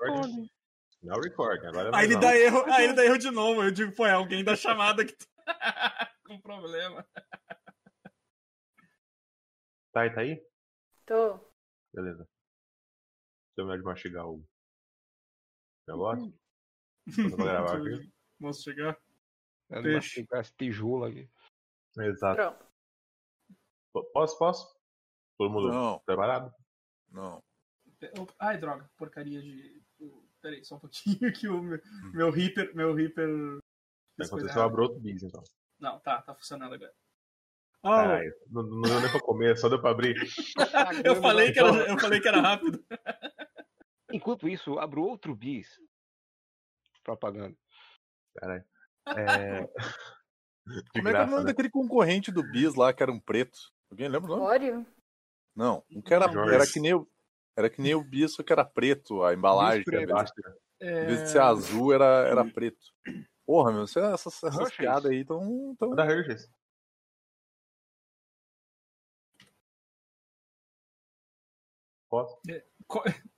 recording. Não recording, agora Aí ele não. dá erro, aí ele dá erro de novo. Eu digo, pô, é alguém da chamada que tá com problema. Tá, tá aí? Tô. Beleza. Terminar de mastigar o negócio. Hum. Eu vou gravar aqui. Chegar. Peixe. mastigar esse tijolo aqui. Exato. Pronto. Posso, posso? Todo mundo Não, preparado? não. Ai, droga, porcaria de. Peraí, só um pouquinho que o meu, meu Reaper. Meu Reaper. Aconteceu, eu abro outro bis, então. Não, tá, tá funcionando agora. Oh, Caralho, não, não deu nem pra comer, só deu pra abrir. eu, falei que era, eu falei que era rápido. Enquanto isso, abro outro bis. Propaganda. Caralho. É... Como é que é o graça, nome né? daquele concorrente do Bis lá que era um preto? Alguém lembra o nome? Oreo? Não, um que era, Jorge. era que nem o. Era que nem o Bis, só que era preto, a embalagem. Em vez, preto. em vez de ser azul, era, era preto. Porra, meu, você- essas, essas Hershey's. piadas aí estão. Tão... Da Hershey's. Posso? Co-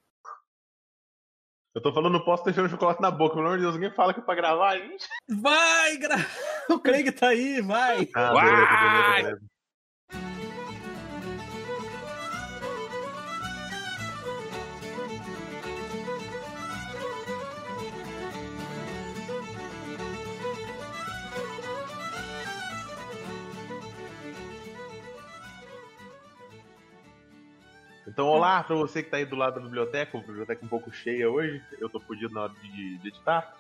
Eu tô falando, não posso deixar o chocolate na boca. Pelo amor de Deus, ninguém fala que é pra gravar, gente. Vai, gra... o Craig tá aí, vai. Ah, Uai! beleza, beleza, beleza. Então, olá pra você que tá aí do lado da biblioteca, biblioteca um pouco cheia hoje. Eu tô fudido na hora de, de editar.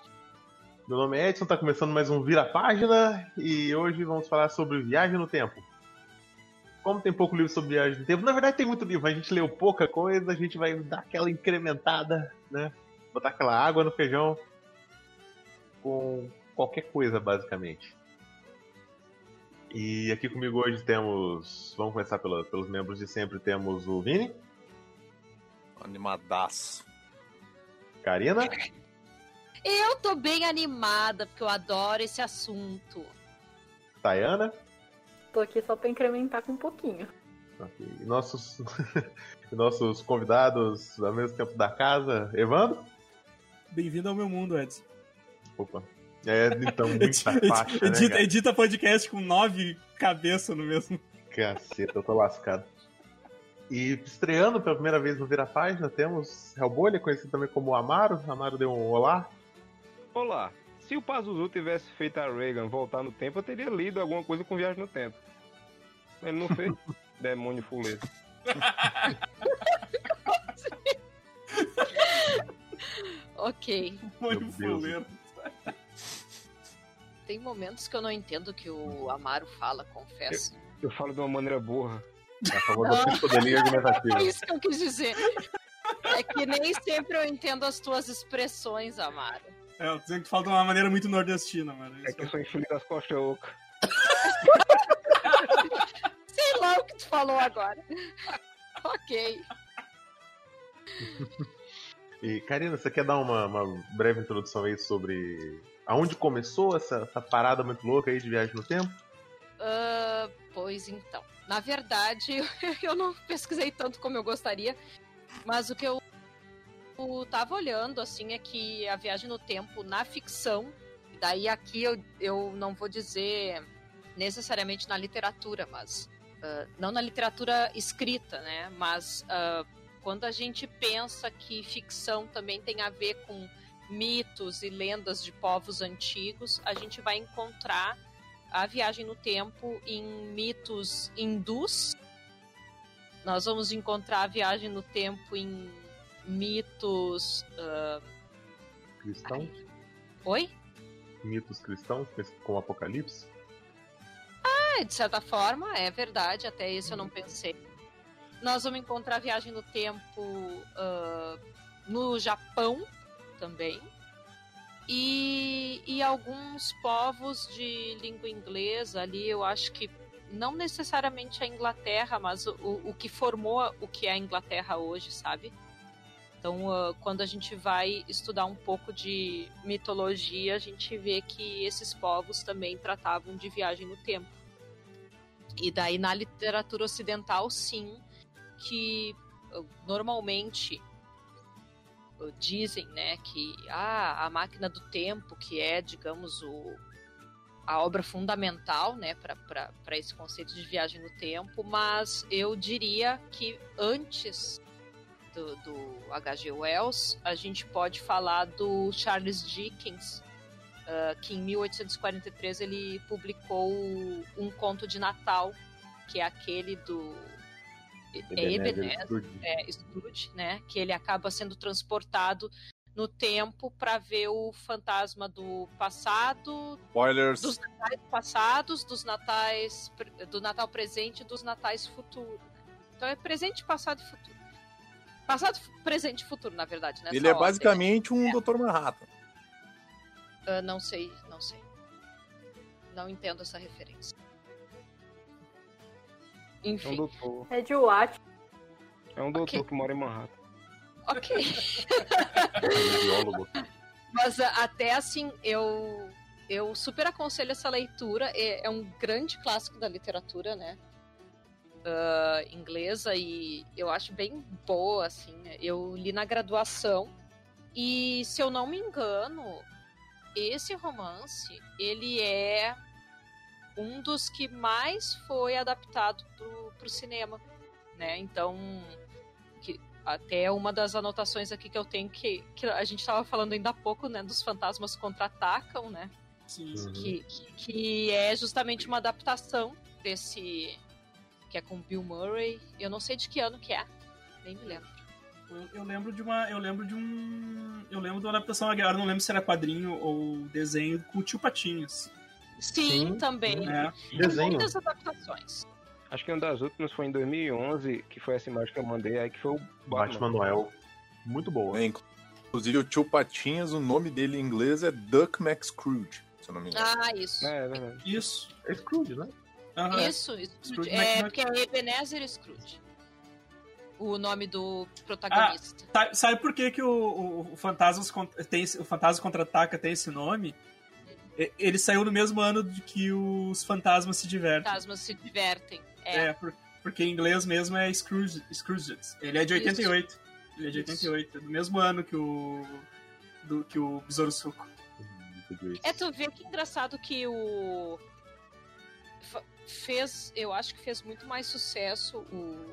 Meu nome é Edson, tá começando mais um Vira Página e hoje vamos falar sobre viagem no tempo. Como tem pouco livro sobre viagem no tempo, na verdade tem muito livro, a gente leu pouca coisa, a gente vai dar aquela incrementada, né? Botar aquela água no feijão com qualquer coisa, basicamente. E aqui comigo hoje temos. Vamos começar pelos membros de sempre. Temos o Vini, Animadaço. Karina, Eu tô bem animada, porque eu adoro esse assunto. Tayana Tô aqui só pra incrementar com um pouquinho. ok, e nossos, nossos convidados ao mesmo tempo da casa, Evandro. Bem-vindo ao meu mundo, Edson. Opa. É, então, muita faixa, né, edita, cara? edita podcast com nove cabeças no mesmo. Caceta, eu tô lascado. E estreando pela primeira vez no Vira Página, temos Hellbolha, conhecido também como Amaro. Amaro deu um olá. Olá. Se o Pazuzu tivesse feito a Reagan voltar no tempo, eu teria lido alguma coisa com viagem no tempo. Ele não fez. Demônio fuleiro. Ok. Deus. fuleiro. Tem momentos que eu não entendo o que o Amaro fala, confesso. Eu falo de uma maneira burra. A famosa psicodelia argumentativa. É isso que eu quis dizer. É que nem sempre eu entendo as tuas expressões, Amaro. É, eu tô dizendo que fala de uma maneira muito nordestina, mano. É que eu sou infeliz das costas ocas. Sei lá o que tu falou agora. ok. E, Karina, você quer dar uma, uma breve introdução aí sobre aonde começou essa, essa parada muito louca aí de viagem no tempo? Ah, pois então. Na verdade, eu não pesquisei tanto como eu gostaria, mas o que eu, eu tava olhando, assim, é que a viagem no tempo na ficção, daí aqui eu, eu não vou dizer necessariamente na literatura, mas ah, não na literatura escrita, né? Mas ah, quando a gente pensa que ficção também tem a ver com mitos e lendas de povos antigos, a gente vai encontrar a viagem no tempo em mitos hindus. Nós vamos encontrar a viagem no tempo em mitos. ah, Cristão? Oi? Mitos cristãos, como Apocalipse? É, de certa forma, é verdade, até isso eu não pensei. Nós vamos encontrar a viagem no tempo ah, no Japão também. E, e alguns povos de língua inglesa ali, eu acho que não necessariamente a Inglaterra, mas o, o que formou o que é a Inglaterra hoje, sabe? Então, ah, quando a gente vai estudar um pouco de mitologia, a gente vê que esses povos também tratavam de viagem no tempo. E daí na literatura ocidental, sim, que uh, normalmente uh, dizem, né, que ah, a máquina do tempo, que é, digamos, o, a obra fundamental, né, para esse conceito de viagem no tempo, mas eu diria que antes do, do H.G. Wells, a gente pode falar do Charles Dickens, uh, que em 1843 ele publicou um conto de Natal, que é aquele do é Ebenezer, é, Scrooge, né? Que ele acaba sendo transportado no tempo para ver o fantasma do passado, Spoilers. dos natais passados, dos natais do Natal presente e dos natais futuros. Então é presente, passado e futuro. Passado, presente e futuro, na verdade, né? Ele é basicamente um é. Dr. Manhattan. Uh, não sei, não sei. Não entendo essa referência. Enfim. É um doutor. É de Watt. É um doutor okay. que mora em Manhattan. Ok. Mas até assim, eu eu super aconselho essa leitura. É, é um grande clássico da literatura, né? Uh, inglesa e eu acho bem boa, assim. Eu li na graduação e, se eu não me engano, esse romance, ele é um dos que mais foi adaptado pro, pro cinema, né? Então, que, até uma das anotações aqui que eu tenho que, que a gente estava falando ainda há pouco, né, dos fantasmas contra-atacam, né? Sim. Uhum. Que, que é justamente uma adaptação desse que é com Bill Murray. Eu não sei de que ano que é, nem me lembro. Eu, eu, lembro de uma. Eu lembro de um. Eu lembro de uma adaptação agora, não lembro se era quadrinho ou desenho com o tio Patinhas. Sim, Sim também. É. Desenho. Muitas adaptações. Acho que uma das últimas foi em 2011, que foi essa imagem que eu mandei aí, que foi o Batman, Batman Noel. Muito boa. É, inclusive o tio Patinhas, o nome dele em inglês é Duck McScrooge, se eu não me engano. Ah, isso. É, é verdade. Isso. É Scrooge, né? Aham. Isso, Scrooge. É, porque é Ebenezer Scrooge. O nome do protagonista. Sabe, sabe por que, que o, o, o Fantasmas tem o Fantasma Contra-Ataca tem esse nome? Ele saiu no mesmo ano de que os Fantasmas se divertem. Fantasmas se divertem. É. É, por- porque em inglês mesmo é Scrooge. Scrooge. Ele é de 88. Ele é de Isso. 88. É do mesmo ano que o. Do, que o Besouro Suco. É, tu vê que engraçado que o. Fez. Eu acho que fez muito mais sucesso o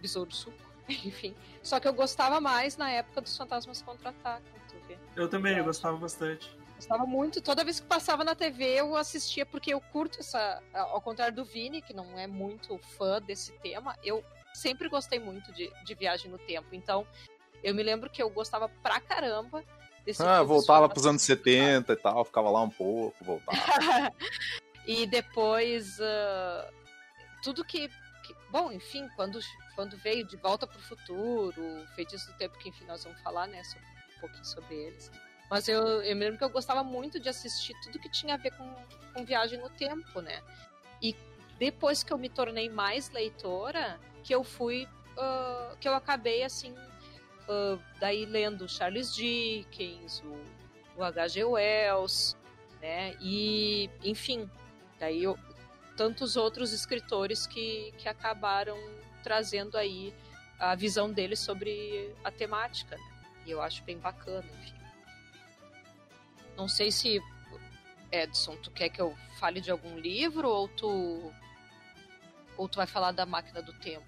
Besouro Suco. Enfim. Só que eu gostava mais na época dos Fantasmas Contra-Atacam, tu vê. Eu também, Eu gostava bastante. Gostava muito. Toda vez que passava na TV, eu assistia, porque eu curto essa. Ao contrário do Vini, que não é muito fã desse tema, eu sempre gostei muito de, de viagem no tempo. Então, eu me lembro que eu gostava pra caramba desse Ah, tipo voltava pros anos 70 e tal, ficava lá um pouco, voltava. e depois ah, tudo que, que- bom enfim quando quando veio de volta para o futuro feitiço do tempo que enfim nós vamos falar né sobre- um pouquinho sobre eles mas eu, eu me lembro que eu gostava muito de assistir tudo que tinha a ver com, com viagem no tempo né e depois que eu me tornei mais leitora que eu fui ah, que eu acabei assim ah, daí lendo Charles Dickens o, o H.G. Wells né e enfim daí eu- tantos outros escritores que, que acabaram trazendo aí a visão deles sobre a temática, né? E eu acho bem bacana, enfim. Não sei se, Edson, tu quer que eu fale de algum livro ou tu ou tu vai falar da máquina do tempo?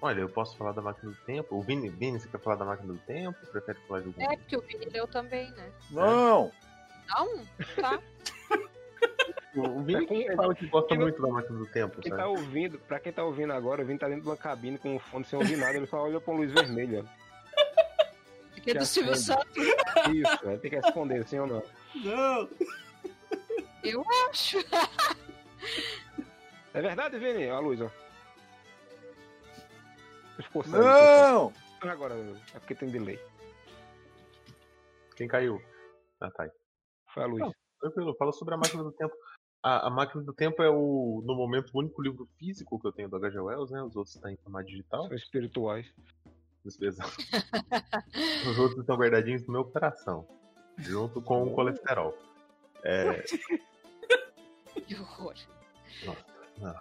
Olha, eu posso falar da máquina do tempo. O Vini, Vini, você quer falar da máquina do tempo? Prefere falar de algum? É, porque o Vini leu também, né? Não! Não? Tá. O Vini É com- fala que gosta quem muito da máquina do tempo, Quem sabe? tá ouvindo, pra quem tá ouvindo agora, o Vini tá dentro de uma cabine com um fone sem ouvir nada, ele só olha pra uma luz vermelha. É do Que Silvio. Santos, Isso, aí tem que responder sim ou não. Não! eu acho. É verdade, Vini? Olha a luz, ó. Não! Agora, é porque tem delay. Quem caiu? Ah, tá aí. Foi a luz. Não. Tranquilo, fala sobre a máquina do tempo. A, a máquina do tempo é o, no momento, o único livro físico que eu tenho do H.G. Wells, né? Os outros estão em formato digital. São espirituais. Os outros estão guardadinhos no meu coração. Junto com o colesterol. É, Que horror. Não,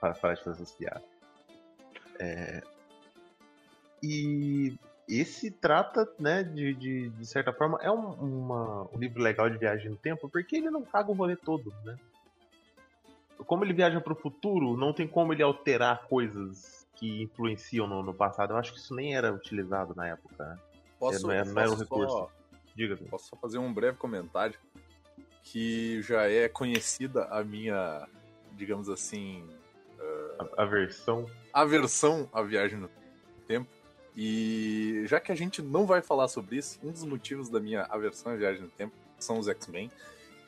para, para de fazer essas piadas. É, e esse trata, né, de, de, de certa forma, é um, uma- um livro legal de viagem no tempo, porque ele não caga o rolê todo, né? Como ele viaja pro futuro, não tem como ele alterar coisas que influenciam no, no passado. Eu acho que isso nem era utilizado na época, né? Posso, não é- não era um posso recurso. Só, Diga. posso só fazer um breve comentário que já é conhecida a minha, digamos assim, A, a versão. aversão à viagem no tempo. E já que a gente não vai falar sobre isso, um dos motivos da minha aversão à viagem no tempo são os X-Men.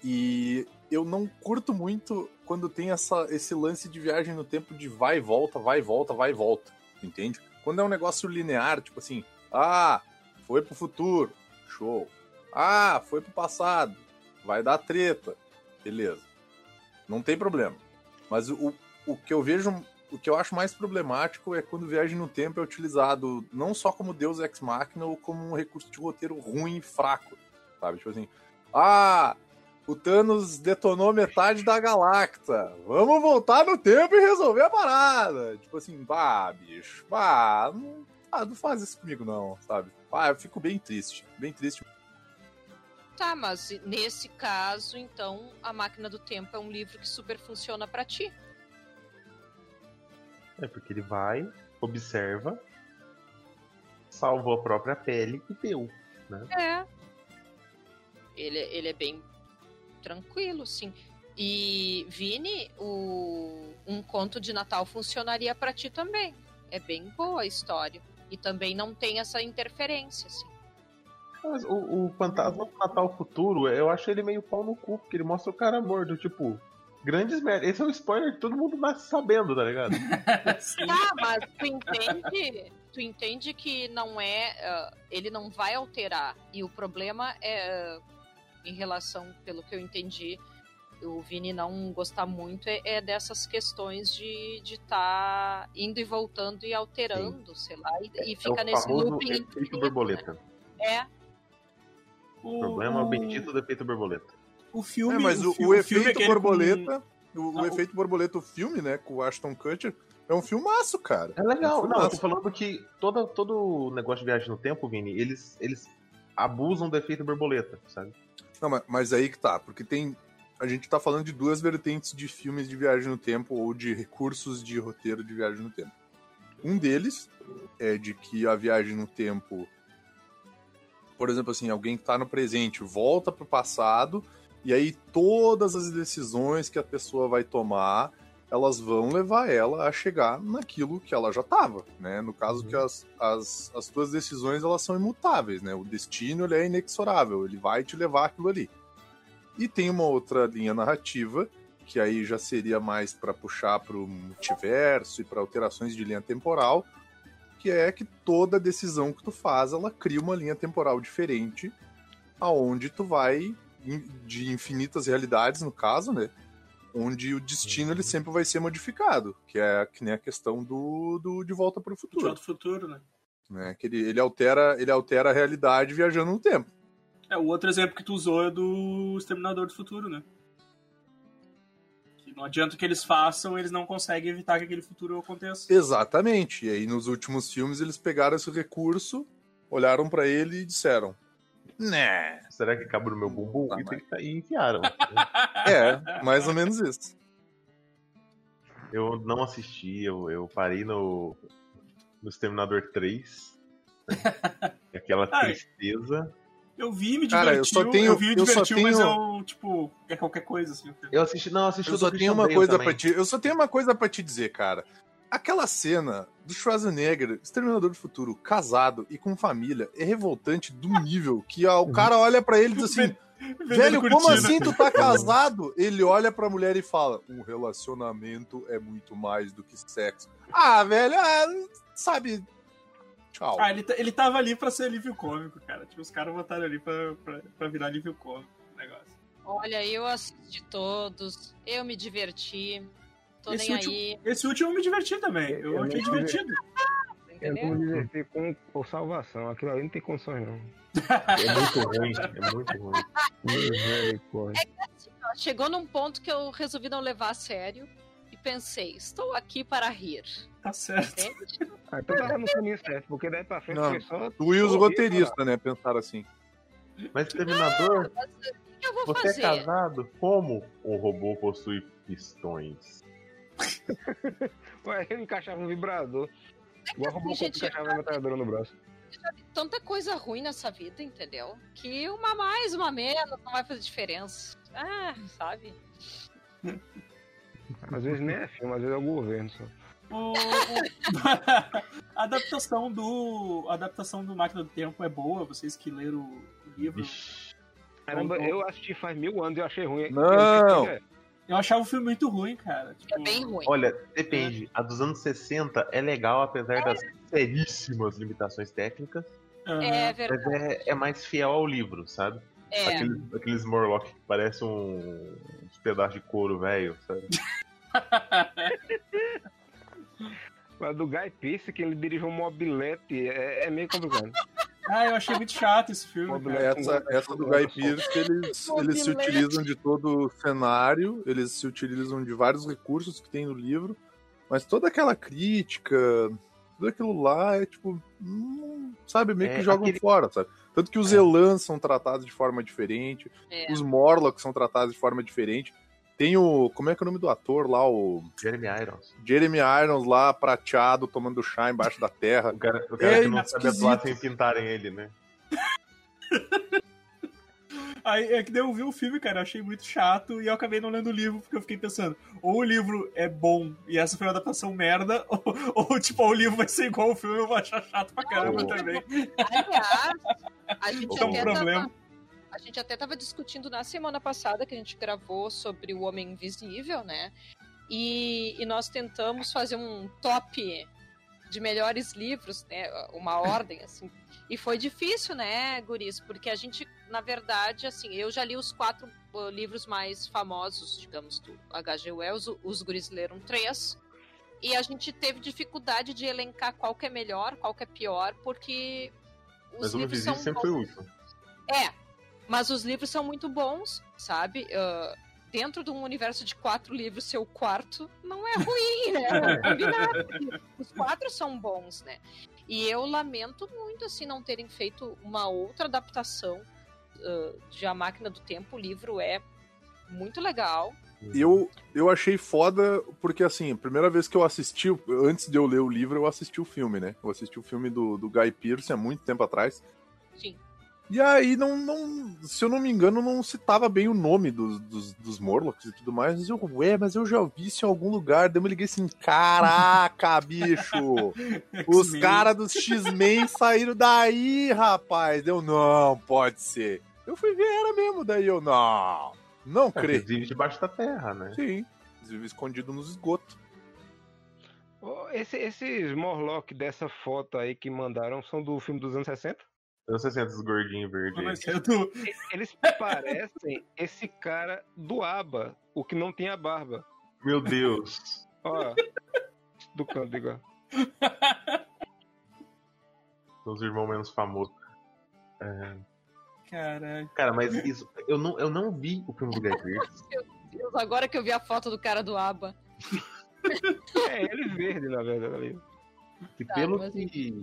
E eu não curto muito quando tem essa, esse lance de viagem no tempo de vai e volta, vai e volta, vai e volta. Entende? Quando é um negócio linear, tipo assim, ah, foi pro futuro, show. Ah, foi pro passado, vai dar treta, beleza. Não tem problema. Mas o, o que eu vejo o que eu acho mais problemático é quando viagem no tempo é utilizado não só como Deus Ex Machina ou como um recurso de roteiro ruim e fraco, sabe? Tipo assim, ah, o Thanos detonou metade da Galacta, vamos voltar no tempo e resolver a parada. Tipo assim, bah, bicho, bah, não, ah, não faz isso comigo não, sabe? Ah, eu fico bem triste, bem triste. Tá, mas nesse caso, então, A Máquina do Tempo é um livro que super funciona pra ti. É porque ele vai, observa, salvou a própria pele e deu. É. Ele, ele é bem tranquilo, sim. E, Vini, o, um conto de Natal funcionaria pra ti também. É bem boa a história. E também não tem essa interferência, assim. Mas o, o Fantasma do Natal Futuro, eu acho ele meio pau no cu, porque ele mostra o cara morto, tipo, grandes merda. Esse é um spoiler que todo mundo nasce sabendo, tá ligado? Sim. Tá, mas tu entende, tu entende que não é. ah, ele não vai alterar. E o problema é, ah, em relação, pelo que eu entendi, o Vini não gostar muito, é, é dessas questões de estar de tá indo e voltando e alterando, sei lá, e, e fica é o nesse famoso looping. efeito borboleta. né? É, O problema é o bendito do efeito borboleta. O filme. É, mas o, o filme efeito aquele borboleta, o, o Não, o- efeito borboleta, o filme, né, com o Ashton Kutcher, é um filmaço, cara. É legal. Um Não, eu tô falando que todo, todo negócio de viagem no tempo, Vini, eles, eles abusam do efeito borboleta, sabe? Não, mas, mas aí que tá, porque tem. A gente tá falando de duas vertentes de filmes de viagem no tempo ou de recursos de roteiro de viagem no tempo. Um deles é de que a viagem no tempo. Por exemplo, assim, alguém que tá no presente volta pro passado, e aí todas as decisões que a pessoa vai tomar, elas vão levar ela a chegar naquilo que ela já tava, né? No caso que as, as, as tuas decisões, elas são imutáveis, né? O destino, ele é inexorável, ele vai te levar aquilo ali. E tem uma outra linha narrativa, que aí já seria mais para puxar pro multiverso e para alterações de linha temporal, que é que toda decisão que tu faz, ela cria uma linha temporal diferente, aonde tu vai de infinitas realidades, no caso, né? Onde o destino ele sempre vai ser modificado, que é que nem a questão do, do de volta para o De futuro, Volta ao futuro, né? né? Que ele, ele altera ele altera a realidade viajando no tempo. É, o outro exemplo que tu usou é do Exterminador do Futuro, né? Que não adianta o que eles façam, eles não conseguem evitar que aquele futuro aconteça. Exatamente. E aí nos últimos filmes eles pegaram esse recurso, olharam para ele e disseram: Né. Será que cabe no meu bumbum? Tá, e, tem que- e enfiaram. É, mais ou menos isso. eu não assisti, eu, eu parei no, no Exterminador 3. né? E Aquela tristeza. Eu vi, me Cara, eu divertiu, só tenho- vi, me eu só divertiu, mas tenho- eu, tipo, é qualquer coisa, assim. Eu assisti, não, eu assisti Eu o só tenho uma coisa para te, eu só tenho uma coisa para te dizer, cara. Aquela cena do Schwarzenegger, Exterminador do Futuro, casado e com família, é revoltante do nível que ó, o cara olha pra ele e diz assim: Velho, como assim tu tá casado? Ele olha pra mulher e fala: Um relacionamento é muito mais do que sexo. Ah, velho, ah, sabe. Tchau. Ah, ele, tá- ele tava ali pra ser alívio cômico, cara. Tipo, os caras botaram ali pra, pra, pra virar alívio cômico o negócio. olha, eu assisti todos, eu me diverti, tô Esse nem último- aí, Esse último eu me diverti também. Eu, Eu achei não divertido. Eu entendeu? não me diverti com, por salvação. Aquilo ali não tem condições, não. É muito ruim, é muito ruim. Misericórdia. Ó, Chegou num ponto que eu resolvi não levar a sério e pensei, estou aqui para rir. Tá certo. Ah, então tava no caminho certo, porque daí pra frente Não. foi só. Tu e os roteiristas, né? Pensaram assim. Mas Terminador, Mas o que eu vou você fazer? é casado? Como um robô possui pistões? Ué, eu encaixava um vibrador. Igual assim, robô gente, encaixava uma metralhadora no braço. Tanta coisa ruim nessa vida, entendeu? Que uma mais, uma menos, não vai fazer diferença. Ah, sabe? Às vezes nem é filme, às vezes é o governo só. O- o- a adaptação do a adaptação do Máquina do Tempo é boa, vocês que leram o livro. Caramba, eu assisti faz mil anos e eu achei ruim. Não! Eu é. Eu achava o filme muito ruim, cara. Tipo, É bem ruim. Olha, depende. A dos anos 60 é legal, apesar das seríssimas limitações técnicas. aham. É Mas verdade. é, é mais fiel ao livro, sabe? É. Aqueles, aqueles Morlock que parecem um, uns pedaços de couro velho, sabe? Mas do Guy Pearce, que ele dirige um mobilete, é, é meio complicado. Ah, eu achei muito chato esse filme, cara. Essa, essa do Guy Pearce, eles, eles se utilizam de todo o cenário, eles se utilizam de vários recursos que tem no livro, mas toda aquela crítica, tudo aquilo lá é tipo, hum, sabe, meio É, que jogam aquele- fora, sabe? Tanto que os É. Elans são tratados de forma diferente, É. os Morlocks são tratados de forma diferente. Tem o. Como é que é o nome do ator lá? O Jeremy Irons. Jeremy Irons lá, prateado, tomando chá embaixo da terra. O cara, o cara É que não sabe atuar sem pintarem ele, né? Aí é que daí eu vi o filme, cara, eu achei muito chato e eu acabei não lendo o livro, porque eu fiquei pensando, ou o livro é bom e essa foi uma adaptação merda, ou, ou, tipo, o livro vai ser igual ao filme e eu vou achar chato pra caramba Não. também. Aliás, a gente, é um até problema. tava, a gente até tava discutindo na semana passada que a gente gravou sobre o Homem Invisível, né? E, e nós tentamos fazer um top de melhores livros, né? Uma ordem, assim. E foi difícil, né, Guris? Porque a gente, na verdade, assim, eu já li os quatro uh, livros mais famosos, digamos, do H.G. Wells. Os Guris leram três. E a gente teve dificuldade de elencar qual que é melhor, qual que é pior, porque os Mas o livros Invisível são sempre foi o último. é, mas os livros são muito bons, sabe? Ah, dentro de um universo de quatro livros, ser o quarto não é ruim, né? Porque Os quatro são bons, né? E eu lamento muito, assim, não terem feito uma outra adaptação ah, de A Máquina do Tempo. O livro é muito legal. Eu, eu achei foda, porque assim, a primeira vez que eu assisti, antes de eu ler o livro, eu assisti o filme, né? Eu assisti o filme do, do Guy Pearce há muito tempo atrás. Sim. E aí, não, não, se eu não me engano, não citava bem o nome dos, dos, dos Morlocks e tudo mais. Mas eu, ué, mas eu já vi isso em algum lugar. Daí eu me liguei assim, caraca, bicho! Os caras dos X-Men saíram daí, rapaz. Eu, não, pode ser. Eu fui ver, era mesmo. Daí eu, não, não É, creio. vive debaixo da terra, né? Sim, eles vivem escondido nos esgotos. Esse, esses Morlock dessa foto aí que mandaram são do filme dos anos 60? Eu não sei se é esses gordinhos verdes do- E- Eles parecem esse cara do ABBA, o que não tinha barba. Meu Deus. Ó, do canto igual. São os irmãos menos famosos. Caralho. Cara, mas isso. Eu não, eu não vi o filme do Guy Pearce. Meu Deus, agora que eu vi a foto do cara do ABBA. É ele verde, na verdade. ali. E Tá, pelo mas que.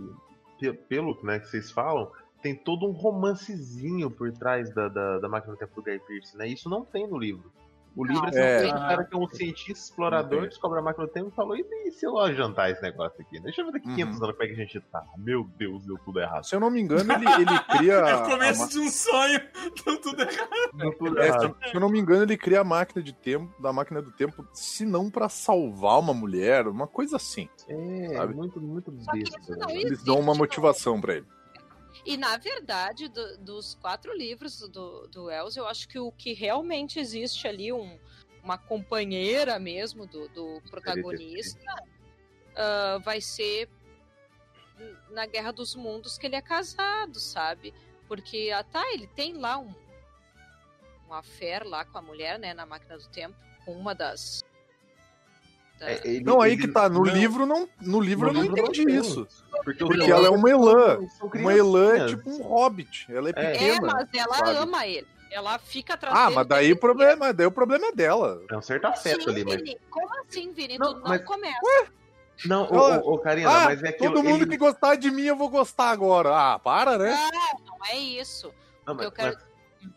pe- Pelo né, que vocês falam, tem todo um romancezinho por trás da, da, da máquina do tempo do Guy Pearce, né? Isso não tem no livro. O Não, livro é é. um cara que é um cientista explorador, descobre a máquina do tempo e falou: e se eu jantar esse negócio aqui? Deixa eu ver daqui Uhum. 500 anos como é que a gente tá. Meu Deus, deu tudo errado. Se eu não me engano, ele, ele cria. É a o começo ma- de um sonho. Deu tudo errado. Deu tudo é, se, errado. eu- se eu não me engano, ele cria a máquina de tempo, da máquina do tempo, se não pra salvar uma mulher, uma coisa assim. É, Sabe? muito, muito besta. né? Eles dão uma motivação pra ele. E na verdade, do- dos quatro livros do, do Wells, eu acho que o que realmente existe ali, um- uma companheira mesmo do, do protagonista, ah, vai ser na Guerra dos Mundos que ele é casado, sabe? Porque, ah, tá, ele tem lá um, um affair lá com a mulher, né, na máquina do tempo, com uma das. Da- É, ele- Não, aí ele- que tá. No não, livro não, no livro eu não livro entendi tem. isso. Porque, Porque ela é uma elã. Uma elã é tipo um hobbit. Ela é É. É, pequena. mas ela sabe? ama ele. Ela fica atrás Ah, mas daí o problema, daí o problema é dela. É um certo afeto Sim, ali, mas. Vini. Como assim, Vini? Não, tu não mas- começa. Não, ô, ô, ô, Karina, ah, mas é aquilo. todo mundo ele- que gostar de mim eu vou gostar agora. Ah, para, né? Não é isso. Não, que mas, eu quero- mas,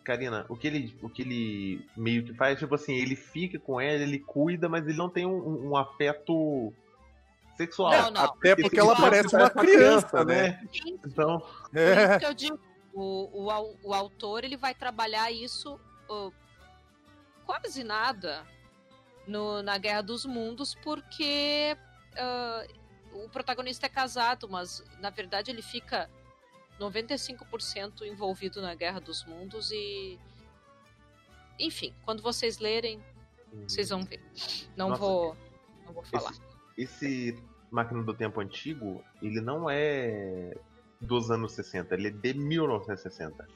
Karina, o que, ele, o que ele meio que faz, tipo assim, ele fica com ela, ele cuida, mas ele não tem um, um- um afeto sexual. Não, não. Até porque ela parece uma criança, né? Então, Por É. isso que eu digo, o, o, o autor ele vai trabalhar isso ó, quase nada no, na Guerra dos Mundos, porque ah, o protagonista é casado, mas na verdade ele fica 95% envolvido na Guerra dos Mundos e. Enfim, quando vocês lerem, vocês vão ver. Não Nossa, vou. Não vou falar. esse, esse Máquina do Tempo antigo, ele não é dos anos 60, ele é de 1960.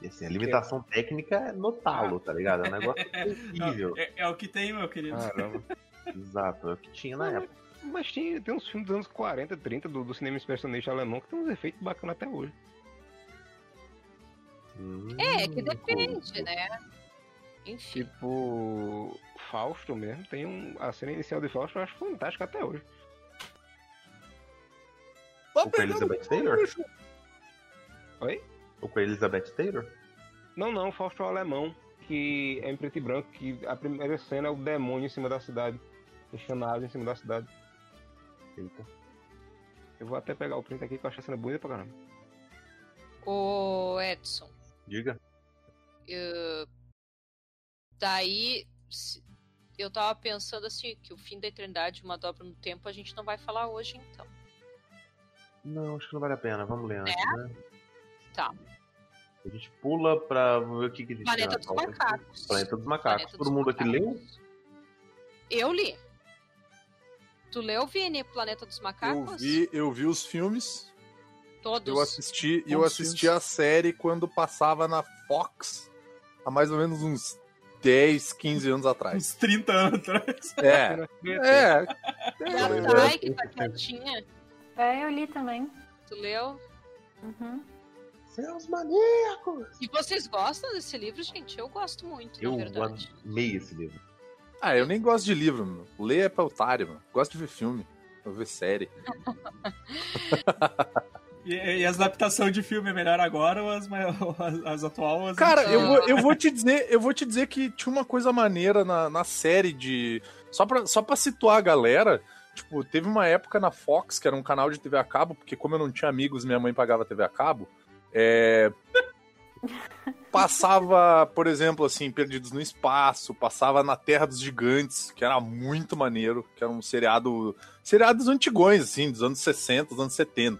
E assim, a limitação técnica é no talo, tá ligado? É um negócio terrível. É, é o que tem, meu querido. Caramba. Exato, é o que tinha na época. Mas tem, tem uns filmes dos anos 40, 30 do, do cinema expressionista alemão que tem uns efeitos bacanas até hoje. É, que Hum, depende, né? Enfim. Tipo, Fausto mesmo, tem um. A cena inicial de Fausto eu acho fantástica até hoje. Tá O com Elizabeth Taylor? bicho. Oi? O com a Elizabeth Taylor? Não, não, Fausto é o alemão, que é em preto e branco, que a primeira cena é o demônio em cima da cidade. Deixando a asa em cima da cidade. Eita. Eu vou até pegar o print aqui que eu acho a cena bonita pra caramba. O Edson. Diga. eu- daí eu tava pensando assim que o fim da eternidade uma dobra no tempo a gente não vai falar hoje então Não, acho que não vale a pena. Vamos ler antes, né? Tá. A gente pula pra ver o que, que a gente Planeta dos. Macacos Planeta dos Macacos. Planeta Todo dos mundo aqui leu? Macacos. eu li tu leu Vini Planeta dos Eu Macacos vi, eu vi os filmes, todos eu assisti, eu assisti filmes. a série quando passava na Fox, há mais ou menos uns 10, 15 anos atrás. Uns 30 anos atrás. É, é. e a É, Thay que é, tá é. quietinha É, eu li também. tu leu Uhum. Seus maníacos! e vocês gostam desse livro gente eu gosto muito Eu na verdade amei esse livro. Ah, eu nem gosto de livro, mano. Ler é pra otário, mano. Gosto de ver filme, eu ver série. E, e as adaptações de filme é melhor agora ou as, as, as atuais? as Cara, eu vou, eu vou te dizer, eu vou te dizer que tinha uma coisa maneira na, na série de. Só pra, só pra situar a galera, tipo, teve uma época na Fox, que era um canal de TV a cabo, porque como eu não tinha amigos, minha mãe pagava TV a cabo. É. Passava, por exemplo, assim, Perdidos no Espaço, passava na Terra dos Gigantes, que era muito maneiro, que era um seriado. Seriados antigões, assim, dos anos 60, dos anos 70.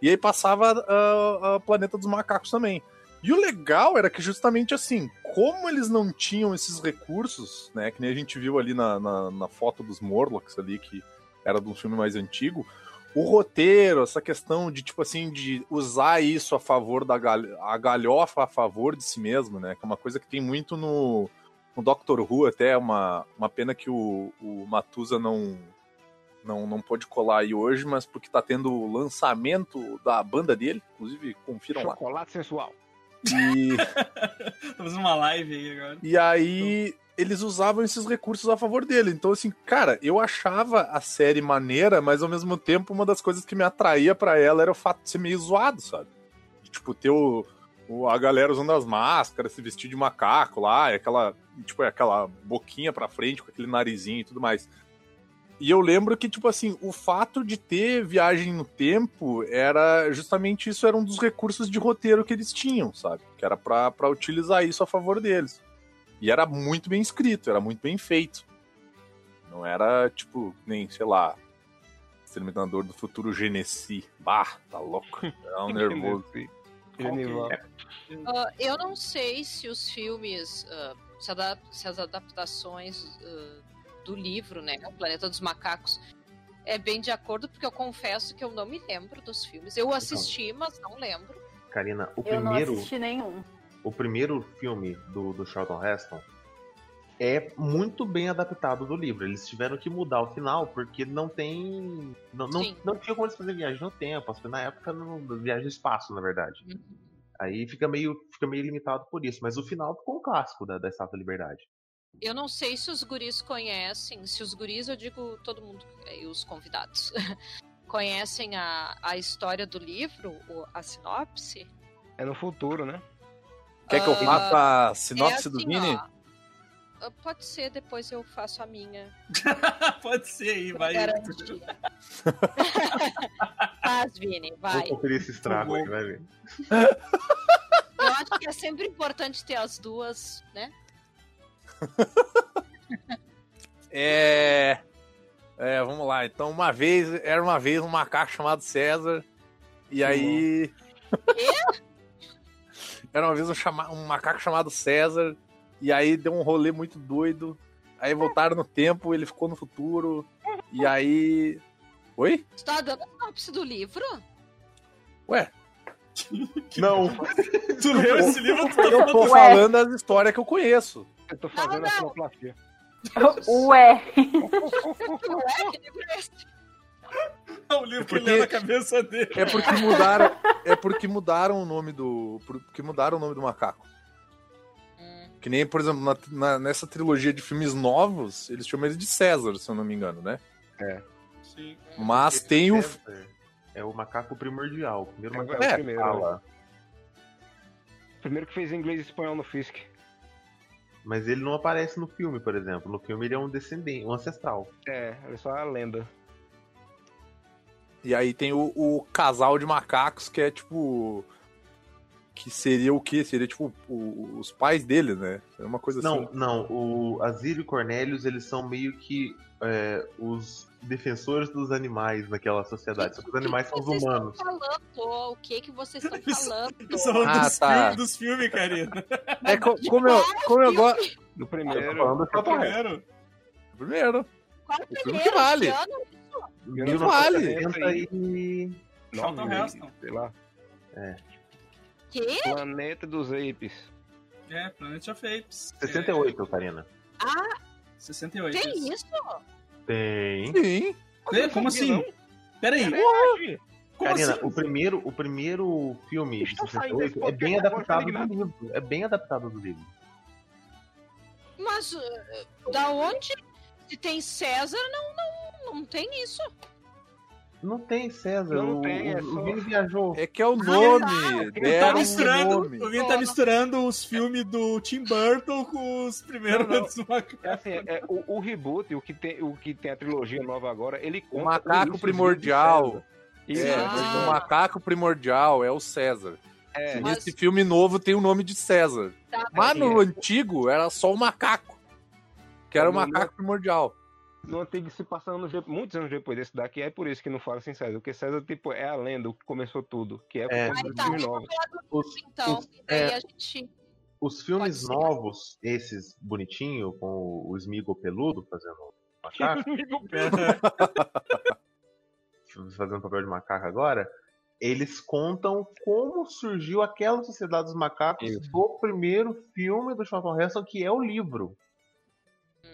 E aí passava ah, a Planeta dos Macacos também. E o legal era que justamente assim, como eles não tinham esses recursos, né, que nem a gente viu ali na, na, na foto dos Morlocks ali, que era de um filme mais antigo, o roteiro, essa questão de, tipo assim, de usar isso a favor da gal a galhofa a favor de si mesmo, né, que é uma coisa que tem muito no, no Doctor Who, até é uma, uma pena que o, o Matusa não, não, não pôde colar aí hoje, mas porque tá tendo o lançamento da banda dele, inclusive confiram lá. Chocolate sensual. E, Tô fazendo uma live aí agora. e aí eles usavam esses recursos a favor dele. Então, assim, cara, eu achava a série maneira, mas ao mesmo tempo uma das coisas que me atraía pra ela era o fato de ser meio zoado, sabe? De, tipo, ter o, o- a galera usando as máscaras, se vestir de macaco lá, aquela, tipo, aquela boquinha pra frente com aquele narizinho e tudo mais. E eu lembro que, tipo assim, o fato de ter viagem no tempo era justamente isso, era um dos recursos de roteiro que eles tinham, sabe? Que era pra, pra utilizar isso a favor deles. E era muito bem escrito, era muito bem feito. Não era, tipo, nem, sei lá, Exterminador do Futuro Genesi. Bah, tá louco. Era um nervoso. Ah, eu não sei se os filmes, ah, se, ada- se as adaptações ah, do livro, né, O Planeta dos Macacos, é bem de acordo, porque eu confesso que eu não me lembro dos filmes. Eu assisti, mas não lembro. Karina, o Eu não primeiro, assisti nenhum. O primeiro filme do, do Charlton Heston é muito bem adaptado do livro. Eles tiveram que mudar o final porque não tem. Não, não, não tinha como eles fazer viagem no tempo. Acho que Na época, no, viagem no espaço, na verdade. Uhum. Aí fica meio, fica meio limitado por isso. Mas o final ficou um clássico da, da Estátua da Liberdade. Eu não sei se os guris conhecem, se os guris, eu digo todo mundo, e os convidados, conhecem a, a história do livro, a sinopse. É no futuro, né? Quer que eu Ah, faça a sinopse é do assim, Vini? ó, ah, Pode ser, depois eu faço a minha. Pode ser aí, vai. Faz, Vini, vai. Vou conferir esse estrago aí, vai ver. Eu acho que é sempre importante ter as duas, né? É. É, vamos lá. Então, uma vez, era uma vez um macaco chamado César. E aí. Era uma vez um, chama... um macaco chamado César. E aí deu um rolê muito doido. Aí voltaram no tempo, ele ficou no futuro. E aí. Oi? Você tá dando a sinopse do livro? Ué, Não, Tu leu esse livro, tu tá eu tô falando. As histórias que eu conheço. Eu tô fazendo não. a sonoplastia. Ué. Ué, que livro é esse? O livro que Porque- leu na cabeça dele. É porque mudaram. É porque mudaram o nome do. Porque mudaram o nome do macaco. Hum, Que nem, por exemplo, na- na- nessa trilogia de filmes novos, eles chamam ele de César, se eu não me engano, né? Sim. Mas esse tem o. César É o macaco primordial. O primeiro É, macaco é que primeiro, fala. Primeiro que fez inglês e espanhol no Fisk. Mas ele não aparece no filme, por exemplo. No filme ele é um descendente, um ancestral. É, é só a lenda. E aí tem o, o casal de macacos que é tipo. Que seria o quê? Seria tipo o- os pais dele, né? É uma coisa Não, assim. não. O Asírio e Cornélios, eles são meio que é, os defensores dos animais naquela sociedade. Só que os animais são os humanos. falando? O que que vocês estão Isso- falando? São Ah, dos, tá. filmes, dos filmes, Karina. É co- como eu, como eu gosto. No Eu tô primeiro. falando do O Chapolin. primeiro. Primeiro. Qual O filme primeiro? que vale. Que ano? Que vale. 1970 e... Charlton nove, Heston. Sei lá. Que? Planeta dos Apes. É, Planet of Apes. 68, Karina. É, 68. Tem isso? Tem. Sim. É, como sabia, assim? Peraí, como Karina, assim? o primeiro, o primeiro filme de Estou saindo 68 desse é bem adaptado do livro. É bem adaptado do livro. Mas uh, da onde? Se tem César, não, não, não tem isso. Não tem César. Não o, tem, é o, só- o Vini viajou. É que é o tá. nome. Ele Tá misturando, nome. o Vini tá misturando os filmes do Tim Burton com os primeiros Não, não. dos macacos. É assim, é, o, o reboot, o que, tem, o que tem a trilogia nova agora, ele O conta macaco início primordial. de César. É, Isso, Ah. o macaco primordial é o César. é. Mas- Nesse filme novo tem o nome de César. Tá, Mas no é. antigo era só o macaco. Que era o no- macaco primordial. No antigo se passa anos, de- muitos anos depois desse daqui, é por isso que não fala assim César, porque César tipo, é a lenda, o que começou tudo, que é, É. por Aí tá, novos. Os, então. os- é. a gente. os filmes novos, esses bonitinho, com o Smigo peludo fazendo macaco, fazendo papel de macaco agora, eles contam como surgiu aquela sociedade dos macacos Isso. do primeiro filme do Charlton Heston, que é o livro.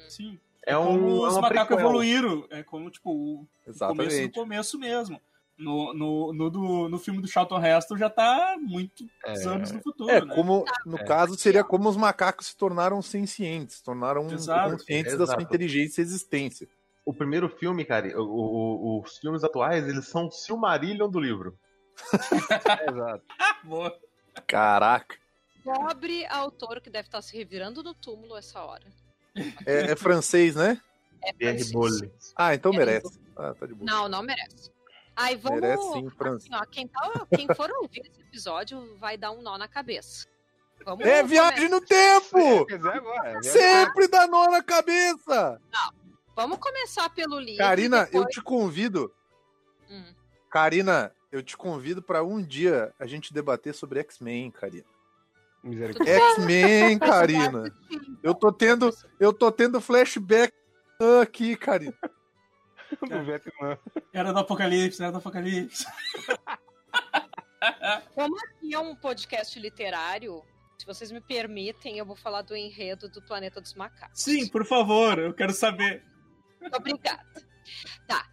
Sim. É, como um, é os macacos prequel. evoluíram. É como, tipo, o começo do Exatamente. começo mesmo. No, no, no, do- no filme do Charlton Heston já tá muitos É, anos no futuro, É, né? como no É. caso seria como os macacos se tornaram sencientes, se tornaram Exato. conscientes da sua Exato. inteligência e existência. O primeiro filme, cara, o- o- os filmes atuais, eles são o Silmarillion do livro. Exato. Boa. Caraca. Pobre autor que deve estar se revirando no túmulo essa hora. É, é francês, né? É francês. Bolle. Ah, então É, merece. Ah, tá de boa. Não, não merece. Aí vamos. Merece sim, assim, ó, quem, tá- quem for ouvir esse episódio vai dar um nó na cabeça. Vamos É viagem no tempo! Agora. é Sempre dá nó na cabeça! Vamos começar pelo livro. Karina, depois... eu te convido. Hum. Karina, eu te convido pra um dia a gente debater sobre X-Men, Karina. X-Men, Karina. Eu tô tendo, eu tô tendo flashback aqui, Karina. do Vietnã. Era do Apocalipse, era do Apocalipse. Como aqui é um podcast literário, se vocês me permitem, eu vou falar do enredo do Planeta dos Macacos. Sim, por favor, eu quero saber. Obrigada. Tá.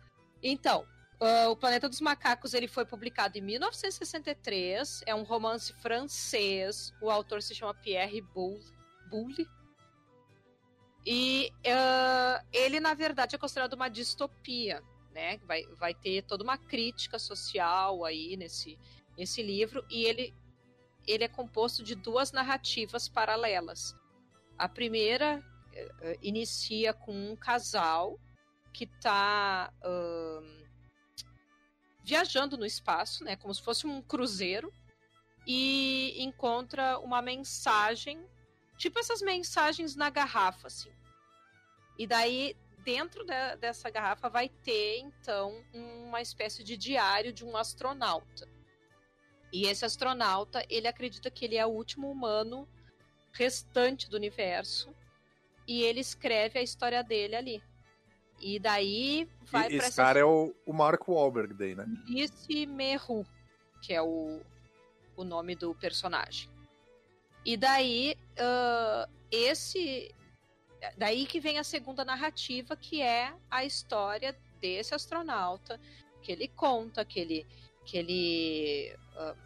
Então, ah, o Planeta dos Macacos ele foi publicado em 1963. É um romance francês. O autor se chama Pierre Boulle. E uh, ele, na verdade, é considerado uma distopia, né? Vai, vai ter toda uma crítica social aí nesse, nesse livro, e ele, ele é composto de duas narrativas paralelas. A primeira uh, inicia com um casal que está uh, viajando no espaço, né? Como se fosse um cruzeiro, e encontra uma mensagem Tipo essas mensagens na garrafa, assim. E daí, dentro de, dessa garrafa, vai ter, então, uma espécie de diário de um astronauta. E esse astronauta, ele acredita que ele é o último humano restante do universo. E ele escreve a história dele ali. E daí vai E para esse cara é o, o Mark Wahlberg daí, né? Alice Meru, que é o, o nome do personagem. E daí, uh, esse. Daí que vem a segunda narrativa, que é a história desse astronauta, que ele conta que ele. Que ele uh,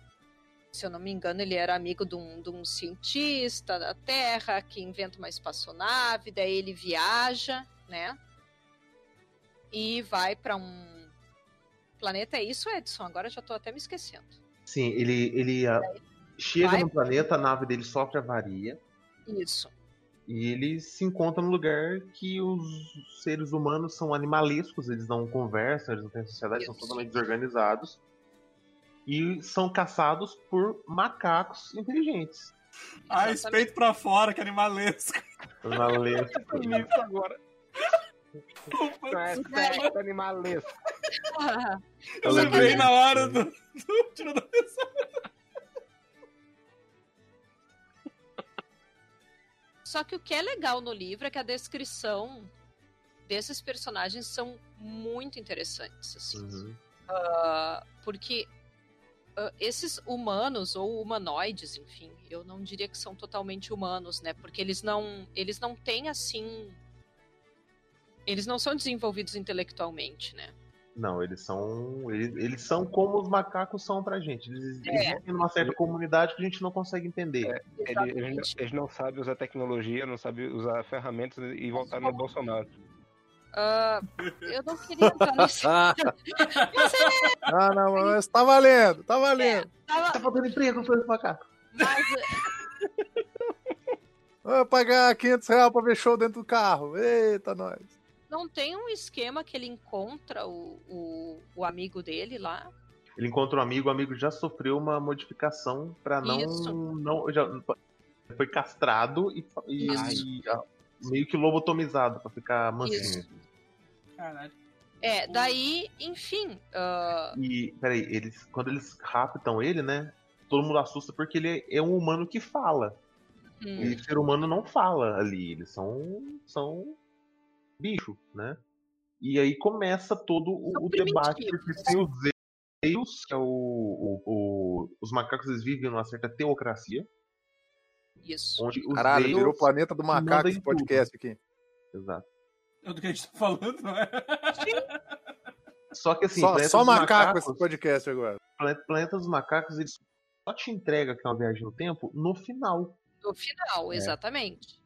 se eu não me engano, ele era amigo de um, de um cientista da Terra que inventa uma espaçonave, daí ele viaja, né? E vai para um planeta. É isso, Edson? Agora eu já tô até me esquecendo. Sim, ele, ele chega Vai- no planeta, a nave dele sofre avaria. Isso. E ele se encontra num lugar que os seres humanos são animalescos, eles não conversam, eles não têm sociedade, são Isso. totalmente desorganizados. E são caçados por macacos inteligentes. Ah, Exatamente. peito pra fora, que animalesco. Animalescos. Isso agora. Não é sexo animalesco. Eu lembrei na hora do, do tirador de Só que o que é legal no livro é que a descrição desses personagens são muito interessantes, assim. Uhum. Ah, porque ah, esses humanos ou humanoides, enfim, eu não diria que são totalmente humanos, né? Porque eles não, eles não têm assim, eles não são desenvolvidos intelectualmente, né? Não, eles são. Eles, eles são como os macacos são pra gente. Eles É. existem numa certa comunidade que a gente não consegue entender. Eles, eles, eles não sabem usar tecnologia, não sabem usar ferramentas e votaram no Bolsonaro. Ah, eu não queria entrar nesse. Ah, não, mas tá valendo, tá valendo. Tava- Tá faltando emprego para os macacos. mas, Vou pagar 500 reais pra ver show dentro do carro. Eita, nós. Não tem um esquema que ele encontra o, o, o amigo dele lá? Ele encontra um amigo, o amigo já sofreu uma modificação pra não. Isso. não já, foi castrado e, e- e, meio que lobotomizado pra ficar mansinho. Caralho. É, daí, enfim. ah, E, peraí, eles, quando eles raptam ele, né? Todo mundo assusta porque ele é um humano que fala. hum, E ser humano não fala ali. Eles são. são bicho, né? E aí começa todo o, o debate, primitivos. porque tem os Zeus, que é o, o- o- Os macacos eles vivem numa certa teocracia, isso. onde os Caralho, Zeus- virou planeta do macaco esse podcast aqui. Exato. É do que a gente tá falando, não é? Só que assim, só só macaco Macacos- esse podcast agora. Planeta, Planeta dos Macacos, eles só te entrega que é uma viagem no tempo no final. No final, É. exatamente.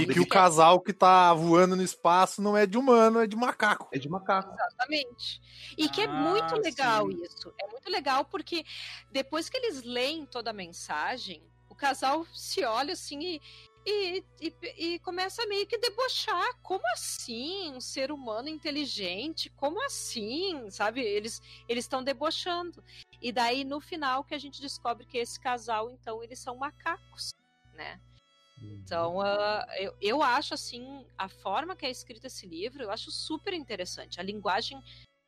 E que o casal que tá voando no espaço não é de humano, é de macaco. É de macaco. Exatamente. E que é Ah, muito legal sim. isso. É muito legal porque depois que eles leem toda a mensagem, o casal se olha assim e, e, e, e começa a meio que debochar. Como assim? Um ser humano inteligente? Como assim? Sabe? Eles eles estão debochando. E daí, no final, que a gente descobre que esse casal, então, eles são macacos, né? Então, ah, eu, eu acho assim, a forma que é escrito esse livro, eu acho super interessante. A linguagem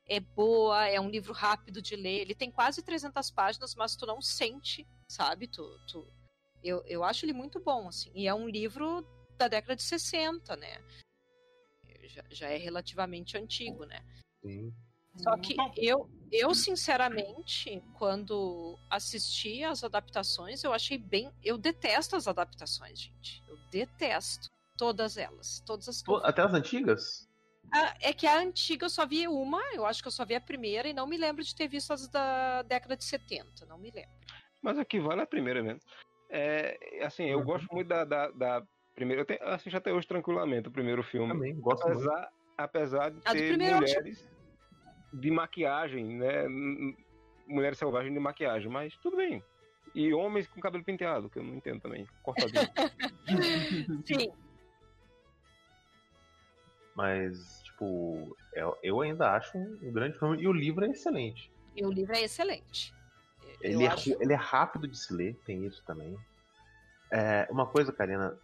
é boa, é um livro rápido de ler. Ele tem quase 300 páginas, mas tu não sente, sabe? Tu, tu... Eu, eu acho ele muito bom, assim. E é um livro da década de 60, né? Já, já é relativamente antigo, né? Sim. Só que eu, eu, sinceramente, quando assisti as adaptações, eu achei bem. Eu detesto as adaptações, gente. Eu detesto todas elas. Todas as Até as antigas? é que a antiga eu só vi uma, eu acho que eu só vi a primeira e não me lembro de ter visto as da década de 70, não me lembro. Mas aqui vale a primeira mesmo. É, assim, eu Uhum. gosto muito da, da, da Primeiro, eu, tenho, assisto até hoje tranquilamente o primeiro filme. Também, gosto muito. Apesar, apesar de A do ter acho- mulheres de maquiagem, né? m- m- Mulheres selvagens de maquiagem, mas tudo bem. E homens com cabelo penteado, que eu não entendo também. Cortadinho. Sim, Mas, tipo, eu, eu ainda acho um, grande filme. E o livro é excelente. e o livro é excelente. Ele é, acho- ele é rápido de se ler, tem isso também. É, uma coisa, Karina,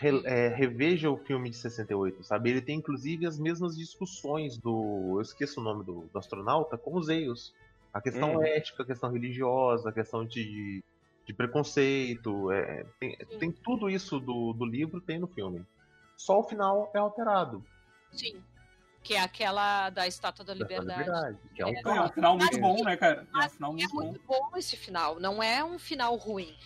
re- é, reveja o filme de 68, sabe? Ele tem inclusive as mesmas discussões do. Eu esqueço o nome do, do astronauta com os Eios. A questão Hum. ética, a questão religiosa, a questão de, de preconceito. é, tem, Sim. tem tudo isso do, do livro, tem no filme. Só o final é alterado. Sim. Que é aquela da Estátua da da Liberdade. liberdade, que é um É um final muito bom, né, cara? É um final é muito bom. muito bom esse final. Não é um final ruim.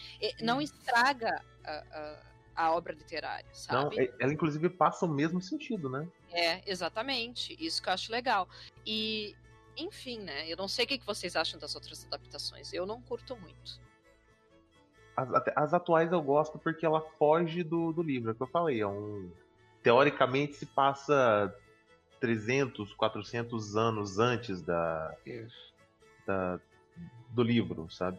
Não estraga a, a- a obra literária, Não, sabe? é- ela inclusive passa o mesmo sentido, né? É, exatamente. Isso que eu acho legal. E, enfim, né? Eu não sei o que vocês acham das outras adaptações. Eu não curto muito. As, as atuais eu gosto porque ela foge do, do livro, é o que eu falei. É um, teoricamente se passa 300, 400 anos antes da, da- do livro, sabe?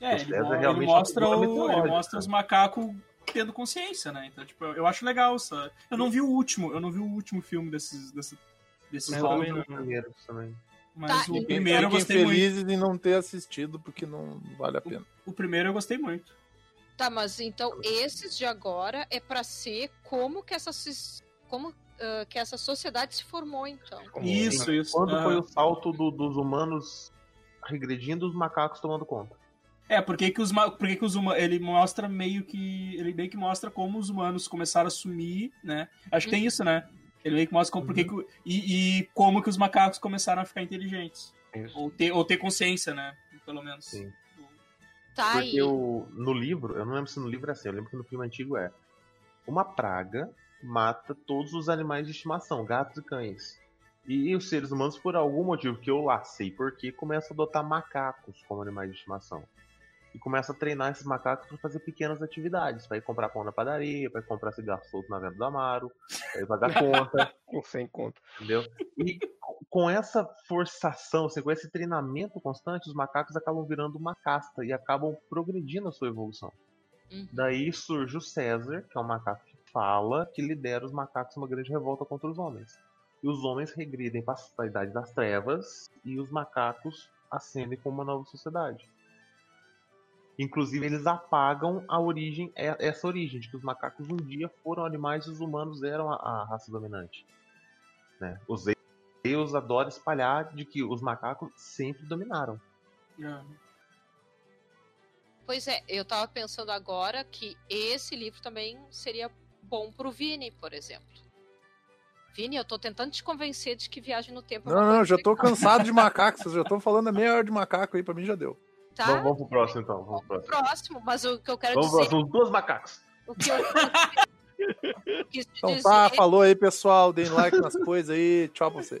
É, ele, mo- ele realmente mostra, é o, ele mostra os macacos tendo consciência, né? Então, tipo, eu acho legal, sabe? Eu não vi o último, eu não vi o último filme desses, desses, desses Eu jogos, também mas Tá, o e- primeiro eu gostei muito. felizes em não ter assistido, porque não vale a pena. O primeiro eu gostei muito. Tá, mas então esses de agora é pra ser como que essa, como, ah, que essa sociedade se formou, então. Isso, isso. Quando foi o salto do- dos humanos regredindo, os macacos tomando conta? É, porque que os porque que os humanos ele mostra meio que ele meio que mostra como os humanos começaram a sumir, né? Acho que tem isso, né? Ele meio que mostra como, porque que, e, e como que os macacos começaram a ficar inteligentes Isso. ou ter ou ter consciência, né? Pelo menos. Sim. Tá aí. Porque o, no livro, eu não lembro se no livro é assim, eu lembro que no filme antigo é. Uma praga mata todos os animais de estimação, gatos e cães. E os seres humanos, por algum motivo que eu lá sei porque, começam a adotar macacos como animais de estimação. E começa a treinar esses macacos para fazer pequenas atividades. Pra ir comprar pão na padaria, pra ir comprar cigarro solto na venda do Amaro, pra ir pagar conta, Com 100 conto. entendeu? E co- com essa forçação, assim, com esse treinamento constante, os macacos acabam virando uma casta e acabam progredindo a sua evolução. Uhum. Daí surge o César, que é um macaco que fala, que lidera os macacos numa grande revolta contra os homens. E os homens regridem para a idade das trevas e os macacos ascendem como uma nova sociedade. Inclusive, eles apagam a origem, é- essa origem, de que os macacos um dia foram animais e os humanos eram a, a raça dominante. Né? Os Deus adoram espalhar de que os macacos sempre dominaram. Pois é, eu tava pensando agora que esse livro também seria bom pro Vini, por exemplo. Vini, eu tô tentando te convencer de que viagem no tempo é Não, não, já tô legal, cansado de macaco. Vocês já estão falando a meia hora de macaco aí, pra mim já deu. Tá? Vamos, vamos pro próximo então. Vamos pro próximo. Próximo, mas o que eu quero Vamos pro dizer. próximo. Os dois macacos. O que eu, Então dizer tá, falou aí, pessoal. Deem like nas coisas aí. Tchau pra você.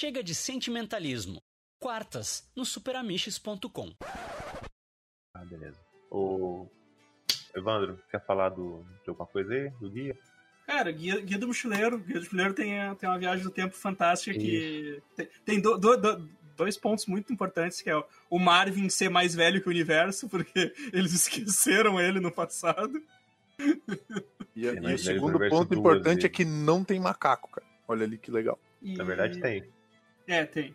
Chega de sentimentalismo. Quartas no superamiches.com. Ah, beleza. O Evandro, quer falar do, de alguma coisa aí, do guia? Cara, Guia, Guia do Mochileiro. Guia do Mochileiro tem, tem uma viagem do tempo fantástica que tem, tem do- do- do- dois pontos muito importantes, que é o- o Marvin ser mais velho que o universo, porque eles esqueceram ele no passado. E, e o segundo ponto importante é vezes. que não tem macaco, cara. Olha ali que legal. E- Na verdade tem. É, tem.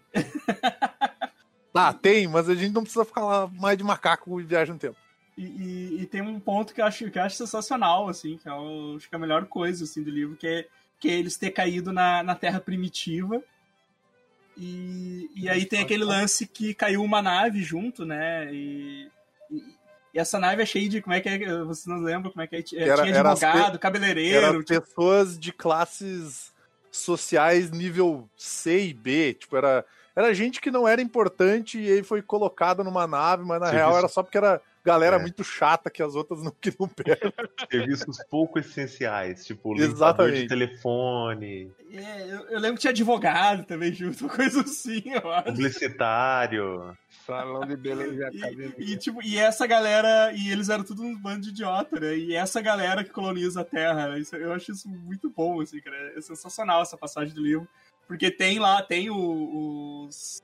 Ah, tem, mas a gente não precisa ficar lá mais de macaco e viagem no tempo. E, e- e tem um ponto que eu acho, que eu acho sensacional, assim, que é o, acho que é a melhor coisa assim, do livro, que é, que é eles ter caído na, na Terra primitiva. E, e aí tem aquele lance que caiu uma nave junto, né? E, e- e essa nave é cheia de. Como é que é? Vocês não lembram como é que é? Tinha Era- era advogado, Eram cabeleireiro. tipo, pessoas de classes sociais nível C e B. Tipo, era, era gente que não era importante e aí foi colocada numa nave, mas na Serviço. real era só porque era galera É. muito chata que as outras não queriam perto. Serviços pouco essenciais, tipo Exatamente. de telefone, é, eu, eu lembro que tinha advogado também junto, coisa assim, eu acho. publicitário. Salão de beleza e academia. e, tipo, e essa galera, e eles eram tudo um bando de idiota, né? E essa galera que coloniza a Terra, né? Isso, eu acho isso muito bom, assim, cara. É sensacional essa passagem do livro. Porque tem lá, tem o, os,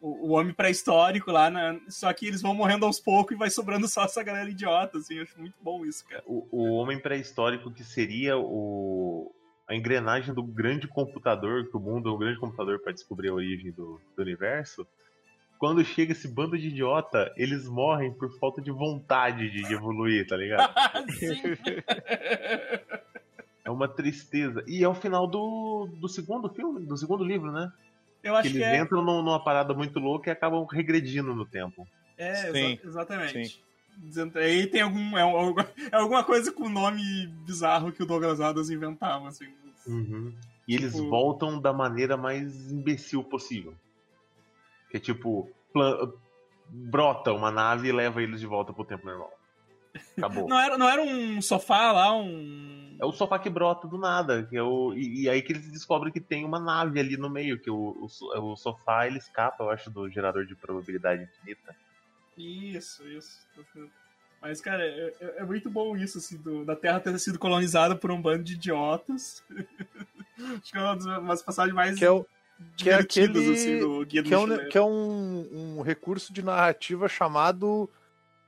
o, o homem pré-histórico lá, né? só que eles vão morrendo aos poucos e vai sobrando só essa galera idiota, assim. Eu acho muito bom isso, cara. O, o homem pré-histórico que seria o, a engrenagem do grande computador, que o mundo é um grande computador para descobrir a origem do, do universo. Quando chega esse bando de idiota, eles morrem por falta de vontade de, evoluir, tá ligado? É uma tristeza. E é o final do, do segundo filme, do segundo livro, né? Eu Que acho que, eles é. entram num- numa parada muito louca e acabam regredindo no tempo. É, Sim, exa- exatamente. sim. Aí tem algum. É, é alguma coisa com nome bizarro que o Douglas Adams inventava, assim. E eles Tipo- voltam da maneira mais imbecil possível. Que é tipo, plan- brota uma nave e leva eles de volta pro tempo normal. Acabou. Não era, não era um sofá lá, um. É o sofá que brota do nada. Que é o, e, e aí que eles descobrem que tem uma nave ali no meio, que o, o, so- o sofá ele escapa, eu acho, do gerador de probabilidade infinita. Isso, isso. Mas, cara, é, é- é muito bom isso, assim, do- da Terra ter sido colonizada por um bando de idiotas. Acho que é uma das umas passagens mais Que é, o, que é aquele- assim, do Guia do que é, um, que é um, um recurso de narrativa chamado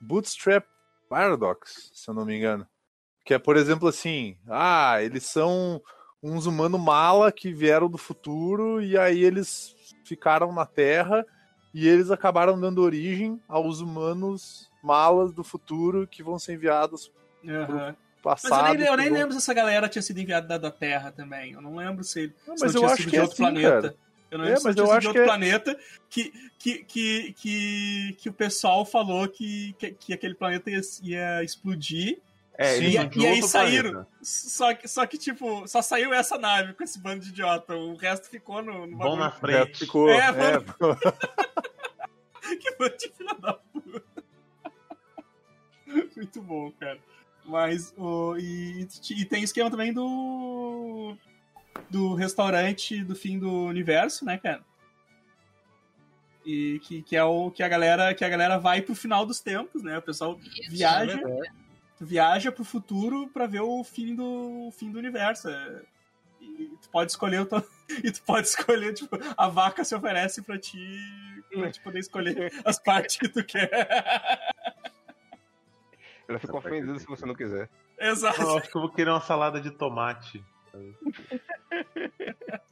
Bootstrap Paradox, se eu não me engano. Que é, por exemplo, assim, ah, eles são uns humanos mala que vieram do futuro e aí eles ficaram na Terra e eles acabaram dando origem aos humanos malas do futuro que vão ser enviados Aham. passado. Mas eu nem, eu nem lembro se essa galera tinha sido enviada da, Terra também. Eu não lembro se, Não, se mas não eu acho que é outro assim, planeta. cara. Eu não É, lembro se mas eu acho de outro que é- planeta que, que, que, que, que o pessoal falou que, que, que aquele planeta ia, ia explodir. É, Sim. E, e aí saíram. planeta. Só que, só que, tipo, só saiu essa nave com esse bando de idiota. O resto ficou no, no Vão na bagulho. É, frente. ficou, É, é, mano. Que bando de filha da puta. Muito bom, cara. Mas o. E, e tem esquema também do. Do restaurante do fim do universo, né, cara? E que, que é o que a galera que a galera vai pro final dos tempos, né? O pessoal Isso, viaja, né? viaja pro futuro pra ver o fim do o fim do universo. É, E tu pode escolher o teu- e tu pode escolher, tipo, a vaca se oferece pra ti pra te poder escolher as partes que tu quer. Ela ficou ofendida se você não quiser. Exato. Eu acho que eu vou querer uma salada de tomate.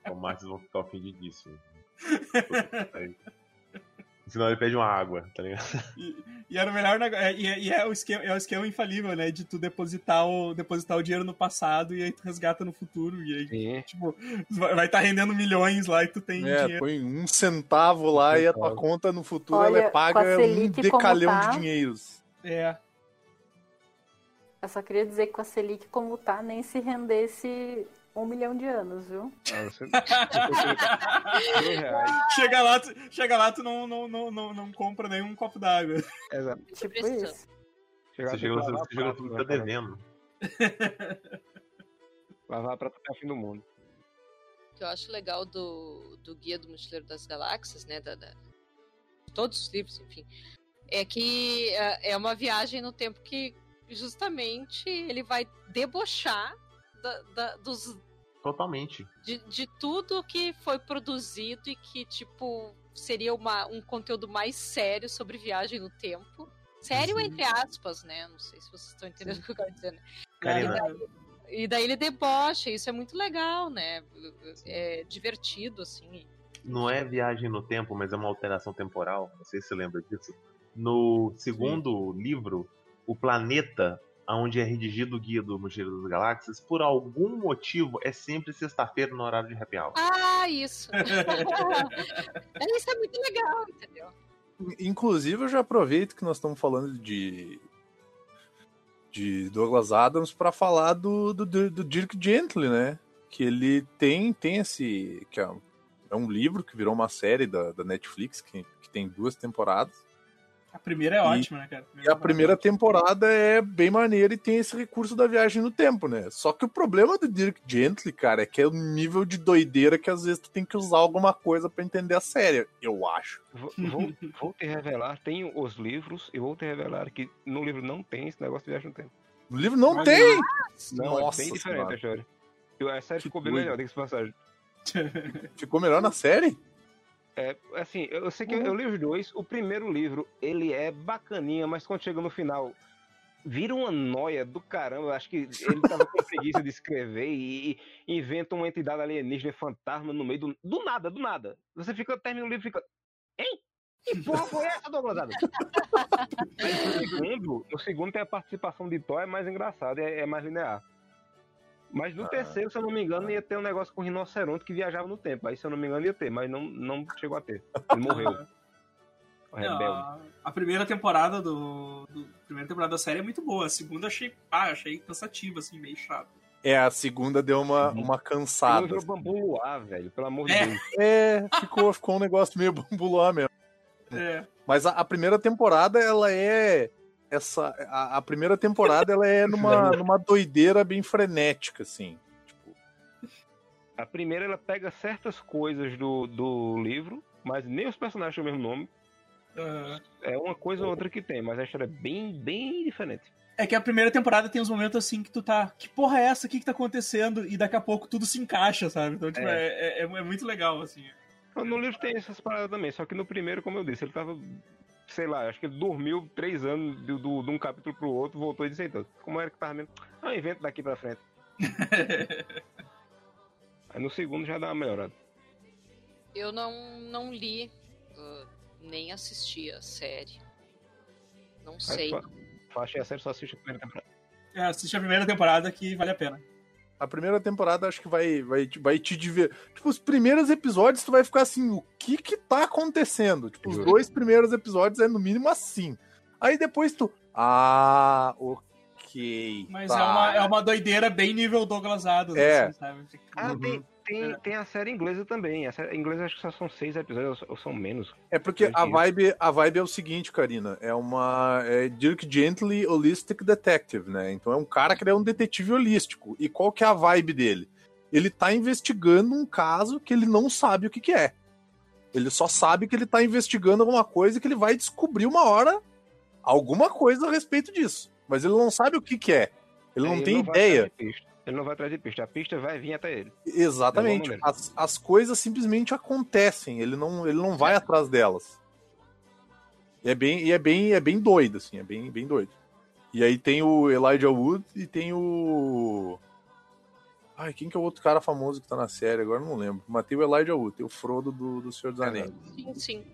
Tomates vão ficar ofendidíssimos. Senão ele pede uma água, tá ligado? E, e era o melhor negócio. é- E, é, e é o esquema, é o esquema infalível, né? De tu depositar o, depositar o dinheiro no passado e aí tu resgata no futuro. E aí, Sim. tipo, vai estar rendendo milhões lá e tu tem É, dinheiro. põe um centavo lá e a tua conta no futuro Olha, ela é paga um decalhão tá- de dinheiros. É. Eu só queria dizer que com a Selic como tá, nem se rendesse um milhão de anos, viu? Ah, você... Chega lá, tu, chega lá, tu não, não, não, não, não compra nenhum copo d'água. Exato. Tipo isso. Você chega, pra você lavar chega prato, tudo vai tá falar. devendo. Lavar prato até o fim do mundo. que eu acho legal do, do Guia do Mochileiro das Galáxias, né? Da, da- de todos os livros, enfim. é que é é uma viagem no tempo que justamente ele vai debochar da- da- dos, Totalmente. de, de tudo que foi produzido e que, tipo, seria uma, um conteúdo mais sério sobre viagem no tempo. Sério, Sim. entre aspas, né? Não sei se vocês estão entendendo o que eu quero dizer, né? Karina, E daí ele debocha, isso é muito legal, né? É divertido, assim. não é viagem no tempo, mas é uma alteração temporal. Não sei se você lembra disso. No segundo livro, o planeta onde é redigido o guia do Mochileiro das Galáxias, por algum motivo, é sempre sexta-feira no horário de happy hour. Ah, isso! É, isso é muito legal, entendeu? Inclusive, eu já aproveito que nós estamos falando de de Douglas Adams para falar do, do, do Dirk Gently, né? Que ele tem tem esse que é, é um livro que virou uma série da, da Netflix que, que tem duas temporadas. A primeira é E- ótima, né, cara? E a primeira temporada é bem maneira e tem esse recurso da viagem no tempo, né? Só que o problema do Dirk Gently, cara, é que é o nível de doideira que às vezes tu tem que usar alguma coisa pra entender a série, eu acho. Vou, vou, vou te revelar, tem os livros, e vou te revelar que no livro não tem esse negócio de viagem no tempo. No livro não Olha tem! Não, Nossa é bem diferente Senhora. a A série Que ficou bem doido. melhor, tem que se passagem. Ficou melhor na série? É, assim, eu sei que Uhum. eu, eu li os dois. O primeiro livro, ele é bacaninha, mas quando chega no final, vira uma noia do caramba. Acho que ele tava com preguiça de escrever e, e inventa uma entidade alienígena fantasma no meio do. Do nada, do nada. Você fica, termina o livro e fica. Hein? Que porra foi essa, Douglas Adams? No, segundo, no segundo tem a participação de Thor, é mais engraçado, é, é mais linear. Mas no Ah. terceiro, se eu não me engano, ia ter um negócio com o rinoceronte que viajava no tempo. Aí, se eu não me engano, ia ter, mas não, não chegou a ter. Ele morreu. O Não, rebelde. a, primeira temporada do, do- a primeira temporada da série é muito boa. A segunda achei, ah, achei cansativa, assim, meio chato. É, a segunda deu uma, Uhum. uma cansada. virou bambu luar, velho. Pelo amor de É. Deus. É, ficou, ficou um negócio meio bambular mesmo. É, Mas a, a primeira temporada, ela é. Essa, a, a primeira temporada, ela é numa, numa doideira bem frenética, assim. Tipo, A primeira, ela pega certas coisas do, do livro, mas nem os personagens têm o mesmo nome. ah, É uma coisa ou outra que tem, mas a história é bem, bem diferente. é que a primeira temporada tem uns momentos assim que tu tá. Que porra é essa? O que, que tá acontecendo? E daqui a pouco tudo se encaixa, sabe? Então, tipo, é, é, é- é muito legal, assim. No livro tem essas paradas também, só que no primeiro, como eu disse, ele tava. Sei lá, acho que ele dormiu três anos de, do- de um capítulo pro outro, voltou e disse então, como era que tava mesmo? Ah, invento daqui pra frente. Aí no segundo já dá uma melhorada. Eu não, não li, uh, nem assisti a série. Não Aí sei. fa- Faixa a série, só assiste a primeira temporada. É, assiste a primeira temporada que vale a pena. A primeira temporada acho que vai, vai, te- vai te divertir. Tipo, os primeiros episódios tu vai ficar assim, o que que tá acontecendo? Tipo, os dois primeiros episódios é no mínimo assim. Aí depois tu, ah, ok. Mas tá. é, uma, é uma doideira bem nível Douglas Adams, É. assim, sabe? Ah, Uhum. tem, tem, tem a série inglesa também. A série inglesa acho que só são seis episódios, ou são menos. É porque a vibe, a vibe é o seguinte, Karina, é uma é Dirk Gently Holistic Detective, né? Então é um cara que é um detetive holístico. E qual que é a vibe dele? Ele tá investigando um caso que ele não sabe o que que é. Ele só sabe que ele tá investigando alguma coisa e que ele vai descobrir uma hora alguma coisa a respeito disso. Mas ele não sabe o que que é. Ele não Ele tem vai ideia. Ele não vai atrás de pista. A pista vai vir até ele. Exatamente. As, as coisas simplesmente acontecem. Ele não, ele não vai atrás delas. E é bem, e é bem, é bem doido, assim, é bem, bem doido. E aí tem o Elijah Wood e tem o. Ai, quem que é o outro cara famoso que tá na série? Agora não lembro. Mas tem o Elijah Wood, tem o Frodo do, do Senhor dos Anéis. Sim, sim.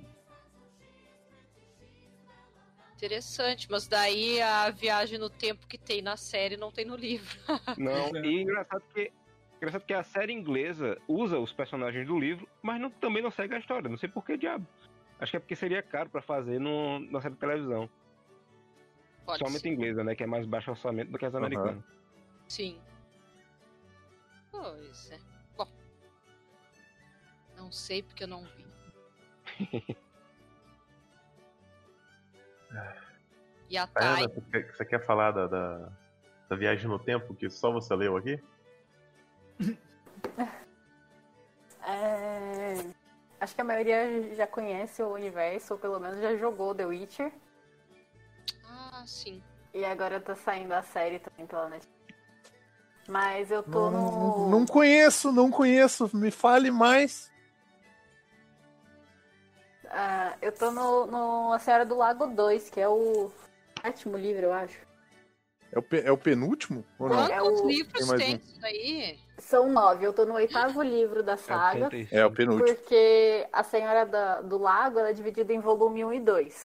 Interessante, mas daí a viagem no tempo que tem na série não tem no livro. Não, É. e engraçado que. Engraçado que a série inglesa usa os personagens do livro, mas não- também não segue a história. Não sei por que diabo. Acho que é porque seria caro pra fazer no, na série de televisão. Pode Somente ser. inglesa, né? Que é mais baixo orçamento do que as Aham. americanas. Sim. Pois é. Bom. Não sei porque eu não vi. E a Thay, Ana, você quer, você quer falar da, da, da viagem no tempo que só você leu aqui? É, Acho que a maioria já conhece o universo, ou pelo menos já jogou The Witcher. sim. E agora tá saindo a série também pela Netflix. Mas eu tô Não, no. não conheço, não conheço. Me fale mais. Ah, eu tô no, no A Senhora do Lago 2, que é o sétimo livro, eu acho. É o, pe- é o penúltimo? Ou não? É Quantos o- livros Tem mais tem um. isso daí? São nove. Eu tô no oitavo livro da É saga. 35. É o penúltimo. Porque a Senhora da- do Lago ela é dividida em volume 1 e 2.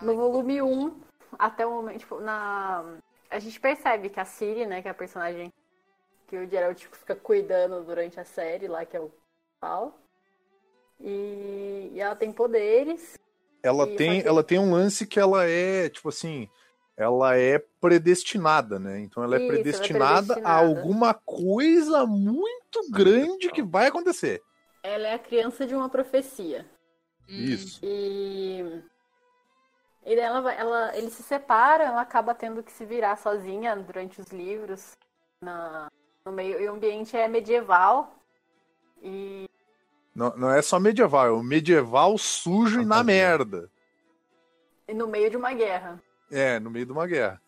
No volume 1, até o momento, tipo, na... a gente percebe que a Siri, né, que é a personagem que o Geralt tipo, fica cuidando durante a série, lá que é o Pau. E... e ela tem poderes. Ela tem, que- ela tem um lance que ela é, tipo assim, ela é predestinada, né? Então ela é Isso, ela é predestinada, a predestinada. alguma coisa muito grande que vai acontecer. Ela é a criança de uma profecia. Isso. E. E daí ela, vai- ela, eles se separam, ela acaba tendo que se virar sozinha durante os livros. Na, no meio, e o ambiente é medieval. E. Não, não é só medieval, é o medieval sujo e na merda. e no meio de uma guerra. É, no meio de uma guerra.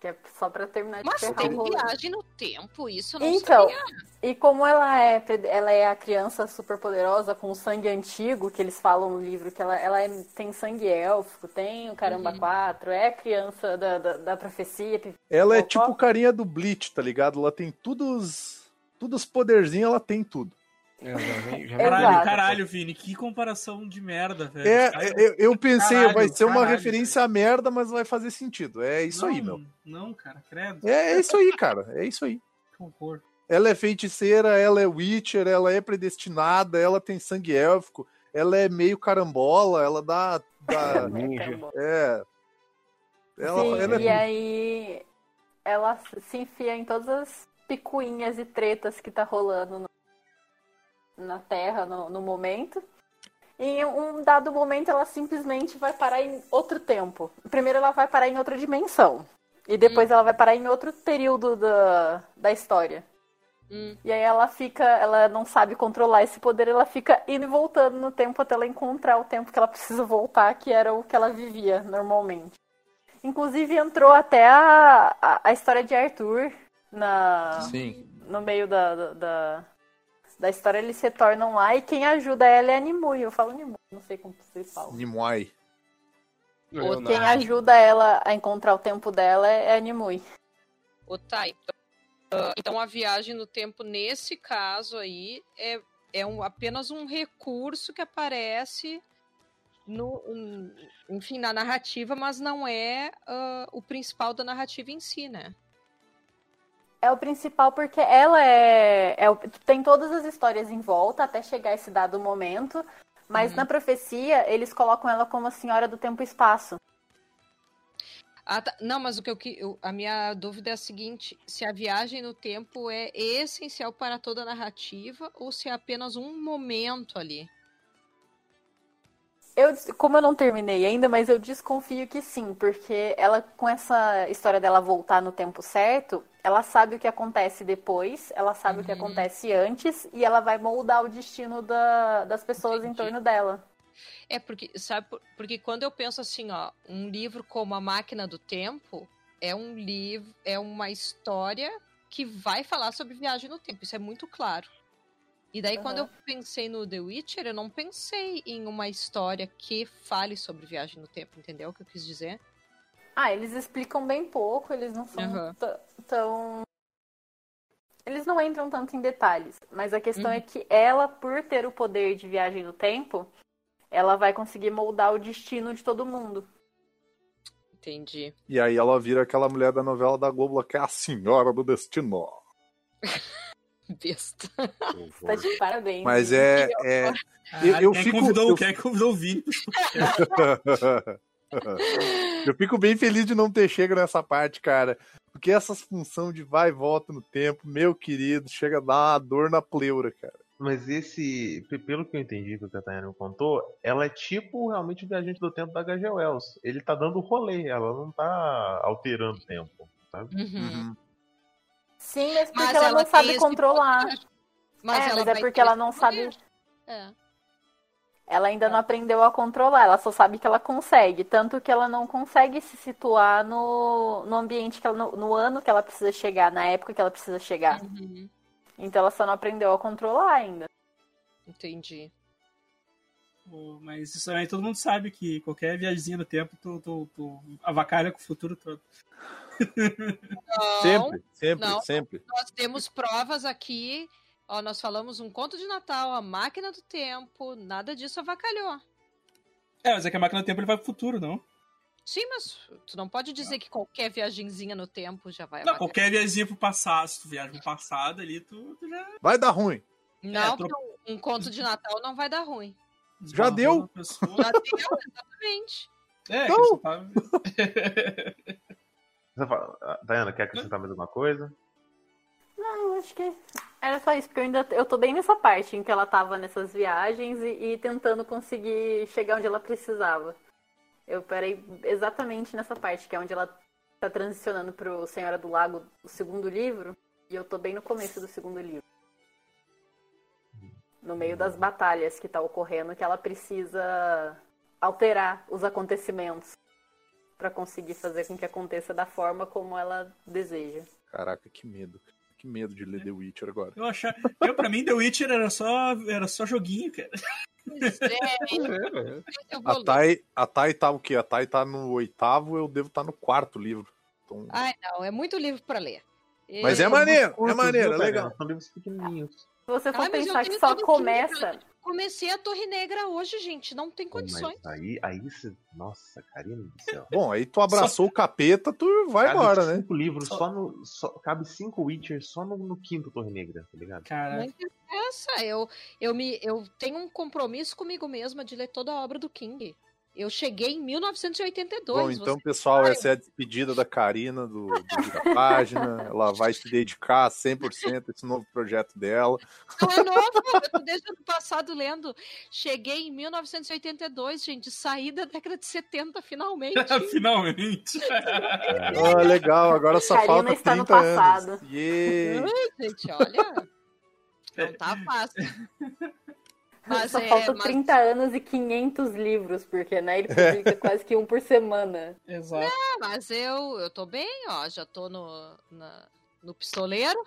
Que é só pra terminar de Mas ferrar tem o viagem no tempo, isso não Então, sabia. e como ela é, ela é a criança super poderosa com o sangue antigo, que eles falam no livro, que ela, ela é- tem sangue élfico, tem o caramba Uhum. 4, é a criança da, da, da profecia. Ela é tipo o carinha do Bleach, tá ligado? Ela tem todos, todos os poderzinhos, ela tem tudo. É, já já Caralho, caralho, Vini, que comparação de merda, velho. É, eu, eu pensei, Caralho, vai ser uma referência à merda, mas vai fazer sentido. É isso aí, não, meu. Não, cara, credo. É, é isso aí, cara. É isso aí. Que horror. Ela é feiticeira, ela é Witcher, ela é predestinada, ela tem sangue élfico, ela é meio carambola, ela dá. dá Ninja. é. Ela, Sim, ela é e aí ela se enfia em todas as picuinhas e tretas que tá rolando no- na Terra no, no momento. E em um dado momento ela simplesmente vai parar em outro tempo. Primeiro ela vai parar em outra dimensão. E depois ela vai parar em outro período da, da história. Hum. E aí ela fica, ela não sabe controlar esse poder, ela fica indo e voltando no tempo até ela encontrar o tempo que ela precisa voltar, que era o que ela vivia normalmente. Inclusive entrou até a, a, a história de Arthur na, Sim. no meio da, da, da, da história, eles se tornam lá e quem ajuda ela é a Nimue. Eu falo Nimue, não sei como vocês falam. Nimue. Não. Quem ajuda ela a encontrar o tempo dela é a Nimue. Ô, tá, então, ah, então a viagem no tempo, nesse caso aí, é, é um, apenas um recurso que aparece no, um, enfim, na narrativa, mas não é ah, o principal da narrativa em si, né? É o principal porque ela é, é tem todas as histórias em volta até chegar esse dado momento, mas Uhum. na profecia eles colocam ela como a senhora do tempo e espaço. Ah, tá. Não, mas o que eu, eu- a minha dúvida é a seguinte: se a viagem no tempo é essencial para toda a narrativa ou se é apenas um momento ali? Eu, como eu não terminei ainda, mas eu desconfio que sim, porque ela, com essa história dela voltar no tempo certo, ela sabe o que acontece depois, ela sabe o que Uhum. acontece antes, e ela vai moldar o destino da- das pessoas em Entendi. torno dela. É porque, sabe, por- porque quando eu penso assim, ó, um livro como A Máquina do Tempo é um livro, é uma história que vai falar sobre viagem no tempo, isso é muito claro. E daí, quando eu pensei no The Witcher, eu não pensei em uma história que fale sobre viagem no tempo, entendeu o que eu quis dizer? Ah, eles explicam bem pouco, eles não são t- tão. Eles não entram tanto em detalhes, mas a questão Uhum. é que ela, por ter o poder de viagem no tempo, ela vai conseguir moldar o destino de todo mundo. Entendi. E aí ela vira aquela mulher da novela da Globo que é a senhora do destino. Besta. Tá de parabéns. Mas é. é... Eu- eu quem, fico- convidou, eu- quem convidou o Vini? eu fico bem feliz de não ter chego nessa parte, cara. Porque essas funções de vai e volta no tempo, meu querido, chega a dar uma dor na pleura, cara. Mas esse, pe- pelo que eu entendi que o Catarina me contou, ela é tipo realmente o viajante do tempo da H.G. Wells. Ele tá dando rolê, ela não tá alterando o tempo, sabe? Uhum. Sim, mas porque Mas ela, ela não sabe esse controlar. poder. Mas, é, mas é porque ela não poder. sabe. É. Ela ainda não aprendeu a controlar, ela só sabe que ela consegue. Tanto que ela não consegue se situar no, no ambiente, que ela, no, no ano que ela precisa chegar, na época que ela precisa chegar. Uhum, Então ela só não aprendeu a controlar ainda. entendi. Pô, Mas isso aí todo mundo sabe que qualquer viagemzinha no tempo, tu, tu, tu avacalha com o futuro todo. Não, Sempre, sempre, não. sempre. nós temos provas aqui. Ó, nós falamos um conto de Natal, a máquina do tempo, nada disso avacalhou. É, mas é que a máquina do tempo ele vai pro futuro, não? Sim, mas tu não pode dizer que qualquer viagenzinha no tempo já vai Não, avacalhar. qualquer viagemzinha pro passado, se tu viaja pro passado ali, tu, tu já. Vai dar ruim. Não, É, tro- porque um conto de Natal não vai dar ruim. Já deu? Já deu, exatamente. É, Não. que você tá- Você fala, ah, Dayana, quer acrescentar mais alguma coisa? Não, acho que era só isso, porque eu ainda eu tô bem nessa parte em que ela tava nessas viagens e, e tentando conseguir chegar onde ela precisava. Eu parei exatamente nessa parte, que é onde ela tá transicionando pro Senhora do Lago, o segundo livro, e eu tô bem no começo do segundo livro. No meio das batalhas que tá ocorrendo, que ela precisa alterar os acontecimentos pra conseguir fazer com que aconteça da forma como ela deseja. Caraca, que medo. Que medo de ler The Witcher agora. Eu achava. Eu, pra mim, The Witcher era só, era só joguinho, cara. É, É, A. Thay, a Thay tá o quê? A Thay tá no oitavo, eu devo estar no quarto livro. Então- Ai, não, é muito livro pra ler. Mas é maneiro, é maneiro, é legal. São livros pequenininhos. Se você for eu pensar que só começa. Comecei a Torre Negra hoje, gente. Não tem condições. Mas aí, aí você... Nossa, Karina do céu. Bom, aí tu abraçou o capeta, tu vai Cabe embora, né? cinco livros Só- só no. Só, cabe cinco Witcher só no, no quinto Torre Negra, tá ligado? Não Caraca. interessa. Eu, eu, me, eu tenho um compromisso comigo mesma de ler toda a obra do King. Eu cheguei em 1982. Bom, então, você- pessoal, essa é a despedida da Karina do, do Vira Página. Ela vai se dedicar 100% a esse novo projeto dela. Não é novo, eu tô desde o ano passado lendo. Cheguei em 1982, gente. Saí da década de 70, finalmente. Finalmente. Ah, legal, agora só Karina falta está no 30 anos. passado. Yay. Ai, gente, olha. Não tá fácil. Mas Só é, faltam mas- 30 anos e 500 livros, porque né, ele publica quase que um por semana. Exato. mas eu, eu tô bem, ó. Já tô no, na- no pistoleiro.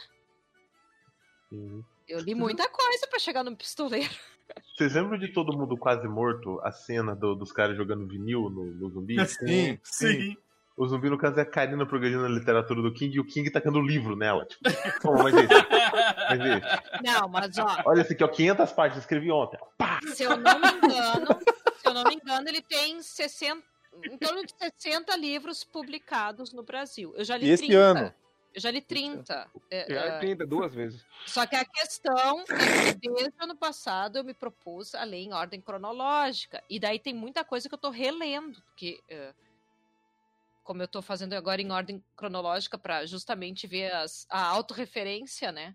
Uhum. Eu li muita coisa pra chegar no pistoleiro. Vocês lembram de todo mundo quase morto? A cena do- dos caras jogando vinil no, no zumbi? Sim, sim. Sim. O zumbi, no caso, é a Karina progredindo a literatura do King e o King tacando o livro nela. Tipo, toma, mas esse, mas esse. Não, mas ó, Olha esse aqui, ó, 500 páginas, escrevi ontem. se eu não me engano, se eu não me engano, ele tem 60, em torno de 60 livros publicados no Brasil. Eu já li Esse 30. ano? Eu já li 30. É, Já é, 30 duas vezes. Só que a questão é que desde o ano passado eu me propus a ler em ordem cronológica. E daí tem muita coisa que eu tô relendo, porque é, como eu tô fazendo agora em ordem cronológica para justamente ver as, a autorreferência, né?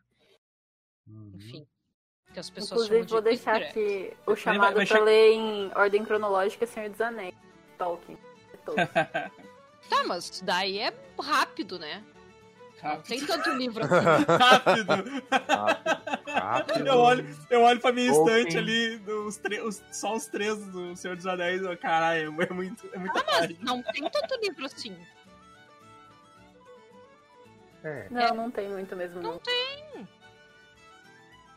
Enfim. Que as pessoas Inclusive, chamam vou de deixar easter egg. aqui o chamado vai pra che- ler em ordem cronológica Senhor dos Anéis. Tolkien. Tolkien. Tá, mas daí é rápido, né? Não Rápido. tem tanto livro assim. Rápido. Rápido. Eu olho, eu olho pra minha Tolkien. estante ali, tre- os- só os três do Senhor dos Anéis. eu, Caralho, é muito, é muita Ah, mas não tem tanto livro assim. É. Não, não tem muito mesmo. Não Não. tem.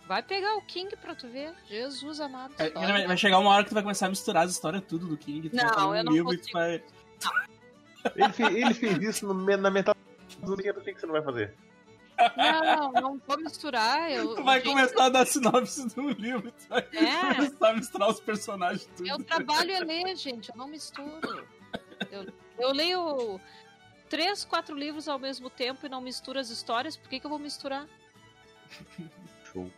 Vai pegar o King pra tu ver. Jesus amado. É. Vai, vai chegar uma hora que tu vai começar a misturar as histórias tudo do King. Não, um eu não livro e tu consigo. vai... Ele, fe- ele fez isso no na metade do livro, o que você não vai fazer? Não, não vou misturar. Eu, Tu vai gente, começar a dar sinopse do livro. Tu vai É. começar a misturar os personagens tudo. Meu trabalho é ler, gente. Eu não misturo. Eu, eu leio três, quatro livros ao mesmo tempo e não misturo as histórias. Por que, que eu vou misturar? Show.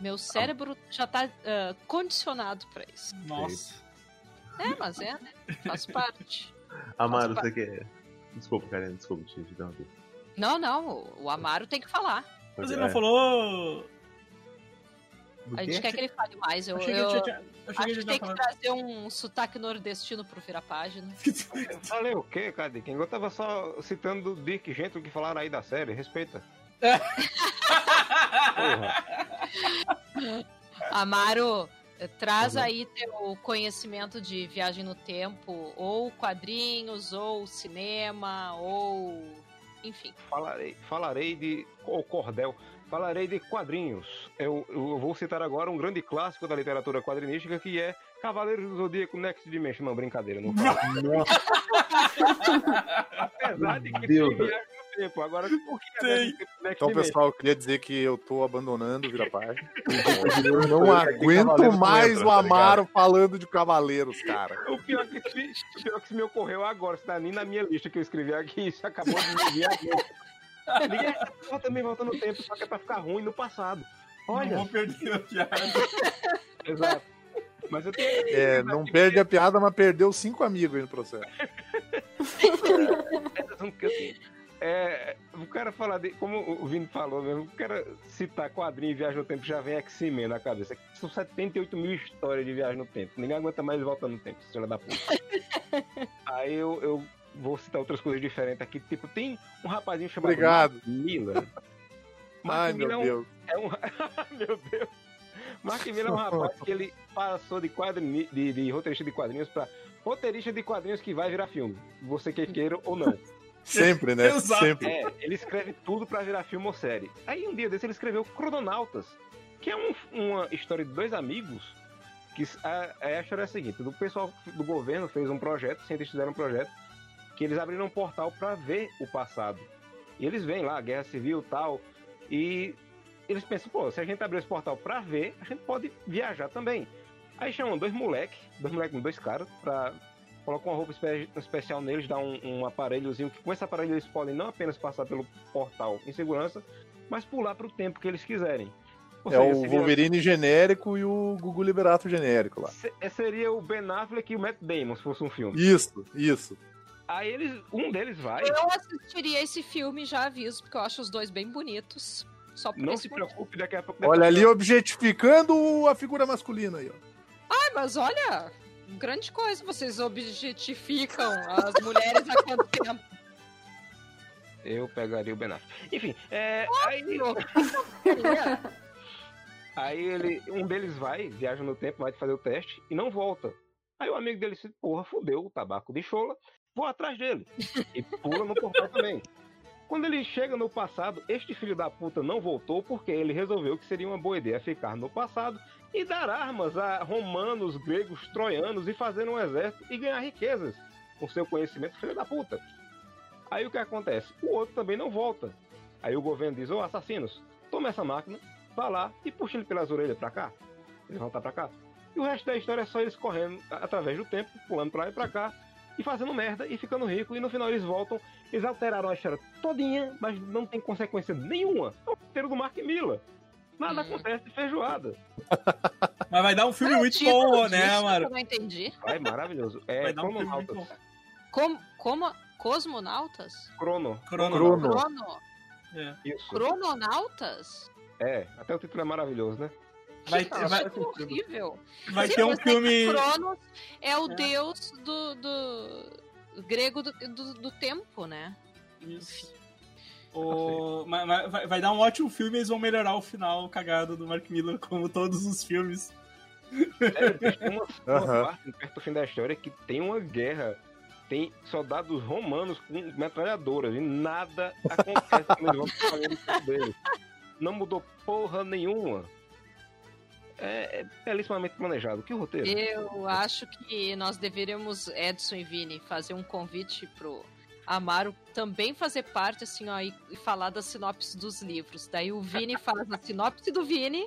Meu cérebro já tá ah, condicionado pra isso. Nossa. É, mas é, né? Faz parte. Amaro, você quer. Desculpa, Karina, desculpa te interromper. Não, não. o- O Amaro tem que falar. Mas É. ele não falou... Do A gente quer que ele fale mais. Eu, Eu eu- tinha... Eu acho que tem que trazer um sotaque nordestino pro virar página. Falei o quê, cadê? Quem eu tava só citando o Dick Gentry que falaram aí da série, respeita. Porra. Amaro, traz Uhum. aí teu conhecimento de viagem no tempo, ou quadrinhos, ou cinema, ou. Enfim. Falarei, falarei de. O cordel. Falarei de quadrinhos. Eu, eu vou citar agora um grande clássico da literatura quadrinística que é Cavaleiros do Zodíaco Next Dimension. Não, brincadeira, não falo. Apesar de que Deus. tem viagem Agora, por que Tem. Então, pessoal, eu queria dizer que eu tô abandonando o Vira Página. Eu não aguento mais entra, o tá Amaro falando de Cavaleiros, cara. O pior, que, o pior que se me ocorreu agora, é nem na minha lista que eu escrevi aqui, isso acabou de me vir agora. Ninguém essa porra também volta no tempo, só que é pra ficar ruim no passado. Não Olha, vou perder a piada. exato. Mas eu tenho. É, não perde a piada, mas perdeu cinco amigos aí no processo. Que tenho. É, o cara falar de. Como o Vini falou mesmo, o cara citar quadrinho e viagem no tempo já vem X-Men na cabeça. São 78 mil histórias de viagem no tempo. Ninguém aguenta mais voltar no tempo, filha da puta. Aí eu, eu vou citar outras coisas diferentes aqui. Tipo, tem um rapazinho chamado Obrigado. Mark Miller. Ai, Miller é meu um- Deus. é um. meu Deus. Mark Miller é um rapaz que ele passou de, de, de roteirista de quadrinhos pra roteirista de quadrinhos que vai virar filme. Você quer queira ou não. Sempre, né? Exato. Sempre. É, ele escreve tudo pra virar filme ou série. Aí um dia desse ele escreveu Crononautas, que é um- uma história de dois amigos. Que a, a história é a seguinte: o pessoal do governo fez um projeto, os cientistas fizeram um projeto, que eles abriram um portal pra ver o passado. E eles veem lá, guerra civil tal. E eles pensam, pô, se a gente abrir esse portal pra ver, a gente pode viajar também. Aí chamam dois moleques, dois moleques, dois caras, pra colocam uma roupa espe- especial neles, dá um, um aparelhozinho, que com esse aparelho eles podem não apenas passar pelo portal em segurança, mas pular pro tempo que eles quiserem. Ou É seja, o Wolverine genérico e o Gugu Liberato genérico lá. se- seria o Ben Affleck e o Matt Damon, se fosse um filme. Isso, isso. Aí eles, um deles vai, Eu assistiria esse filme, já aviso, porque eu acho os dois bem bonitos. Só por não esse se motivo. preocupe, daqui a pouco... Olha ali objetificando a figura masculina aí, ó. Ai, mas olha, grande coisa, vocês objetificam as mulheres há quanto tempo? Eu pegaria o Ben Affleck. Enfim, é, aí, aí ele, um deles vai, viaja no tempo, vai fazer o teste e não volta. Aí o amigo dele se, porra, fudeu o tabaco de chola, vou atrás dele. E pula no portal também. Quando ele chega no passado, este filho da puta não voltou porque ele resolveu que seria uma boa ideia ficar no passado e dar armas a romanos, gregos, troianos e fazer um exército e ganhar riquezas com seu conhecimento, filho da puta. Aí o que acontece? O outro também não volta. Aí o governo diz: Ô assassinos, toma essa máquina, vá lá e puxa ele pelas orelhas pra cá. Eles vão estar pra cá. E o resto da história é só eles correndo através do tempo, pulando pra lá e pra cá, e fazendo merda e ficando rico. E no final eles voltam. Eles alteraram a história todinha, mas não tem consequência nenhuma. É o roteiro do Mark Miller. Nada Hum. acontece de feijoada. Mas vai dar um filme é o muito bom, né, Maro? Eu não entendi. Vai, maravilhoso. É Vai dar um filme muito bom. Como, como cosmonautas? Crono. Crono. Crono. Crono, É. Isso. crononautas? É, até o título é maravilhoso, né? Vai, ter- vai, horrível. vai Sim, ter um filme. Cronos é o É. deus do, do grego do, do, do tempo, né? Isso. O... mas- mas Vai, vai dar um ótimo filme e eles vão melhorar o final cagado do Mark Miller, como todos os filmes. É, tem uma, uma Aham. parte perto do fim da história que tem uma guerra. Tem soldados romanos com metralhadoras e nada acontece quando eles vão pra fazer isso deles. Não mudou porra nenhuma. É, é belíssimamente planejado. Que roteiro? Eu acho que nós deveríamos, Edson e Vini, fazer um convite pro Amaro também fazer parte, assim, ó, e, e falar da sinopse dos livros. Daí o Vini faz a sinopse do Vini,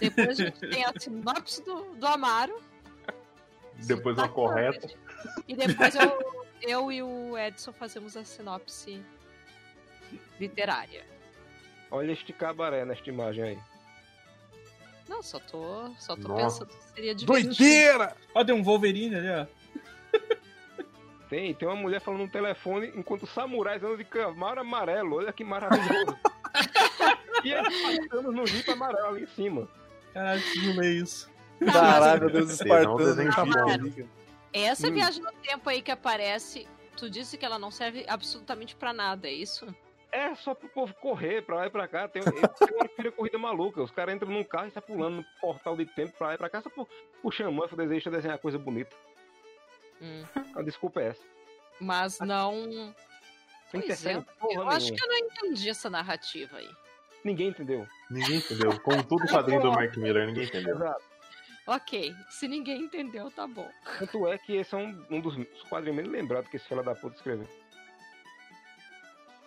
depois a gente tem a sinopse do, do Amaro. Depois uma correta. E depois eu, eu e o Edson fazemos a sinopse literária. Olha este cabaré nesta imagem aí. Não, só tô, só tô Nossa. pensando que seria divertido. Doideira! Ó, tem um Wolverine ali, ó. Tem, tem uma mulher falando no telefone enquanto samurais andam de camaro amarelo. Olha que maravilhoso. e eles passando no jipe amarelo ali em cima. Caralho, preciso ler isso. Caralho, meu Deus, espartano. Essa Hum. viagem no tempo aí que aparece, tu disse que ela não serve absolutamente pra nada, é isso? É só pro povo correr pra lá e pra cá. Tem, tem uma que vira corrida maluca. Os caras entram num carro e saem pulando no portal de tempo pra lá e pra cá só pro, pro xamã deseja desenhar coisa bonita. Hum. A desculpa é essa. Mas não. Não Pois interfere é, porra eu acho nenhuma. que eu não entendi essa narrativa aí. Ninguém entendeu. Ninguém entendeu. Como todo quadrinho do Mark Miller, ninguém entendeu. Exato. Ok, se ninguém entendeu, tá bom. Tanto é que esse é um, um dos quadrinhos menos lembrados que esse fila da puta escreveu.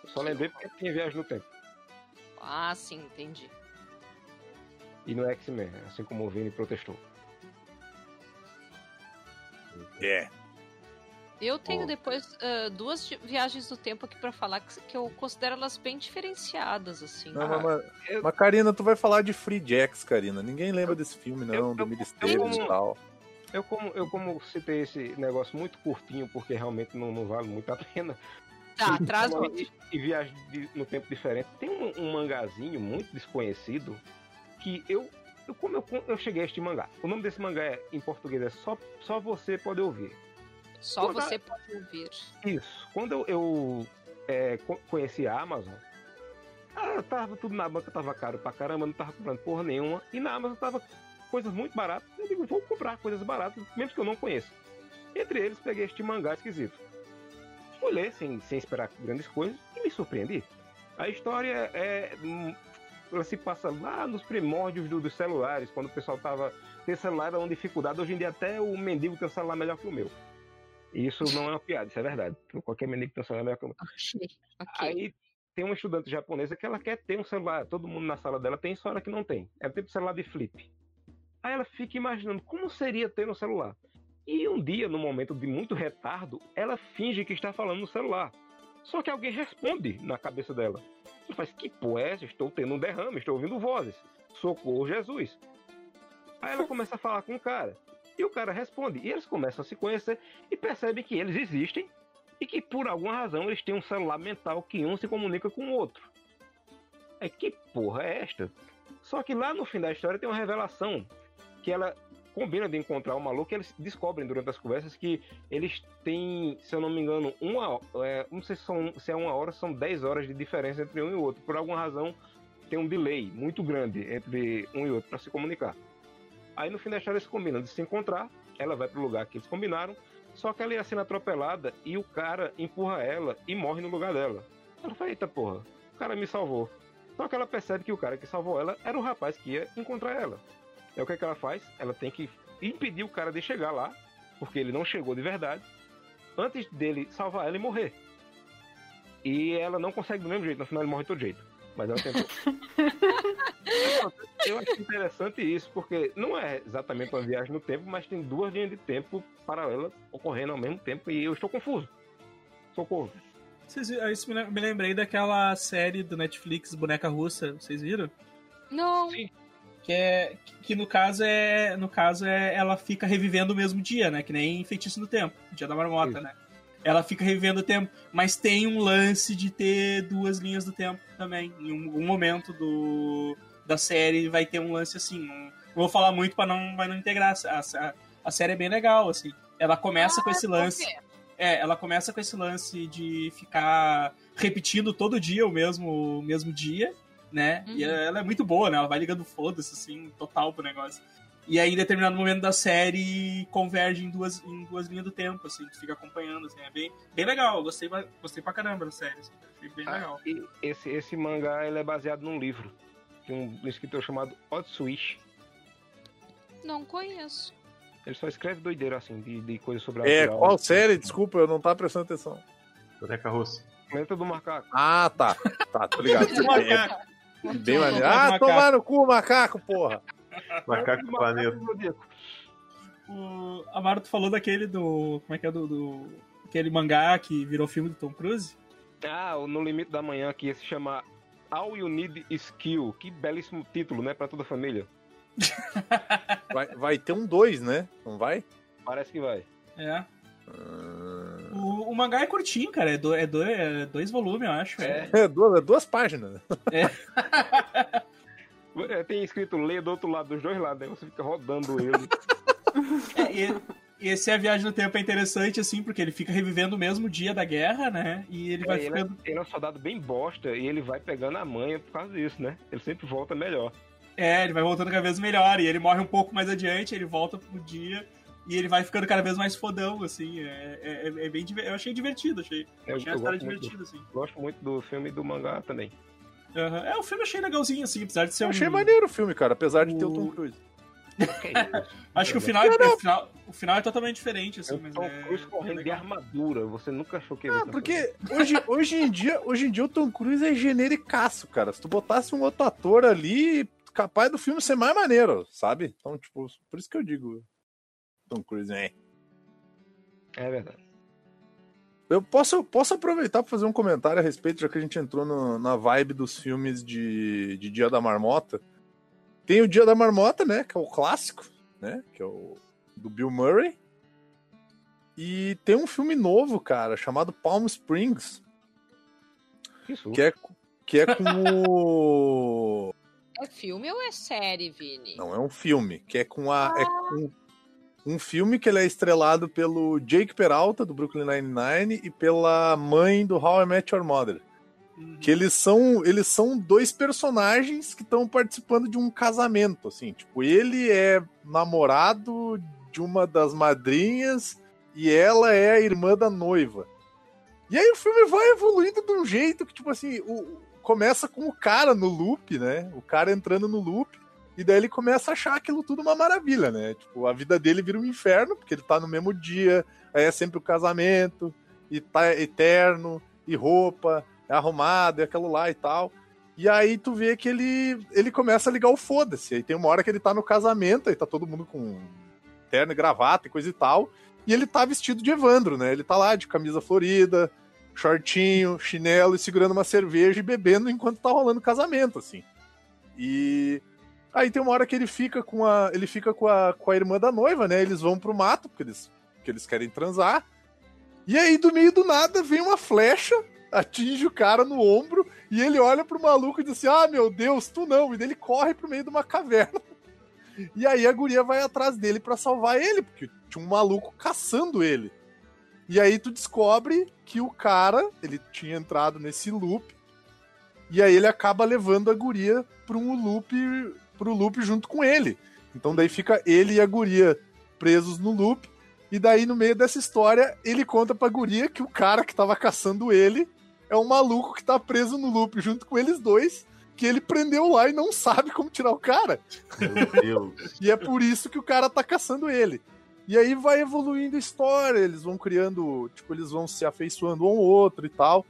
Eu só lembrei porque tinha viagem no tempo. Ah, sim, entendi. E no X-Men, assim como o Vini protestou. É. Eu tenho Oh. depois ah, duas viagens do tempo aqui pra falar que, que eu considero elas bem diferenciadas, assim. Não, mas, mas, eu- mas, Karina, tu vai falar de Free Jacks, Karina. Ninguém lembra desse filme, não, eu- do eu- e tal. Eu como, eu como citei esse negócio muito curtinho, porque realmente não, não vale muito a pena. Tá, traz de- E viagem de- no tempo diferente. Tem um, um mangazinho muito desconhecido que eu, eu como eu, eu cheguei a este mangá. O nome desse mangá é, em português é só, só você pode ouvir. Só tá- você pode ouvir. Isso. Quando eu, eu, é, co- conheci a Amazon, ah, tava tudo na banca, tava caro pra caramba, não tava comprando porra nenhuma. E na Amazon tava coisas muito baratas. Eu digo, vou comprar coisas baratas, mesmo que eu não conheça. Entre eles, peguei este mangá esquisito. Fui ler sem, sem esperar grandes coisas e me surpreendi. A história é. hum, Ela se passa lá nos primórdios do- dos celulares, quando o pessoal tava. Ter celular era uma dificuldade. Hoje em dia, até o mendigo tem um celular melhor que o meu. Isso não é uma piada, isso é verdade. Qualquer mendigo tem um celular melhor que o meu. Ok. ok. Aí tem uma estudante japonesa que ela quer ter um celular. Todo mundo na sala dela tem, só ela que não tem. Ela tem um celular de flip. Aí ela fica imaginando como seria ter um celular. E um dia, num momento de muito retardo, ela finge que está falando no celular. Só que alguém responde na cabeça dela. Ela faz, que porra é? Estou tendo um derrame, estou ouvindo vozes. Socorro, Jesus. Aí ela começa a falar com o cara. E o cara responde. E eles começam a se conhecer e percebem que eles existem e que por alguma razão eles têm um celular mental que um se comunica com o outro. É que porra é esta? Só que lá no fim da história tem uma revelação que ela combina de encontrar o maluco e eles descobrem durante as conversas que eles têm, se eu não me engano, uma é, não sei se, são, se é uma hora, são 10 horas de diferença entre um e o outro. Por alguma razão tem um delay muito grande entre um e outro para se comunicar. Aí no fim da história eles combinam de se encontrar, ela vai pro lugar que eles combinaram, só que ela ia sendo atropelada e o cara empurra ela e morre no lugar dela. Ela fala, eita porra, o cara me salvou. Só que ela percebe que o cara que salvou ela era o rapaz que ia encontrar ela. É o que, é que ela faz? Ela tem que impedir o cara de chegar lá, porque ele não chegou de verdade, antes dele salvar ela e morrer. E ela não consegue do mesmo jeito, no final ele morre de todo jeito. Mas ela tentou. Eu acho interessante isso, porque não é exatamente uma viagem no tempo, mas tem duas linhas de tempo paralelas ocorrendo ao mesmo tempo e eu estou confuso. Socorro. Vocês viram- Isso me lem- me lembrei daquela série do Netflix, Boneca Russa, vocês viram? Não, Que é. Que no caso é. No caso é. Ela fica revivendo o mesmo dia, né? Que nem feitiço do tempo, dia da marmota, Isso. né? Ela fica revivendo o tempo, mas tem um lance de ter duas linhas do tempo também. Em um, um momento do, da série vai ter um lance assim. Não, não vou falar muito pra não, pra não integrar. A, a, a série é bem legal, assim. Ela começa com esse lance. É, ela começa com esse lance de ficar repetindo todo dia o mesmo, o mesmo dia, né? E Uhum. ela é muito boa, né? Ela vai ligando foda-se, assim, total pro negócio. E aí, em determinado momento da série, converge em duas, em duas linhas do tempo, assim, tu fica acompanhando, assim, é bem, bem legal. Gostei, gostei pra caramba da série, assim, achei bem Ah, legal. e esse, esse mangá ele é baseado num livro de um escritor chamado Otsuishi. não conheço. Ele só escreve doideira assim, de, de coisas sobre É, natural. qual série? Desculpa, eu não tava prestando atenção. Boneca russa. Planeta do Macaco. Ah, tá. Tá, tô ligado. Bem maneiro. Macaco. Ah, tomar no cu, macaco, porra. Macaco do planeta. O Amaro, tu falou daquele do. Como é que é? Do, do- aquele mangá que virou filme do Tom Cruise? Ah, o No Limite da Manhã, que ia se chamar All You Need Skill. Que belíssimo título, né? Pra toda a família. Vai, vai ter um dois, né? Não vai? Parece que vai. É. O, o mangá é curtinho, cara. É, do, é, do- é dois volumes, eu acho. É. É, duas, é duas páginas. É, tem escrito lê do outro lado, dos dois lados, aí você fica rodando ele. É, e, esse é a viagem no tempo é interessante, assim, porque ele fica revivendo o mesmo dia da guerra, né? E ele vai É, ele, ficando. é, ele é um soldado bem bosta e ele vai pegando a manha por causa disso, né? Ele sempre volta melhor. É, ele vai voltando cada vez melhor. E ele morre um pouco mais adiante, ele volta pro dia. E ele vai ficando cada vez mais fodão, assim. É, é, é bem diver- Eu achei divertido, achei. Eu, achei a história divertida, assim. gosto muito do filme e do mangá também. Aham. É, o filme eu achei legalzinho, assim, apesar de ser Eu um. achei maneiro o filme, cara, apesar de ter o O- Tom Cruise. Isso? Acho que o final, é, o final, o final é totalmente diferente, É assim, o mas Tom é. Cruz correndo de armadura. Você nunca achou que ia Ah, porque hoje, hoje, em dia, hoje em dia o Tom Cruise é genericaço, cara. Se tu botasse um outro ator ali, capaz do filme ser mais maneiro, sabe? Então, tipo, por isso que eu digo Tom Cruise, é. É verdade. Eu posso, posso aproveitar para fazer um comentário a respeito, já que a gente entrou no- na vibe dos filmes de, de Dia da Marmota. Tem o Dia da Marmota, né? Que é o clássico, né? Que é o do Bill Murray. E tem um filme novo, cara, chamado Palm Springs, Que susto. que é, que é com o. É filme ou é série, Vini? Não, é um filme, que é com a. É com um filme que ele é estrelado pelo Jake Peralta, do Brooklyn Nine-Nine, e pela mãe do How I Met Your Mother. Uhum. Que eles são, eles são dois personagens que estão participando de um casamento, assim. Tipo, ele é namorado de uma das madrinhas e ela é a irmã da noiva. E aí o filme vai evoluindo de um jeito que, tipo assim, o, começa com o cara no loop, né? O cara entrando no loop. E daí ele começa a achar aquilo tudo uma maravilha, né? Tipo, a vida dele vira um inferno, porque ele tá no mesmo dia, aí é sempre o casamento, e tá eterno, e roupa, é arrumado, é aquilo lá e tal. E aí tu vê que ele, ele começa a ligar o foda-se. Aí tem uma hora que ele tá no casamento, aí tá todo mundo com terno e gravata e coisa e tal. E ele tá vestido de Evandro, né? Ele tá lá de camisa florida, shortinho, chinelo e segurando uma cerveja e bebendo enquanto tá rolando o casamento, assim. E aí tem uma hora que ele fica com a ele fica com a, com a irmã da noiva, né? Eles vão pro mato porque eles porque eles querem transar. E aí do meio do nada vem uma flecha, atinge o cara no ombro e ele olha pro maluco e diz assim: "Ah, meu Deus, tu não". E ele corre pro meio de uma caverna. E aí a guria vai atrás dele pra salvar ele, porque tinha um maluco caçando ele. E aí tu descobre que o cara, ele tinha entrado nesse loop, e aí ele acaba levando a guria para um loop, pro loop junto com ele. Então daí fica ele e a guria presos no loop, e daí no meio dessa história ele conta pra guria que o cara que tava caçando ele é um maluco que tá preso no loop junto com eles dois, que ele prendeu lá e não sabe como tirar o cara. Meu Deus. E é por isso que o cara tá caçando ele. E aí vai evoluindo a história, eles vão criando, tipo, eles vão se afeiçoando um ao outro e tal.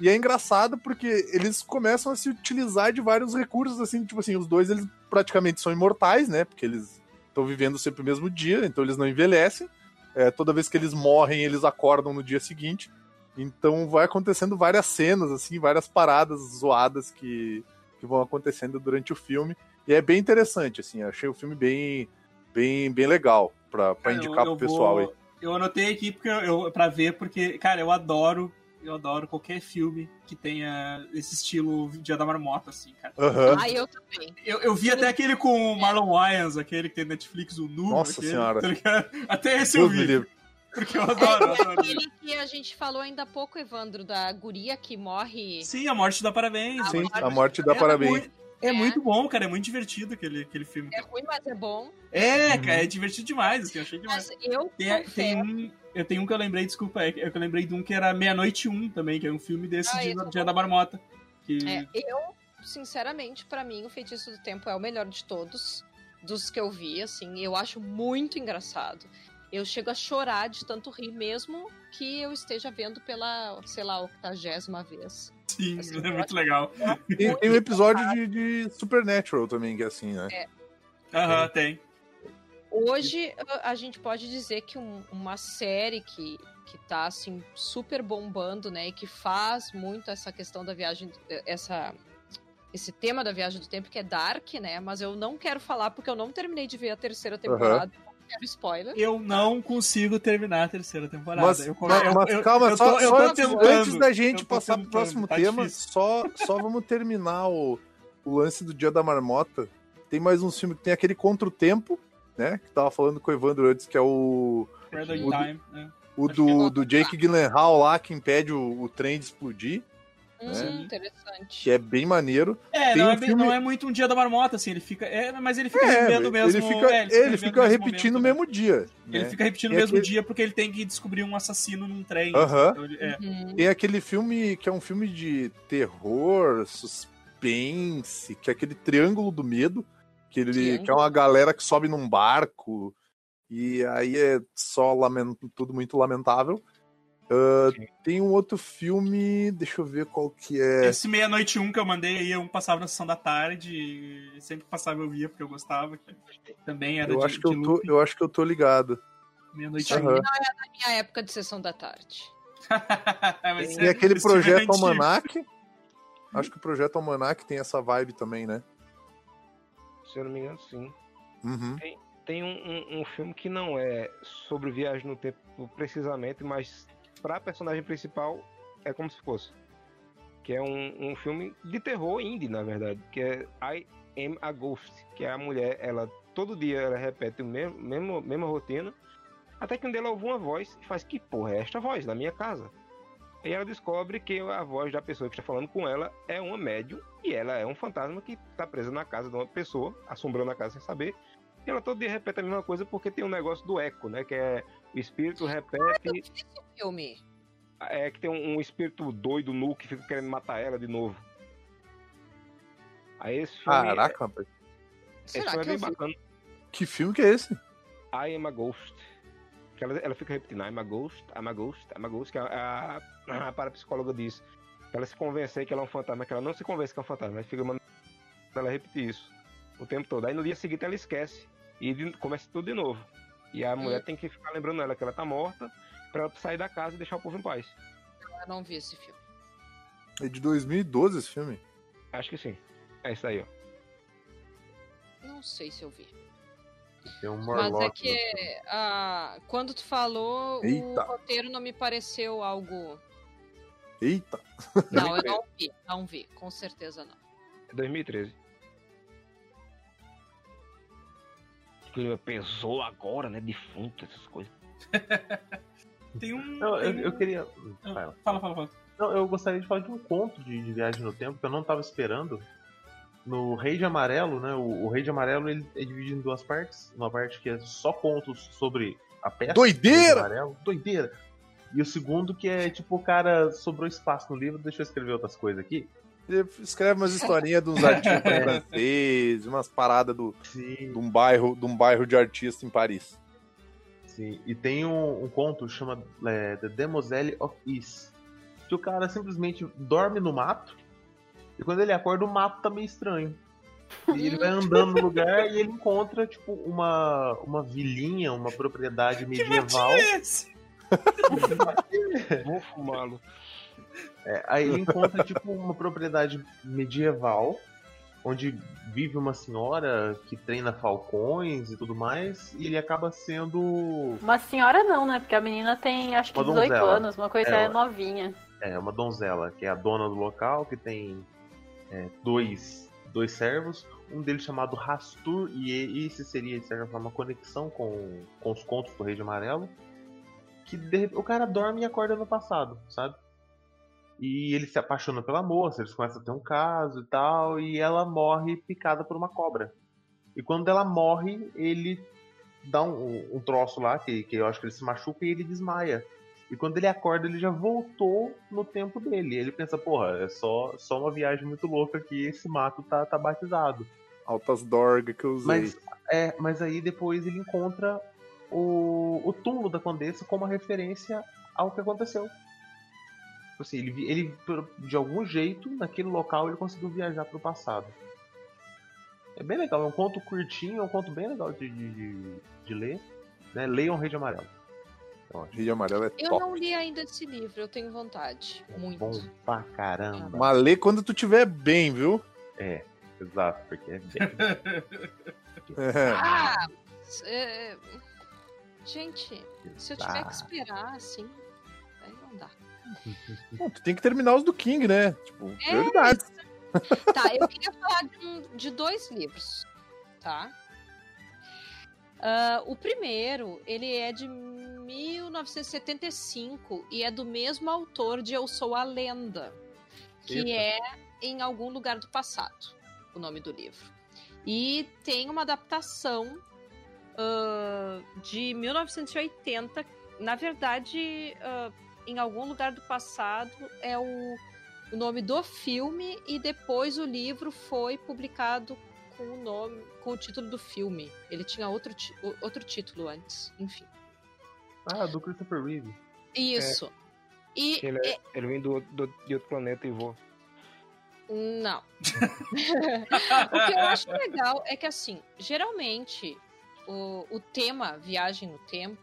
E é engraçado porque eles começam a se utilizar de vários recursos, assim, tipo assim, os dois eles praticamente são imortais, né? Porque eles estão vivendo sempre o mesmo dia, então eles não envelhecem. É, toda vez que eles morrem, eles acordam no dia seguinte. Então vai acontecendo várias cenas, assim, várias paradas zoadas que, que vão acontecendo durante o filme. E é bem interessante, assim, achei o filme bem, bem, bem legal Cara, indicar eu- eu pro pessoal vou- aí. Eu anotei aqui porque eu, eu, pra ver, porque, cara, eu adoro. Eu adoro qualquer filme que tenha esse estilo Dia da Marmota, assim, cara. Aham. Ah, eu também. Eu, eu vi até aquele com o Marlon Wayans, aquele que tem Netflix, o Nu. Nossa aquele, senhora. tá? Até esse eu Deus me vi, porque eu adoro, eu adoro. Aquele que a gente falou ainda há pouco, Evandro, da guria que morre. Sim, a morte dá parabéns. Ah, Sim, Morte a morte dá É parabéns. muito- É É. muito bom, cara. É muito divertido aquele, aquele filme. É ruim, mas é bom. É, Uhum. cara, é divertido demais, assim, eu achei demais. Mas eu Tem, tem um, eu tenho um que eu lembrei, desculpa, é que eu lembrei de um que era Meia-Noite Um também, que é um filme desse Ah, é dia da Marmota. Que... É, eu, sinceramente, pra mim, o Feitiço do Tempo é o melhor de todos, dos que eu vi, assim, eu acho muito engraçado. Eu chego a chorar de tanto rir, mesmo que eu esteja vendo pela, sei lá, octagésima vez. Sim, assim, é muito legal. Tem, tem um episódio de, de Supernatural também, que é assim, né? Aham, tem. Hoje, a- a gente pode dizer que um- uma série que, que tá, assim, super bombando, né, e que faz muito essa questão da viagem, essa... Esse tema da viagem do tempo que é Dark, né? Mas eu não quero falar porque eu não terminei de ver a terceira temporada. Quero spoiler. Eu não consigo terminar a terceira temporada. Mas, eu, mas- eu- mas eu- calma, eu só, tô- eu só tô antes, tentando, antes da gente passar pro próximo tá tema, difícil. só, só vamos terminar o, o lance do Dia da Marmota. Tem mais um filme que tem aquele Contra o Tempo, né? Que tava falando com o Evandro antes, que é o, O do- Time. né? O que é do, do Jake Gyllenhaal lá, que impede o, o trem de explodir, Hum, É. interessante. que é bem maneiro. É, Tem não, um é bem- filme- não é muito um dia da marmota, assim, ele fica. É, mas ele fica É, revendo mesmo. ele fica, é, ele fica mesmo repetindo no momento, né? mesmo dia. Ele né? fica repetindo Tem mesmo aquele- dia porque ele tem que descobrir um assassino num trem. Aham. Então ele- é. Uhum. Tem aquele filme que é um filme de terror, suspense, que é aquele Triângulo do Medo, que ele que é uma galera que sobe num barco e aí é só lamen- tudo muito lamentável. Sim. tem um outro filme, deixa eu ver qual que é. Esse meia-noite um que eu mandei aí, um passava na sessão da tarde, e sempre passava eu via porque eu gostava. que Também era Eu de, acho, que de eu, tô, eu acho que eu tô ligado. meia-noite Aham. um. Na minha época de sessão da tarde. Mas Tem aquele é Projeto. Almanac. Acho que o Projeto Almanac tem essa vibe também, né? Se eu não me engano, sim. Uhum. Tem um, um- um filme que não é sobre viagem no tempo precisamente, mas pra personagem principal é como se fosse. Que é um, um filme de terror indie, na verdade. Que é I Am a Ghost. Que é a mulher, ela todo dia ela repete o mesmo, mesmo mesma rotina. Até que um dia ela ouve uma voz e faz: Que porra é esta voz? Na minha casa. E ela descobre que a voz da pessoa que está falando com ela é uma médium e ela é um fantasma que está presa na casa de uma pessoa, assombrando a casa sem saber. E ela todo dia repete a mesma coisa porque tem um negócio do eco, né? Que é o espírito repete. vi esse filme. É que tem um, um espírito doido nu que fica querendo matar ela de novo. Aí esse filme. Caraca, rapaz. esse Será filme é que eu bem bacana. Que filme que é esse? I am a ghost. Que ela, ela fica repetindo, I'm a ghost, I'm a ghost, I'm a ghost, que a, a, a parapsicóloga diz. Pra ela se convencer que ela é um fantasma, que ela não se convence que é um fantasma, mas fica mandando ela repetir isso o tempo todo. Aí no dia seguinte ela esquece e de- começa tudo de novo. E a mulher tem que ficar lembrando ela que ela tá morta pra ela sair da casa e deixar o povo em paz. Eu não vi esse filme. É de 2012 esse filme. Acho que sim. É isso aí, ó. Não sei se eu vi. Tem um Mas é que ah, quando tu falou, Eita. o roteiro não me pareceu algo. Eita. Não, eu não vi, não vi, com certeza não. É 2013. Que pesou agora, né? Defunto, essas coisas. Tem um. Não, eu, tem eu um- queria. Ah, Fala. Fala, fala, fala. Não, eu gostaria de falar de um conto de, de viagem no tempo que eu não tava esperando. No Rei de Amarelo, né? O, o Rei de Amarelo ele é dividido em duas partes. Uma parte que é só contos sobre a peça. Doideira! Rei de Amarelo, doideira! E o segundo que é tipo, o cara sobrou espaço no livro, deixa eu escrever outras coisas aqui. Ele escreve umas historinhas dos artistas franceses, umas paradas do, Sim. de, um bairro, de um bairro de artista em Paris. Sim, e tem um, um conto que chama é, The Demoiselle of Is. Que o cara simplesmente dorme no mato e quando ele acorda o mato tá meio estranho. E ele vai andando no lugar e ele encontra, tipo, uma, uma vilinha, uma propriedade medieval. Que é esse? Vou fumá-lo. É, aí ele encontra, tipo, uma propriedade medieval, onde vive uma senhora que treina falcões e tudo mais, e ele acaba sendo Uma senhora não, né? Porque a menina tem acho que Uma 18 donzela. anos, uma coisa É, é, novinha. É, uma donzela, que é a dona do local, que tem é, dois, dois servos, um deles chamado Rastur, e esse seria, de certa forma, uma conexão com, com os contos do Rei de Amarelo, que de o cara dorme e acorda no passado, sabe? E ele se apaixona pela moça, eles começam a ter um caso e tal, e ela morre picada por uma cobra. E quando ela morre, ele dá um, um troço lá, que, que eu acho que ele se machuca e ele desmaia. E quando ele acorda, ele já voltou no tempo dele. Ele pensa, porra, é só, só uma viagem muito louca que esse mato tá, tá batizado. Altas dorgas que eu usei. Mas, é, mas aí depois ele encontra o, o túmulo da Condessa como uma referência ao que aconteceu. Tipo Assim, ele, ele, por- de algum jeito, naquele local, ele conseguiu viajar pro passado. É bem legal, é um conto curtinho, é um conto bem legal de, de, de- de ler. Né? Leiam Rei de Amarelo. É ótimo. Rio de Amarelo é Eu top. não li ainda esse livro, eu tenho vontade. Muito. Bom pra caramba. Mas lê quando tu tiver bem, viu? É, exato, porque é bem. É. Ah, é, gente, se eu tiver que esperar, assim, aí não dá. Bom, tu tem que terminar os do King, né? Tipo, É, prioridade. Tá, eu queria falar de, um- de dois livros, tá? Ah, o primeiro, ele é de 1975 e é do mesmo autor de Eu Sou a Lenda, que Eita. é Em Algum Lugar do Passado, o nome do livro. E tem uma adaptação ah, de 1980. Na verdade, ah, Em Algum Lugar do Passado é o, o nome do filme e depois o livro foi publicado com o nome, com o título do filme. Ele tinha outro, outro título antes, enfim. Ah, do Christopher Reeve. Isso. E Ele, é- ele vem do, do- de outro planeta e voa. Não. o que eu acho legal é que, assim, geralmente o, o tema viagem no tempo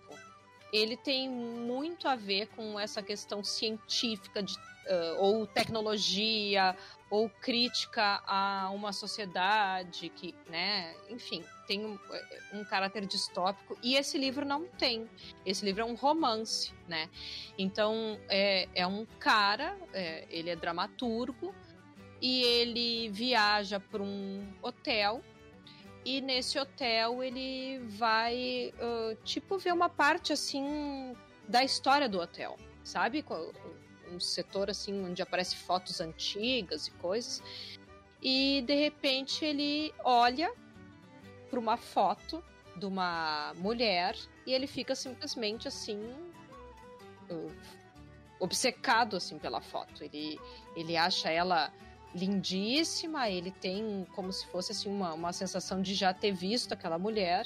ele tem muito a ver com essa questão científica de, ah, ou tecnologia ou crítica a uma sociedade que, né, enfim, tem um, um caráter distópico e esse livro não tem. Esse livro é um romance, né? Então é, é um cara, é, ele é dramaturgo e ele viaja para um hotel e nesse hotel ele vai ah, tipo ver uma parte assim da história do hotel, sabe? Um setor assim onde aparece fotos antigas e coisas. E de repente ele olha para uma foto de uma mulher e ele fica simplesmente assim ah, obcecado assim pela foto. Ele ele acha ela lindíssima, ele tem como se fosse assim uma, uma sensação de já ter visto aquela mulher.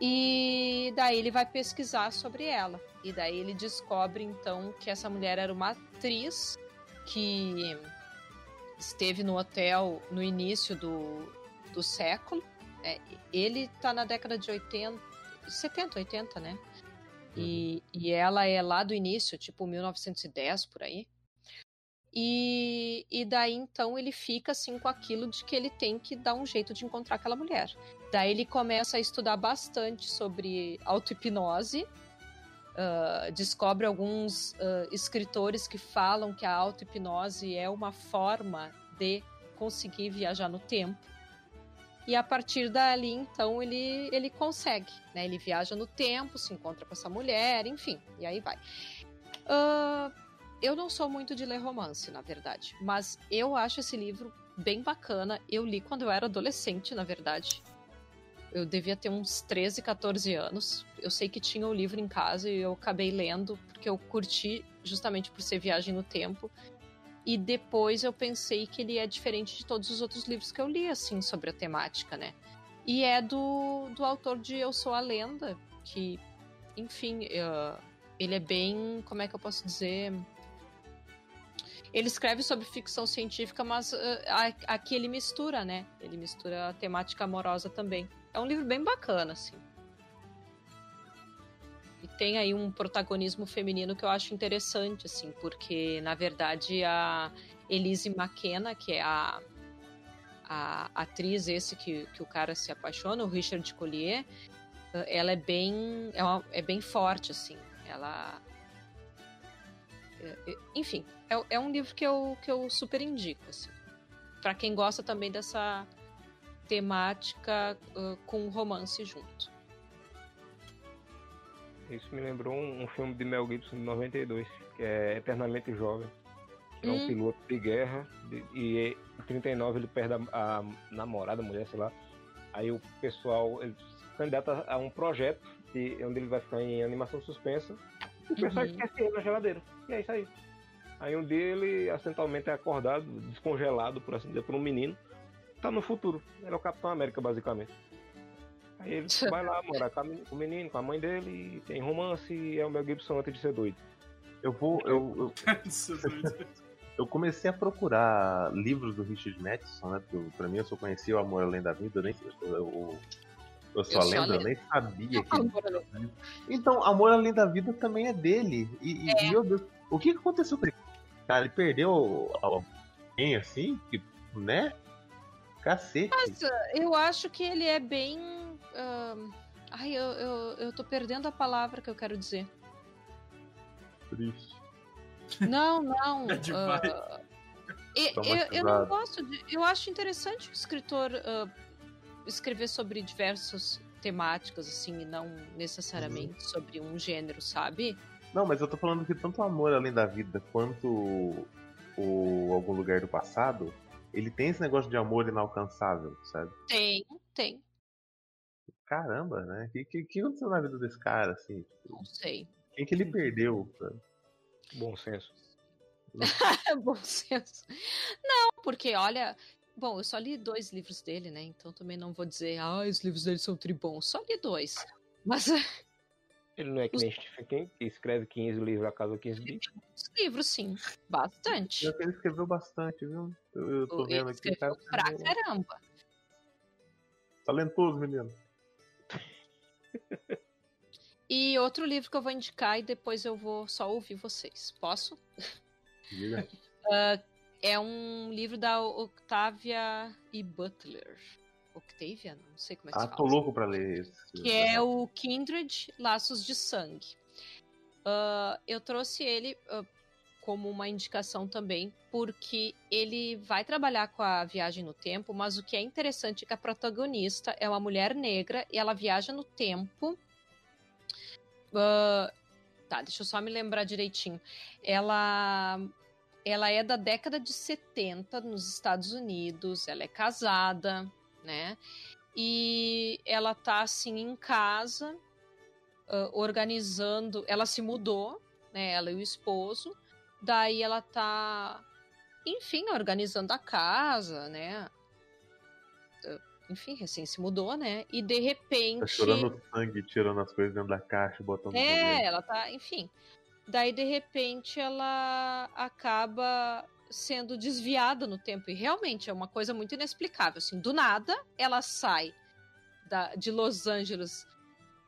E daí ele vai pesquisar sobre ela. E daí ele descobre então que essa mulher era uma atriz que esteve no hotel no início do, do século. É, ele tá na década de 80, 70, 80, né? E, e ela é lá do início, tipo 1910 por aí. E, e daí então ele fica assim com aquilo de que ele tem que dar um jeito de encontrar aquela mulher. Daí ele começa a estudar bastante sobre auto-hipnose, ah, descobre alguns ah, escritores que falam que a auto-hipnose é uma forma de conseguir viajar no tempo. E a partir dali, então, ele, ele consegue, né? Ele viaja no tempo, se encontra com essa mulher, enfim, e aí vai. Ah, eu não sou muito de ler romance, na verdade, mas eu acho esse livro bem bacana. Eu li quando eu era adolescente, na verdade. Eu devia ter uns 13, 14 anos. Eu sei que tinha o livro em casa e eu acabei lendo porque eu curti justamente por ser viagem no tempo. E depois eu pensei que ele é diferente de todos os outros livros que eu li, assim, sobre a temática, né? E é do, do autor de Eu Sou a Lenda, que, enfim, eh, ele é bem. Como é que eu posso dizer? Ele escreve sobre ficção científica, mas a- aqui ele mistura, né? Ele mistura a temática amorosa também. É um livro bem bacana, assim. E tem aí um protagonismo feminino que eu acho interessante, assim, porque, na verdade, a Elise McKenna, que é a, a atriz esse que, que o cara se apaixona, o Richard Collier, eh, ela é bem, é, uma- é bem forte, assim. Ela... é- é- Enfim, é, é um livro que eu, que eu super indico, assim. Pra quem gosta também dessa temática eh, com romance junto. Isso me lembrou um, um filme de Mel Gibson de 92, que é Eternamente Jovem. Que é um Hum. piloto de guerra de- e em 39 ele perde a, a namorada, a mulher, sei lá. Aí o pessoal ele se candidata a um projeto de, onde ele vai ficar em animação suspensa. O pessoal Uhum. esquece ele na geladeira. E é isso aí. Aí um dia ele acidentalmente é acordado, descongelado, por assim dizer, por um menino. Tá no futuro. Ele é o Capitão América, basicamente. Aí ele vai lá morar com a men- com o menino, com a mãe dele, e tem romance e é o Mel Gibson antes de ser doido. Eu vou. Eu, eu, é eu comecei a procurar livros do Richard Matheson, né? Porque eu- pra mim eu só conhecia o Amor Além da Vida, eu nem. Eu, eu, eu sou Eu a sou a lenda, eu nem sabia que. Amor Então, Amor Além da Vida também é dele. E, e, meu Deus, o que aconteceu com ele? Cara, ele perdeu alguém assim? Que, né? Cacete. Mas uh, eu acho que ele é bem. ahn, Ai, eu, eu, eu tô perdendo a palavra que eu quero dizer. Triste. Não, não. É demais. e- eu, eu não gosto de. Eu acho interessante o escritor ah, escrever sobre diversos temáticas, assim, e não necessariamente Uhum. sobre um gênero, sabe? Não, mas eu tô falando que tanto o Amor Além da Vida quanto o Algum Lugar do Passado, ele tem esse negócio de amor inalcançável, sabe? Tem, tem, Caramba, né? O que, que, que aconteceu na vida desse cara, assim? Não sei. Quem que ele perdeu? sabe? Bom senso. Bom senso. Não, porque olha. Bom, eu só li dois livros dele, né? Então também não vou dizer, ah, os livros dele são tribons. Só li dois. Mas Ele não é que nem Stephen King, que escreve 15 livros a cada 15 dias. os livros, sim. Bastante. Ele escreveu bastante, viu? Eu, eu tô Ele vendo aqui. o escreveu cara pra caramba. Talentoso, menino. E outro livro que eu vou indicar e depois eu vou só ouvir vocês. Posso? Diga. É um livro da Octavia E. Butler. Octavia? Não sei como é que Ah, se tô fala. louco pra ler esse. que é o Kindred Laços de Sangue. Ah, eu trouxe ele ah, como uma indicação também, porque ele vai trabalhar com a viagem no tempo, mas o que é interessante é que a protagonista é uma mulher negra e ela viaja no tempo. Ah, tá, deixa eu só me lembrar direitinho. Ela. Ela é da década de 70 nos Estados Unidos, ela é casada, né? E ela tá assim em casa, ah, organizando. Ela se mudou, né? Ela e o esposo. Daí ela tá, enfim, organizando a casa, né? Ah, Enfim, recém se mudou, né? E de repente. Tá chorando sangue, tirando as coisas dentro da caixa botando É, ela tá, enfim. Daí, de repente, ela acaba sendo desviada no tempo. E realmente é uma coisa muito inexplicável. Assim, do nada, ela sai da, de Los Angeles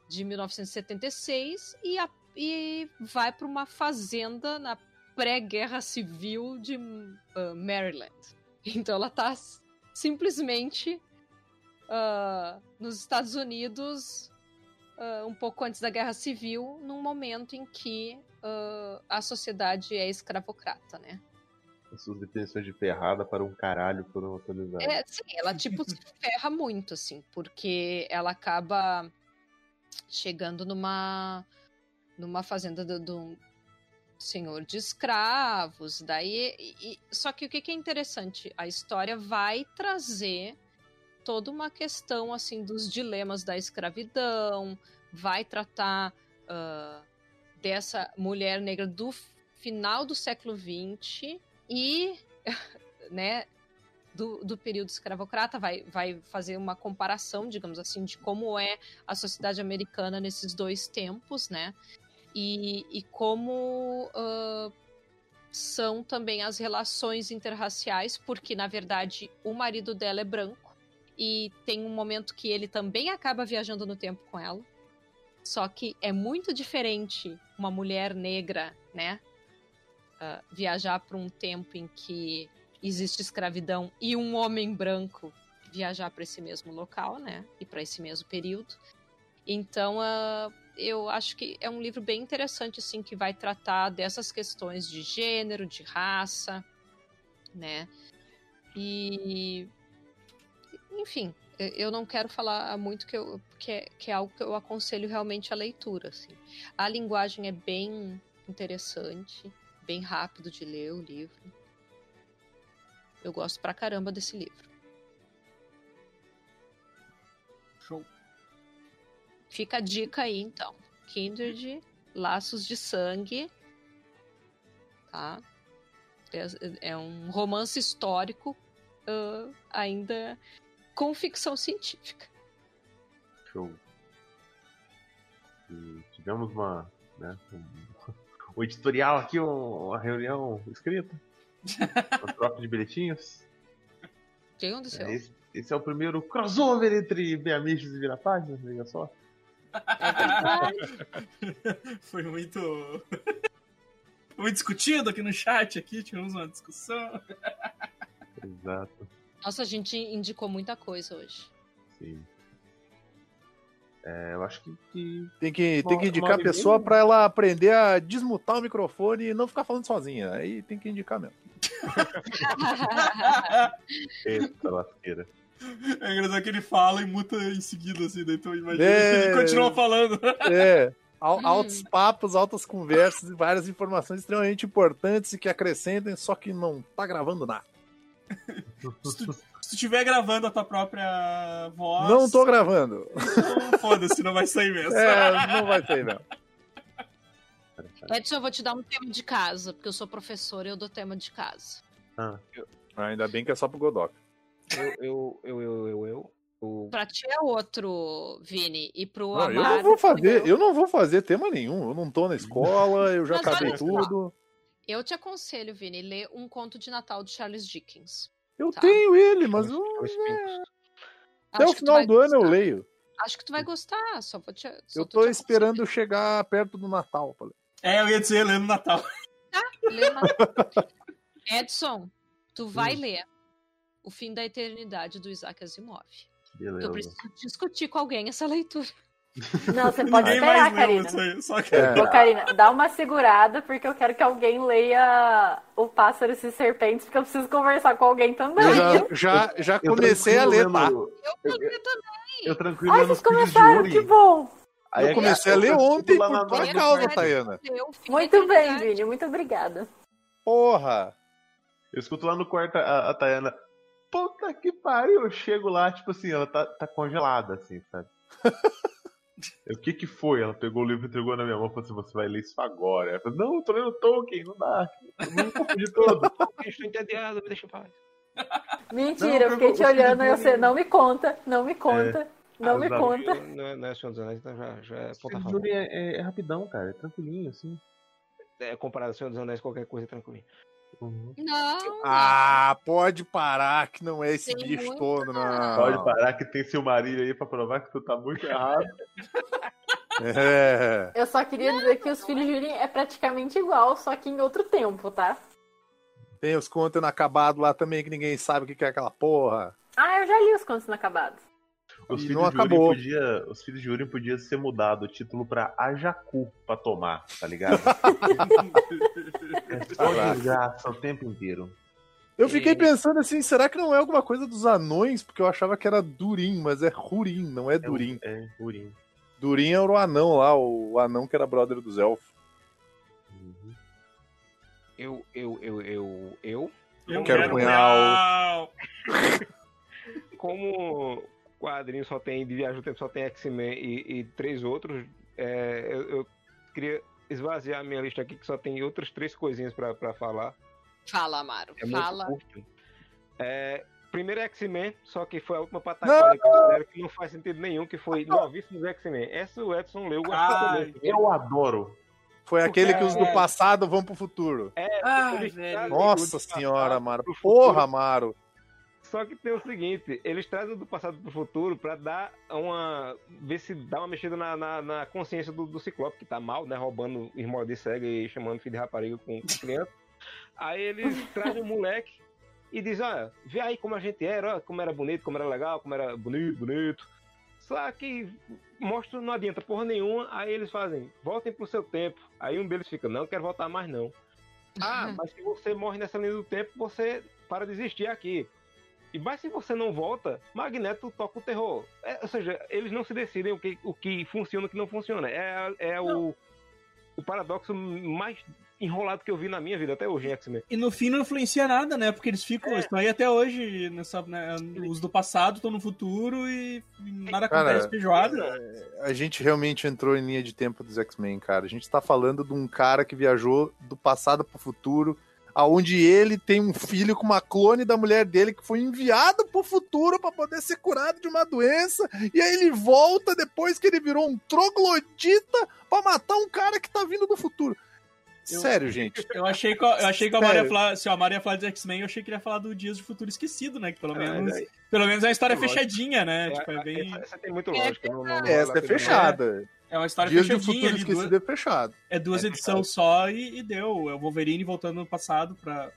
de 1976 e, a- e vai para uma fazenda na pré-guerra civil de ah, Maryland. Então ela tá simplesmente ah, nos Estados Unidos ah, um pouco antes da Guerra Civil, num momento em que ah, a sociedade é escravocrata, né? As suas definições de ferrada para um caralho foram atualizadas. É, sim, ela tipo se ferra muito, assim, porque ela acaba chegando numa numa fazenda do, do senhor de escravos, daí e- e- só que o que que é interessante, a história vai trazer toda uma questão assim dos dilemas da escravidão, vai tratar ah, dessa mulher negra do final do século XX e né, do, do período escravocrata, vai, vai fazer uma comparação, digamos assim, de como é a sociedade americana nesses dois tempos, né? E, e como ah, são também as relações interraciais, porque na verdade o marido dela é branco e tem um momento que ele também acaba viajando no tempo com ela. Só que é muito diferente uma mulher negra, né? ah, viajar para um tempo em que existe escravidão e um homem branco viajar para esse mesmo local, né? E para esse mesmo período. Então, ah, eu acho que é um livro bem interessante, assim, que vai tratar dessas questões de gênero, de raça, né? E. Enfim, eu- não quero falar muito, que, eu, que, é, que é algo que eu aconselho realmente a leitura, assim. A linguagem é bem interessante, bem rápido de ler o livro. Eu gosto pra caramba desse livro. Show. Fica a dica aí, então. Kindred, Laços de Sangue. Tá? É, é um romance histórico, ah, ainda com ficção científica. Show. E tivemos uma. Né, um, um editorial aqui, um- uma reunião escrita. uma troca de bilhetinhos. O que aconteceu? É, esse, esse é o primeiro crossover entre Beamiches e Vira Página, veja só. É. Foi muito. muito discutido aqui no chat, aqui, tivemos uma discussão. Exato, Nossa, a gente indicou muita coisa hoje. sim. É, eu acho que. que- Tem que, Uma- tem que indicar a pessoa pra ela aprender a desmutar o microfone e não ficar falando sozinha. Aí tem que indicar mesmo. Eita lasqueira. É engraçado que ele fala e muta em seguida, assim, daí tu imagina É. que ele continua falando. É. Hum. Altos papos, altas conversas e várias informações extremamente importantes e que acrescentem, só que não tá gravando nada. Se tu, se tu estiver gravando a tua própria voz. Não tô gravando. então Foda-se, não vai sair mesmo. É, não vai ter, não. Edson, eu vou te dar um tema de casa, porque eu sou professora e eu dou tema de casa. Ah, Ainda bem que é só pro Godok. Eu, eu, eu, eu, eu, eu. o- Pra ti é outro, Vini, e pro Não, eu Amaro. não vou fazer, eu- eu não vou fazer tema nenhum. Eu não tô na escola, eu já Mas acabei olha só. Eu te aconselho, Vini, ler um conto de Natal de Charles Dickens. Eu Tá. tenho ele, mas eu- Charles Dickens. até o final do ano eu gostar. leio. Acho que tu vai gostar, só vou te. só Eu tô esperando chegar perto do Natal. falei. É, eu ia dizer lendo Natal. aconselhando. Lê Natal. Edson, tu vai ler O Fim da Eternidade do Isaac Asimov. Que eu beleza. preciso discutir com alguém essa leitura. Não, você pode Ninguém esperar, Karina. isso aí. Só que... É. Ô, Karina, dá uma segurada, porque eu quero que alguém leia O Pássaros e Serpentes, porque eu preciso conversar com alguém também. Eu já, já, já Eu comecei a ler, tá? Eu ler também. Eu tranquilo Ai, vocês começaram, que bom! Aí Eu comecei a ler eu ontem por na- tua causa, Mas- Tayana. Muito bem. Vini, muito obrigada. Porra! Eu escuto lá no quarto a, a Tayana. Puta que pariu, eu chego lá, tipo assim, ela tá, tá congelada, assim, sabe? Eu, O que que foi? Ela pegou o livro e entregou na minha mão e falou assim, você vai ler isso agora. Ela falou, não, eu tô lendo Tolkien, não dá. Eu não confundi todo. Eu estou entediado, me deixa em paz. Mentira, Não, eu fiquei eu- te eu- olhando e sei, não me conta, não me conta, não Ah, me conta. Não é, não é Senhor dos Anéis, então já, já é. Yuri é, é- é rapidão, cara, é tranquilinho, assim. É, comparado ao Senhor dos Anéis, qualquer coisa é tranquilo. Uhum. Não, Ah, pode parar que não é esse Tem bicho todo, não. Pode parar que tem Silmarillion aí pra provar que tu tá muito errado. É. Eu só queria dizer que os filhos de Yuri é praticamente igual, só que em outro tempo, tá? Tem os contos inacabados lá também que ninguém sabe o que que é aquela porra. Ah, eu já li os contos inacabados. Os E filhos, não de acabou. podia, os filhos de Yuri podia ser mudado o título pra Ajacu pra tomar, tá ligado? é só desgraça o tempo inteiro. Eu fiquei pensando assim, será que não é alguma coisa dos anões? Porque eu achava que era Durin, mas é Rurim, não é Durin. É, Urim. Durin era o anão lá, o anão que era brother dos elfos. Uhum. Eu, eu, eu, eu, eu, Eu quero punhal. como quadrinho só tem, de Viagem no Tempo só tem X-Men e, e três outros, é, eu, eu queria esvaziar a minha lista aqui, que só tem outras três coisinhas pra, pra falar. Fala, Amaro. É fala. muito curto. É, primeiro é X-Men, só que foi a última pataquada que eu que não faz sentido nenhum, que foi Novíssimos X-Men. Essa o Edson leu, Ai, Eu adoro. Foi aquele que os do É. passado vão pro futuro. Ah, velho. trazem Nossa do senhora, Amaro. Porra, Amaro. Só que tem o seguinte, eles trazem do passado pro futuro pra dar uma. ver se dá uma mexida na, na, na consciência do, do Ciclope, que tá mal, né? Roubando irmão de cega e chamando filho de rapariga com, com criança. Aí eles trazem o moleque e dizem, olha, vê aí como a gente era, ó, como era bonito, como era legal, como era bonito, bonito. Só que mostra, não adianta porra nenhuma, aí eles fazem, voltem pro seu tempo. Aí um deles fica, não quero voltar mais não. Ah, mas se você morre nessa linha do tempo, você para de existir aqui. E mas se você não volta, Magneto toca o terror. É, ou seja, eles não se decidem o que, o que funciona e o que não funciona. É, é o, o paradoxo mais enrolado que eu vi na minha vida até hoje em X-Men. E no fim não influencia nada, né? Porque eles ficam, É. estão aí até hoje, nessa, né? os do passado estão no futuro e nada Cara, acontece feijoada. A gente realmente entrou em linha de tempo dos X-Men, cara. A gente tá falando de um cara que viajou do passado pro futuro, aonde ele tem um filho com uma clone da mulher dele que foi enviado pro futuro pra poder ser curado de uma doença, e aí ele volta depois que ele virou um troglodita pra matar um cara que tá vindo do futuro. Eu- Sério, gente. Eu achei que, eu achei que a Maria falar, se a Maria ia falar de X-Men, eu achei que ele ia falar do Dias de Futuro Esquecido, né? Que pelo Ah, menos, daí- pelo menos é uma história É lógico. fechadinha, né? É, tipo, é bem. essa, tem muito É lógica. Não, não, não Essa é fechada. É uma história Dias fechadinha futuro ali, esquecido duas, é fechado. é duas É edições só e, e deu. É o Wolverine voltando no passado pra,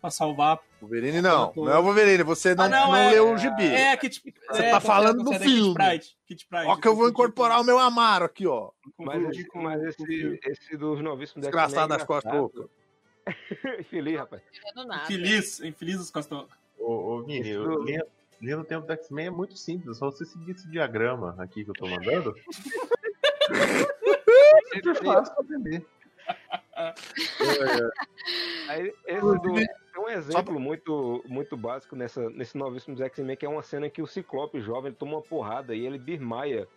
pra salvar. Wolverine não. Não é o Wolverine, você não, Ah, não, não é- leu o gibi. É, Kit, Você é, tá falando do é da Kit filme. Pride, Kit Pride. Ó que eu vou incorporar o meu Amaro aqui, ó. Mas, esse, mas esse, esse dos novíssimos Desgraçado é das costas engraçado. roupas. Feliz, rapaz. Infeliz, infeliz dos costão. Ô, ô Vini, eu- Linha do tempo do X-Men é muito simples, é só você seguir esse diagrama aqui que eu tô mandando. Super fácil pra entender. Aí, esse do, é um exemplo muito, muito básico nessa, nesse novíssimo X-Men, que é uma cena em que o Ciclope jovem toma uma porrada e ele desmaia.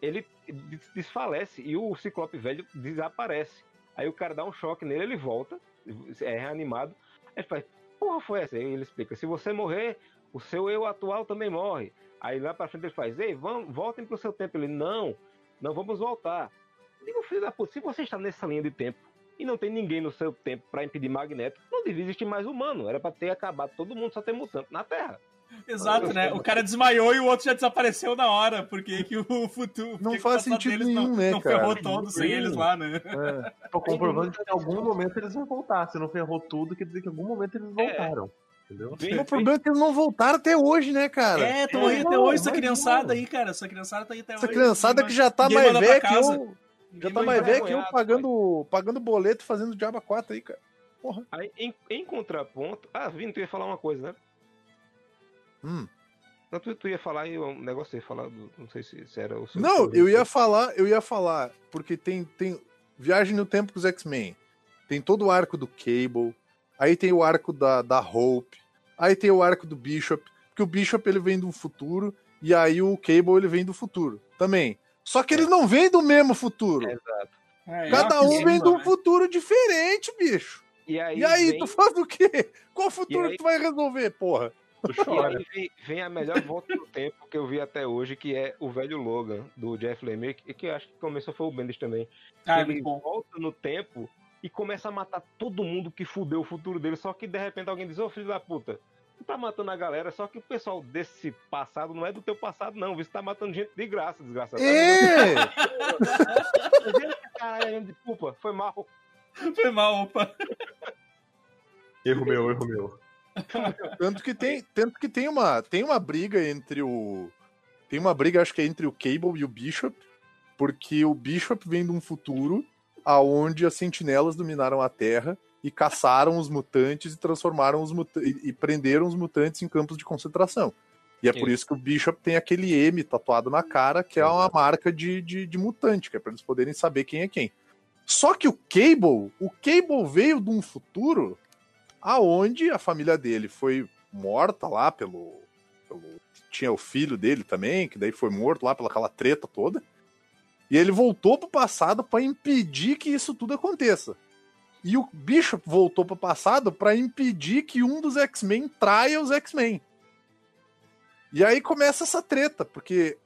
Ele des- desfalece e o Ciclope velho desaparece. Aí o cara dá um choque nele, ele volta, é reanimado. Aí ele faz, porra, foi essa? Aí ele explica: se você morrer, o seu eu atual também morre. Aí lá pra frente ele faz: ei, vamos, voltem pro seu tempo. Ele: não, não vamos voltar. Eu Digo, filho da puta, se você está nessa linha de tempo e não tem ninguém no seu tempo pra impedir Magneto, não devia existir mais humano. Era pra ter acabado todo mundo, só ter mutante na Terra. Exato, né? O cara desmaiou e o outro já desapareceu na hora, porque que o futuro. Não faz que o passado sentido deles nenhum, não, né, não cara? ferrou todos sem eles lá, né? É. Tô comprovando que em algum momento eles vão voltar. Se não ferrou tudo, quer dizer que em algum momento eles voltaram. Entendeu? Vem- O problema é que eles não voltaram até hoje, né, cara? É, tamo aí até não, hoje, essa mas criançada não. aí, cara. Essa criançada tá aí até Essa hoje. criançada que já tá mais velha que eu. Já tá mais pra velho que eu pagando, pagando boleto fazendo Diaba 4 aí, cara. Aí, em, em contraponto. Ah, Vini, tu ia falar uma coisa, né? Hum. Não, tu, tu ia falar aí um negócio, ia falar, do, não sei se, se era o seu. Não, eu ia falar, eu ia falar, porque tem, tem Viagem no Tempo dos X-Men. Tem todo o arco do Cable, aí tem o arco da, da Hope, aí tem o arco do Bishop, porque o Bishop ele vem do futuro, e aí o Cable ele vem do futuro também. Só que eles não vêm do mesmo futuro. Exato. É, Cada é um uma vem de um né? futuro diferente, bicho. E aí, E aí, vem, tu faz o quê? Qual futuro E aí- tu vai resolver, porra? Tu e chora. aí vem, vem a melhor volta do tempo que eu vi até hoje, que é o velho Logan, do Jeff Lemire, que, que eu acho que começou foi o Bendis também. Ah, é ele bom. volta no tempo e começa a matar todo mundo que fudeu o futuro dele, só que de repente alguém diz, ô filho da puta, tu tá matando a galera, só que o pessoal desse passado não é do teu passado, não. Você tá matando gente de graça, desgraçado. É! Caralho, desculpa, foi mal. Foi mal, opa. Erro meu, erro meu. Tanto que tem, tanto que tem uma, tem uma briga entre o tem uma briga acho que é entre o Cable e o Bishop, porque o Bishop vem de um futuro aonde as sentinelas dominaram a Terra e caçaram os mutantes e transformaram os muta e, prenderam os mutantes em campos de concentração. E é por Isso. isso que o Bishop tem aquele M tatuado na cara, que é uma marca de, de, de mutante, que é para eles poderem saber quem é quem. Só que o Cable, o Cable veio de um futuro aonde a família dele foi morta lá pelo, pelo- tinha o filho dele também, que daí foi morto lá pelaquela treta toda. E ele voltou pro passado para impedir que isso tudo aconteça. E o Bishop voltou pro passado para impedir que um dos X-Men traia os X-Men. E aí começa essa treta, porque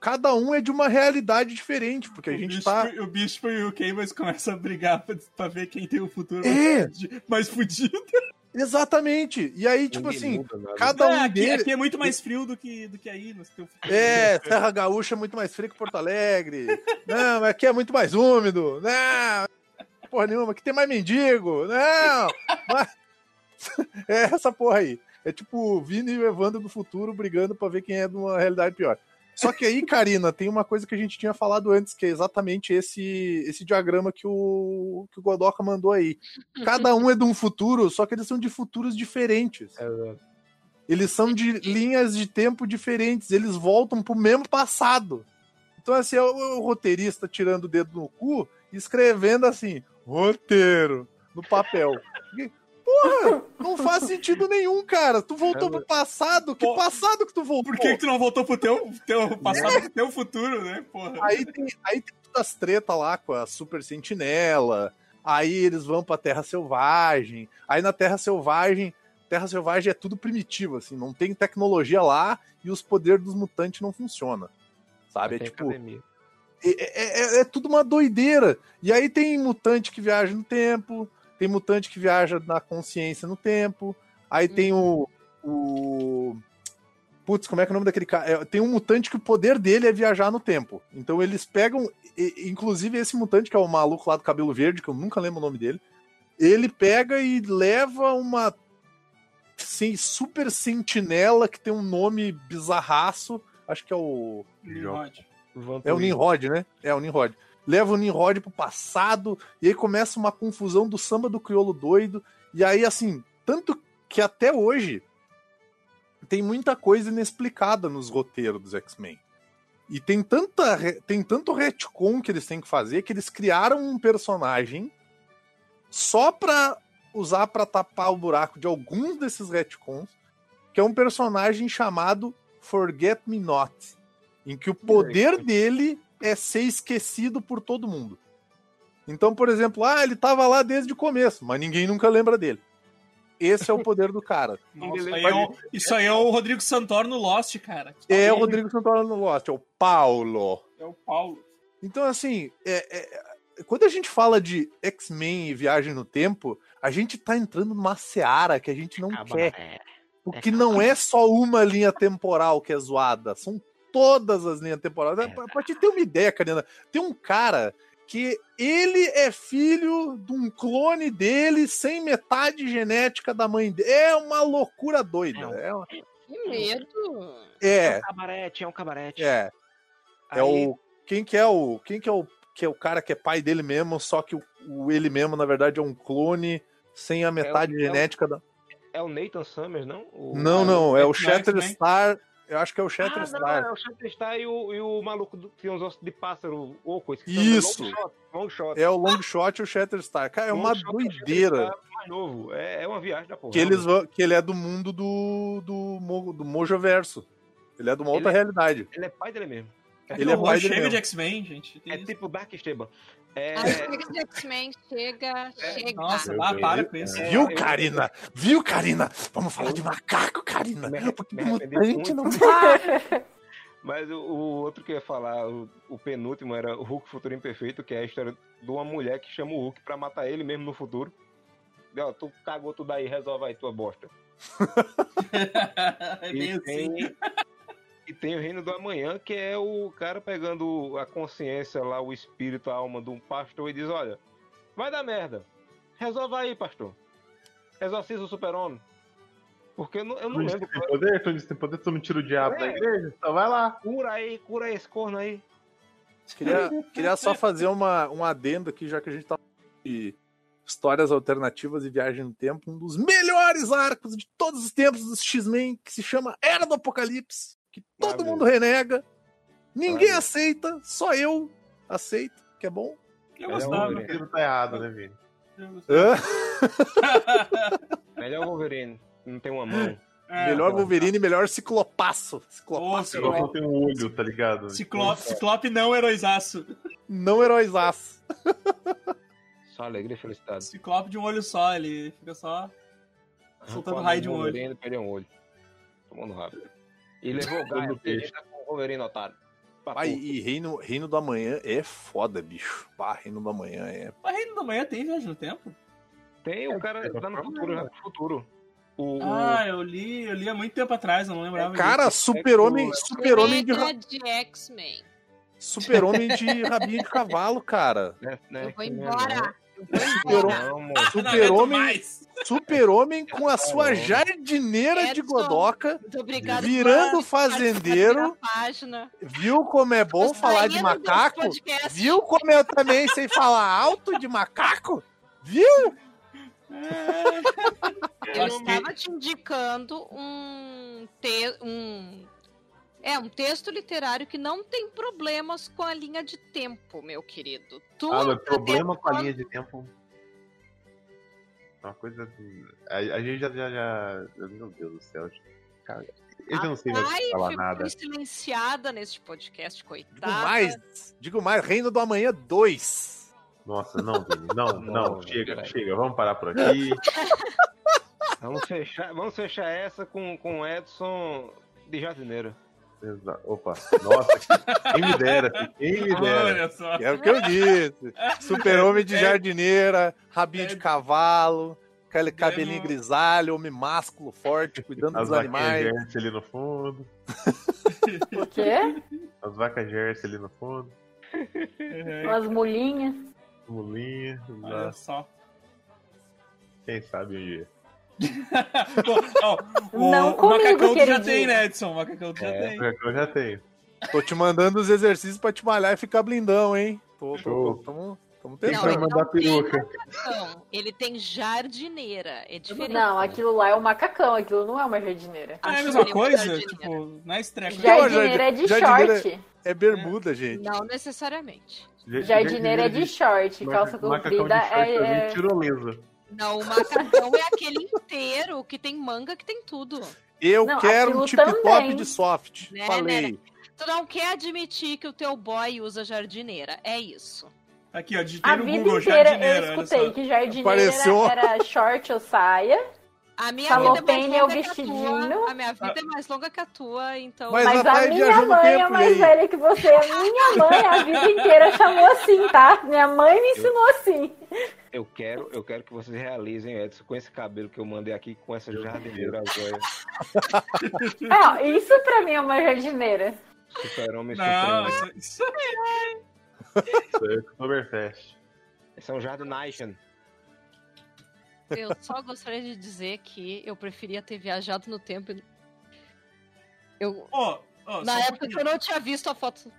cada um é de uma realidade diferente, porque a o gente bicho, tá O bicho e o Camus começam a brigar pra, pra ver quem tem o futuro É. mais fudido. Exatamente. E aí, tipo Ninguém assim, muda cada É, um aqui, deles. aqui é muito mais frio do que, do que aí no teu. É, Serra Gaúcha é muito mais frio que Porto Alegre. Não, aqui é muito mais úmido. Não, porra nenhuma, aqui tem mais mendigo. Não, mas... é essa porra aí. É tipo Vini e o Evandro do futuro brigando pra ver quem é de uma realidade pior. Só que aí, Karina, tem uma coisa que a gente tinha falado antes, que é exatamente esse, esse diagrama que o, que o Godoka mandou aí. Cada um é de um futuro, só que eles são de futuros diferentes. Exato. Eles são de linhas de tempo diferentes, eles voltam pro mesmo passado. Então, assim, é o, o roteirista tirando o dedo no cu e escrevendo assim, roteiro, no papel. Porra, não faz sentido nenhum, cara. Tu voltou pro passado, que Pô, passado que tu voltou? Por que, que tu não voltou pro teu, teu passado, pro teu futuro, né? Porra. Aí tem, aí tem todas as tretas lá com a Super Sentinela. Aí eles vão pra Terra Selvagem. Aí na Terra Selvagem, Terra Selvagem é tudo primitivo, assim, não tem tecnologia lá e os poderes dos mutantes não funcionam. Sabe? É tipo, academia. é, é- é tudo uma doideira. E aí tem mutante que viaja no tempo, tem mutante que viaja na consciência no tempo, aí tem o. o... Putz, como é que é o nome daquele cara? É, tem um mutante que o poder dele é viajar no tempo. Então eles pegam. e- Inclusive, esse mutante, que é o maluco lá do cabelo verde, que eu nunca lembro o nome dele, ele pega e leva uma. Sim, super sentinela que tem um nome bizarraço. Acho que é o. Nimrod. É o Nimrod, né? É o Nimrod. Leva o Nimrod pro passado, e aí começa uma confusão do samba do crioulo doido. E aí, assim, tanto que até hoje tem muita coisa inexplicada nos roteiros dos X-Men. E tem, tanta, tem tanto retcon que eles têm que fazer que eles criaram um personagem só pra usar pra tapar o buraco de alguns desses retcons, que é um personagem chamado Forget Me Not, em que o poder dele é ser esquecido por todo mundo. Então, por exemplo, ah, ele tava lá desde o começo, mas ninguém nunca lembra dele. Esse é o poder do cara. Nossa, isso, aí é o, isso aí é o Rodrigo Santoro no Lost, cara. É o Rodrigo Santoro no Lost, é o Paulo. É o Paulo. Então, assim, é- é- quando a gente fala de X-Men e viagem no tempo, a gente tá entrando numa seara que a gente não quer. Porque não é só uma linha temporal que é zoada, são todas as linhas temporais. Pra, pra te ter uma ideia, Karina, tem um cara que ele é filho de um clone dele sem metade genética da mãe dele. É uma loucura doida. É, uma- Que medo. é, um cabarete, é um cabarete. é. É Aí- o. Quem que é o. Quem que é o. Que é o cara que é pai dele mesmo, só que o, o ele mesmo, na verdade, é um clone sem a metade é o- genética da. É o Nathan Summers, não? O- Não, não, é o Shatterstar. Eu acho que é o Shatterstar. Ah, não, é o Shatterstar e o, e o maluco do, que tem uns ossos de pássaro que Isso. Long shot. Long shot. É o Longshot e o Shatterstar. Cara, é uma Long shot o doideira. Shatterstar mais novo. É, é uma viagem da porra. Que, eles vão, que ele é do mundo do, do, do Mojoverso. Ele é de uma outra é- realidade. Ele é pai dele mesmo. Ele é pai dele Chega de X-Men, gente. É isso? tipo Dark Esteban. É, Ah, chega de X-Men, chega, chega. Nossa, Deus. para com isso. É, Viu, Karina? Viu, Karina? Vamos falar de macaco, Karina. Me Porque me mutante não. Mas o, o outro que eu ia falar, o, o penúltimo, era o Hulk Futuro Imperfeito, que é a história de uma mulher que chama o Hulk pra matar ele mesmo no futuro. E, Ó, tu cagou tudo aí, resolve aí tua bosta. é E assim. E tem o Reino do Amanhã, que é o cara pegando a consciência lá, o espírito, a alma de um pastor e diz, olha, vai dar merda. Resolva aí, pastor. Exorciza o super-homem. Porque eu não, eu não lembro. tem poder? Tu tem poder, tu não tira o diabo É. da igreja? Então vai lá. Cura aí, cura esse corno aí. Queria, queria só fazer uma, um adendo aqui, já que a gente tá falando de histórias alternativas e viagem no tempo. Um dos melhores arcos de todos os tempos dos X-Men, que se chama Era do Apocalipse, que todo Maravilha. mundo renega, ninguém Maravilha. aceita, só eu aceito, que é bom. Eu é um gostava. Wolverine. Aquilo tá errado, né, Vini? eu gostava. Hã? Melhor Wolverine. Não tem uma mão. É, melhor Wolverine, melhor Ciclopaço. Ciclopaço. Eu não tenho um olho, tá ligado? Ciclope, Ciclope não heróizaço. Não heróisaço. Só alegria e felicidade. Ciclope de um olho só, ele fica só soltando raio de um olho. Wolverine perdeu um olho. Tomando rabo. E levou o Gaia, tá com o Wolverine otário. Pai, e Reino, Reino do Amanhã é foda, bicho. Pá, Reino do Amanhã é. Mas Reino da Manhã tem viagem no tempo? Tem o cara é lá no futuro, no futuro. O, Ah, eu li, eu li há muito tempo atrás, eu não lembrava Cara, super-homem super-homem de, X-Men. super-homem de rabinho de cavalo, cara. né, né, Eu vou embora. Super-homem- Super-homem mais. super-homem com a sua Edson. jardineira de Edson. godoca, Muito obrigada virando fazendeiro. Viu como é bom falar de macaco? Viu como eu também sei falar alto de macaco? Viu? Eu estava te indicando um, te um é um texto literário que não tem problemas com a linha de tempo, meu querido. Tu Ah, tá problema com a linha de tempo. Uma coisa. A, a gente já, já, já. Meu Deus do céu. Cara, eu já não sei mais Ai, falar ficou nada. silenciada neste podcast, Digo coitada. mais, digo mais, Reino do Amanhã 2. Nossa, não, Vini. Não, não, Não, chega, chega. Vamos parar por aqui. Vamos fechar, vamos fechar essa com, com o Edson de jardineira. Exa- Opa, nossa, quem me dera, quem me dera. Olha só. É o que eu disse. Super-homem de jardineira, rabinho de cavalo, aquele cabelinho grisalho, homem másculo, forte, cuidando As dos vacas animais. Jersey ali no fundo. O quê? As vacas Jersey ali no fundo. Umas mulinhas. Mulinha. Olha só. Quem sabe um dia. O, Não o comigo, macacão tu já tem, né, Edson? O macacão tu já É. tem. Eu já tenho. Tô te mandando os exercícios pra te malhar e ficar blindão, hein? Tô, tô, tô, tamo- Estamos Quem Não, mandar tem peruca? macacão, ele tem jardineira. É diferente. Não, aquilo lá é um macacão, aquilo não é uma jardineira. Ah, é a mesma uma coisa? jardineira. Tipo, na estreia. Jardineira é de jardineira- short. É bermuda, gente. Não necessariamente. Jardineira é de short. Calça Macacão comprida de short é. é- tirolesa. Não, o macacão é aquele inteiro que tem manga, que tem tudo. Eu Não, quero um tip top de soft. Né, Falei. né, Tu não quer admitir que o teu boy usa jardineira. É isso. Aqui, ó, digitei A no vida Google inteira jardineira, eu escutei que jardineira Apareceu. era short ou saia. A minha Salopene vida é é o mais longa que a vestidinho. tua. A minha vida é mais longa que a tua, então. Mas Mas a minha mãe é mais aí? velha que você. A minha mãe a vida inteira chamou assim, tá? Minha mãe me ensinou assim. Eu quero, eu quero que vocês realizem, Edson, com esse cabelo que eu mandei aqui, com essa jardineira. Ó, isso pra mim é uma jardineira. Super-homem supremo. isso, isso Isso aí é Oktoberfest. Esse é um Jardination. Eu só gostaria de dizer que eu preferia ter viajado no tempo. e- Eu, Ó, ó, na época que pouquinho. eu não tinha visto a foto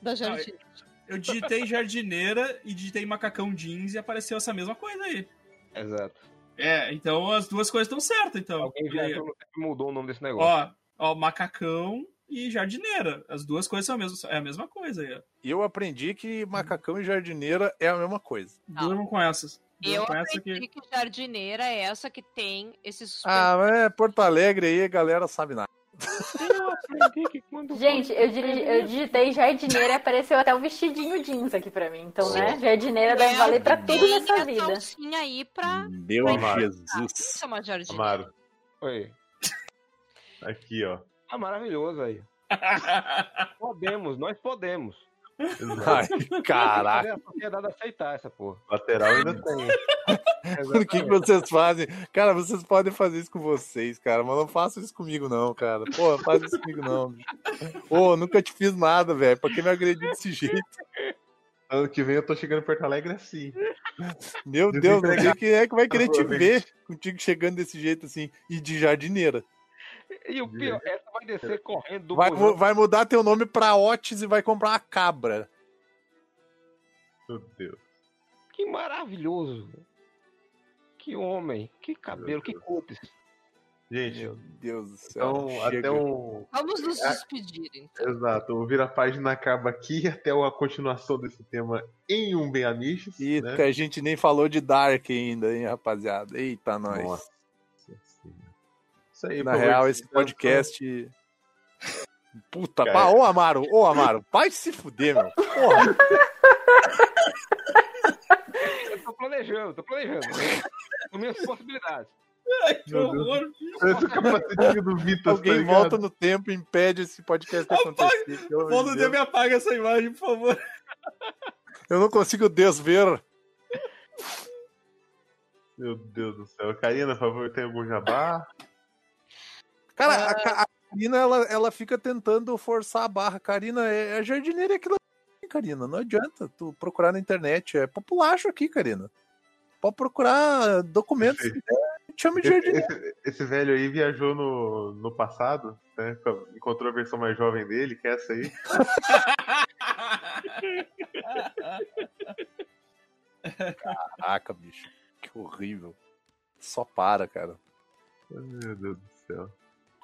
da jardineira. Eu digitei jardineira e digitei macacão jeans e apareceu essa mesma coisa aí. Exato. É, então as duas coisas estão certas, então. Alguém tempo e mudou o nome desse negócio. Ó, ó, macacão e jardineira. As duas coisas são a mesma, é a mesma coisa aí, ó. Eu aprendi que macacão e jardineira é a mesma coisa. Durmam com essas. Eu aprendi aqui. que jardineira é essa que tem esse suspense. Ah, é Porto Alegre aí, a galera sabe nada. Que Gente, eu, diri- eu digitei jardineira e apareceu até o vestidinho jeans aqui pra mim. Então, né? Jardineira deve valer pra tudo nessa vida. aí pra. Meu Amaro. Jesus. Isso é uma jardineira. Amaro, Oi. aqui, ó. Ah, maravilhoso aí. Podemos, nós podemos. Ai, caraca. a sociedade aceitar essa porra. Lateral ainda tem. O que, que vocês fazem? Cara, vocês podem fazer isso com vocês, cara, mas não façam isso comigo, não, cara. Pô, não faz isso comigo, não. bicho. Ô, nunca te fiz nada, velho. Por que me agredir desse jeito? Ano que vem eu tô chegando em Porto Alegre assim. Meu Deus, não sei quem é que vai querer te ver contigo chegando desse jeito assim, e de jardineira. E o pior, essa vai descer correndo do Vai, vai mudar teu nome pra Otis e vai comprar uma cabra. Meu Deus. Que maravilhoso. Que homem, que cabelo, que cutis. Gente, Meu Deus do céu. então chega. até um. Vamos nos despedir, então. Exato, o Vira Página acaba aqui até a continuação desse tema em um Bem Amiches. Ih, né? que a gente nem falou de Dark ainda, hein, rapaziada. Eita, nós. Nossa. Isso aí, Na real, esse podcast. Puta, Cara. pá, ô Amaro, ô Amaro, vai se fuder, meu. Porra, Eu tô planejando, tô planejando. Com minhas possibilidades. Ai, que Meu Deus. horror. Esse capacetinho do Vitor. alguém tá volta no tempo e impede esse podcast de acontecer. Volta de o Deus. tempo e apaga essa imagem, por favor. Eu não consigo desver. Meu Deus do céu. Karina, por favor, tem algum jabá? Cara, Ah. a, Ca- a Karina, ela, ela fica tentando forçar a barra. Karina, é, é jardineira aquilo ali, Karina. Não adianta tu procurar na internet. É populacho aqui, Karina. Pode procurar documentos. Perfeito. que Chama de Esse, jardineira. esse- esse velho aí viajou no, no passado, né? Encontrou a versão mais jovem dele, que é essa aí. Caraca, bicho. Que horrível. Só para, cara. Meu Deus do céu.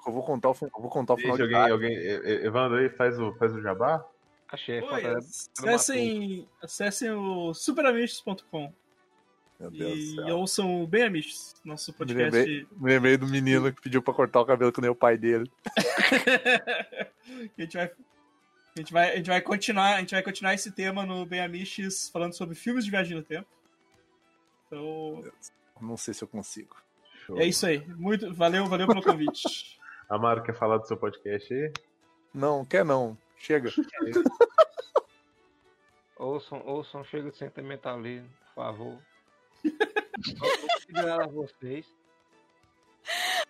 Eu vou contar o, eu vou contar o final de alguém, alguém. Evandro aí, faz o, faz o jabá? Achei, Oi, falta- acessem, acessem o superamistos.com Meu Deus do e céu. ouçam o Bem Amistos, nosso Me podcast. lembrei, me lembrei do menino que pediu pra cortar o cabelo que nem o pai dele. a gente vai a gente vai a gente vai continuar a gente vai continuar esse tema no Bem Amistos falando sobre filmes de viagem no tempo então Não sei se eu consigo. Show. é isso aí muito valeu valeu pelo convite Amaro quer falar do seu podcast aí? Não, quer não. Chega. Ouçam, ouçam, chega de sentimentalismo, por favor. Eu vou pedir nada a vocês.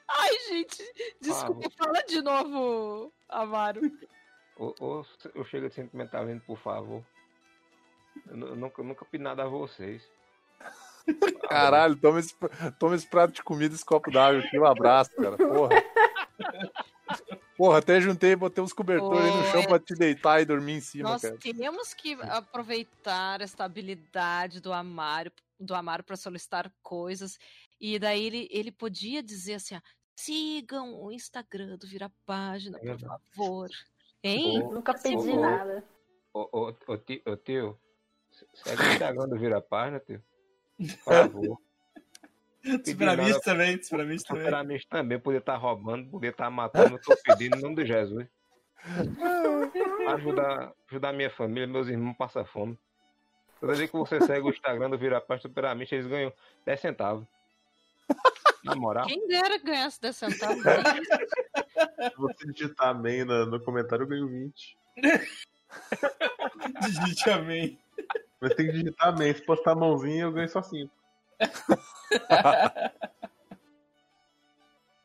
Ai, gente, desculpa, fala de novo, Amaro. Ou, ou, ou chega de sentimentalismo, por favor. Eu, eu nunca, eu nunca pedi nada a vocês. Caralho, toma esse, toma esse prato de comida, esse copo d'água aqui. Um abraço, cara. Porra. Porra, até juntei, botei uns cobertores aí no chão pra te deitar e dormir em cima, Nós cara. temos que aproveitar essa habilidade do Amaro, do Amaro para solicitar coisas. E daí ele, ele podia dizer assim: ó, sigam o Instagram do Vira Página, por favor. Hein? Ô, Nunca pedi ô. nada. Ô, tio, segue o Instagram do Vira Página, tio. Por favor. Superamista também, superamista também. Sinceramente também, poder estar roubando, poder estar matando, eu tô pedindo em nome de Jesus. Ajudar, ajudar minha família, meus irmãos passam fome. Toda vez que você segue o Instagram do Vira Página Superamente, eles ganham 10 centavos. Na moral. Quem dera ganhasse 10 centavos. Se você digitar amém no, no comentário, eu ganho 20. Digite amém. Mas tem que digitar amém. Se postar a mãozinha, eu ganho só 5.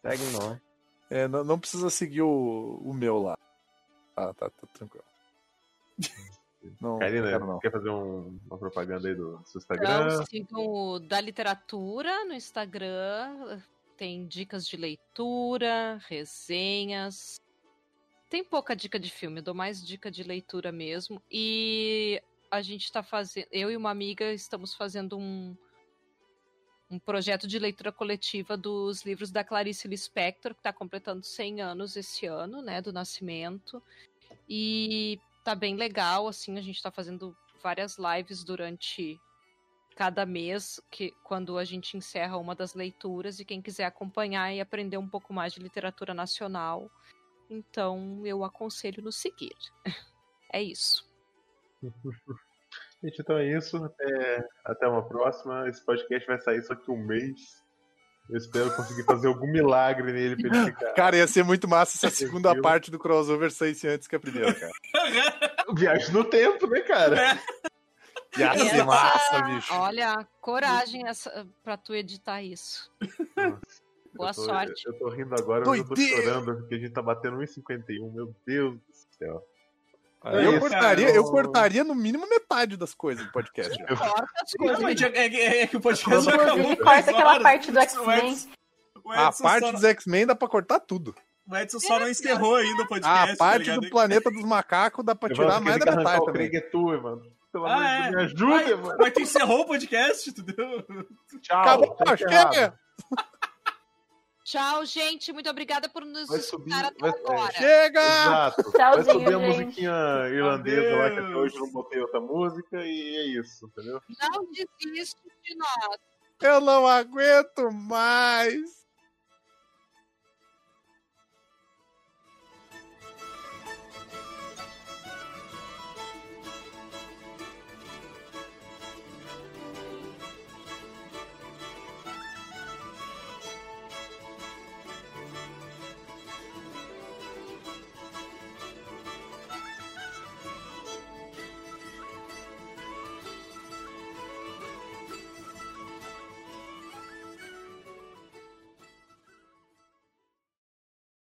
Segue nós. É, não, não precisa seguir o, o meu lá. Ah, tá, tá tranquilo. Não, Karina, não. quer fazer um- uma propaganda aí do seu Instagram? sigam o da literatura no Instagram. Tem dicas de leitura, resenhas. Tem pouca dica de filme, eu dou mais dica de leitura mesmo. E a gente tá fazendo. Eu e uma amiga estamos fazendo um, um projeto de leitura coletiva dos livros da Clarice Lispector, que está completando 100 anos esse ano, né, do nascimento. E tá bem legal, assim, a gente tá fazendo várias lives durante cada mês, que quando a gente encerra uma das leituras e quem quiser acompanhar e aprender um pouco mais de literatura nacional, então eu aconselho nos seguir. É isso. Gente, então é isso. Até, até uma próxima. Esse podcast vai sair só que um mês. Eu espero conseguir fazer algum milagre nele pra ele ficar. Cara, ia ser muito massa se a segunda parte do crossover saísse antes que a primeira, cara. Viagem no tempo, né, cara? Ia ser Essa- massa, bicho. Olha, coragem essa, pra tu editar isso. Boa Eu tô- sorte. Eu tô rindo agora, mas eu tô chorando porque a gente tá batendo 1,51. Meu Deus do céu. Aí, Eu isso, cortaria, eu cortaria no mínimo metade das coisas do podcast. Não, coisas. mas é, é- é que o podcast já acabou. Corta aquela parte do X-Men. A parte só- dos X-Men dá pra cortar tudo. O Edson só não encerrou ainda o podcast. A tá parte ligado? do planeta dos macacos dá pra Evandro, tirar mais da metade o também. Craig é tu, mano. Pelo amor Ah, de é. Deus, me ajuda, Mas, mano. mas tu encerrou o podcast, entendeu? Tchau. Acabou, tá chega! Tchau, gente. Muito obrigada por nos Vai subir, escutar até vai- agora. Chega! Exato. Vai Tchauzinho, subir a gente. musiquinha irlandesa lá que hoje não botei outra música e é isso, entendeu? Não desiste de nós. Eu não aguento mais!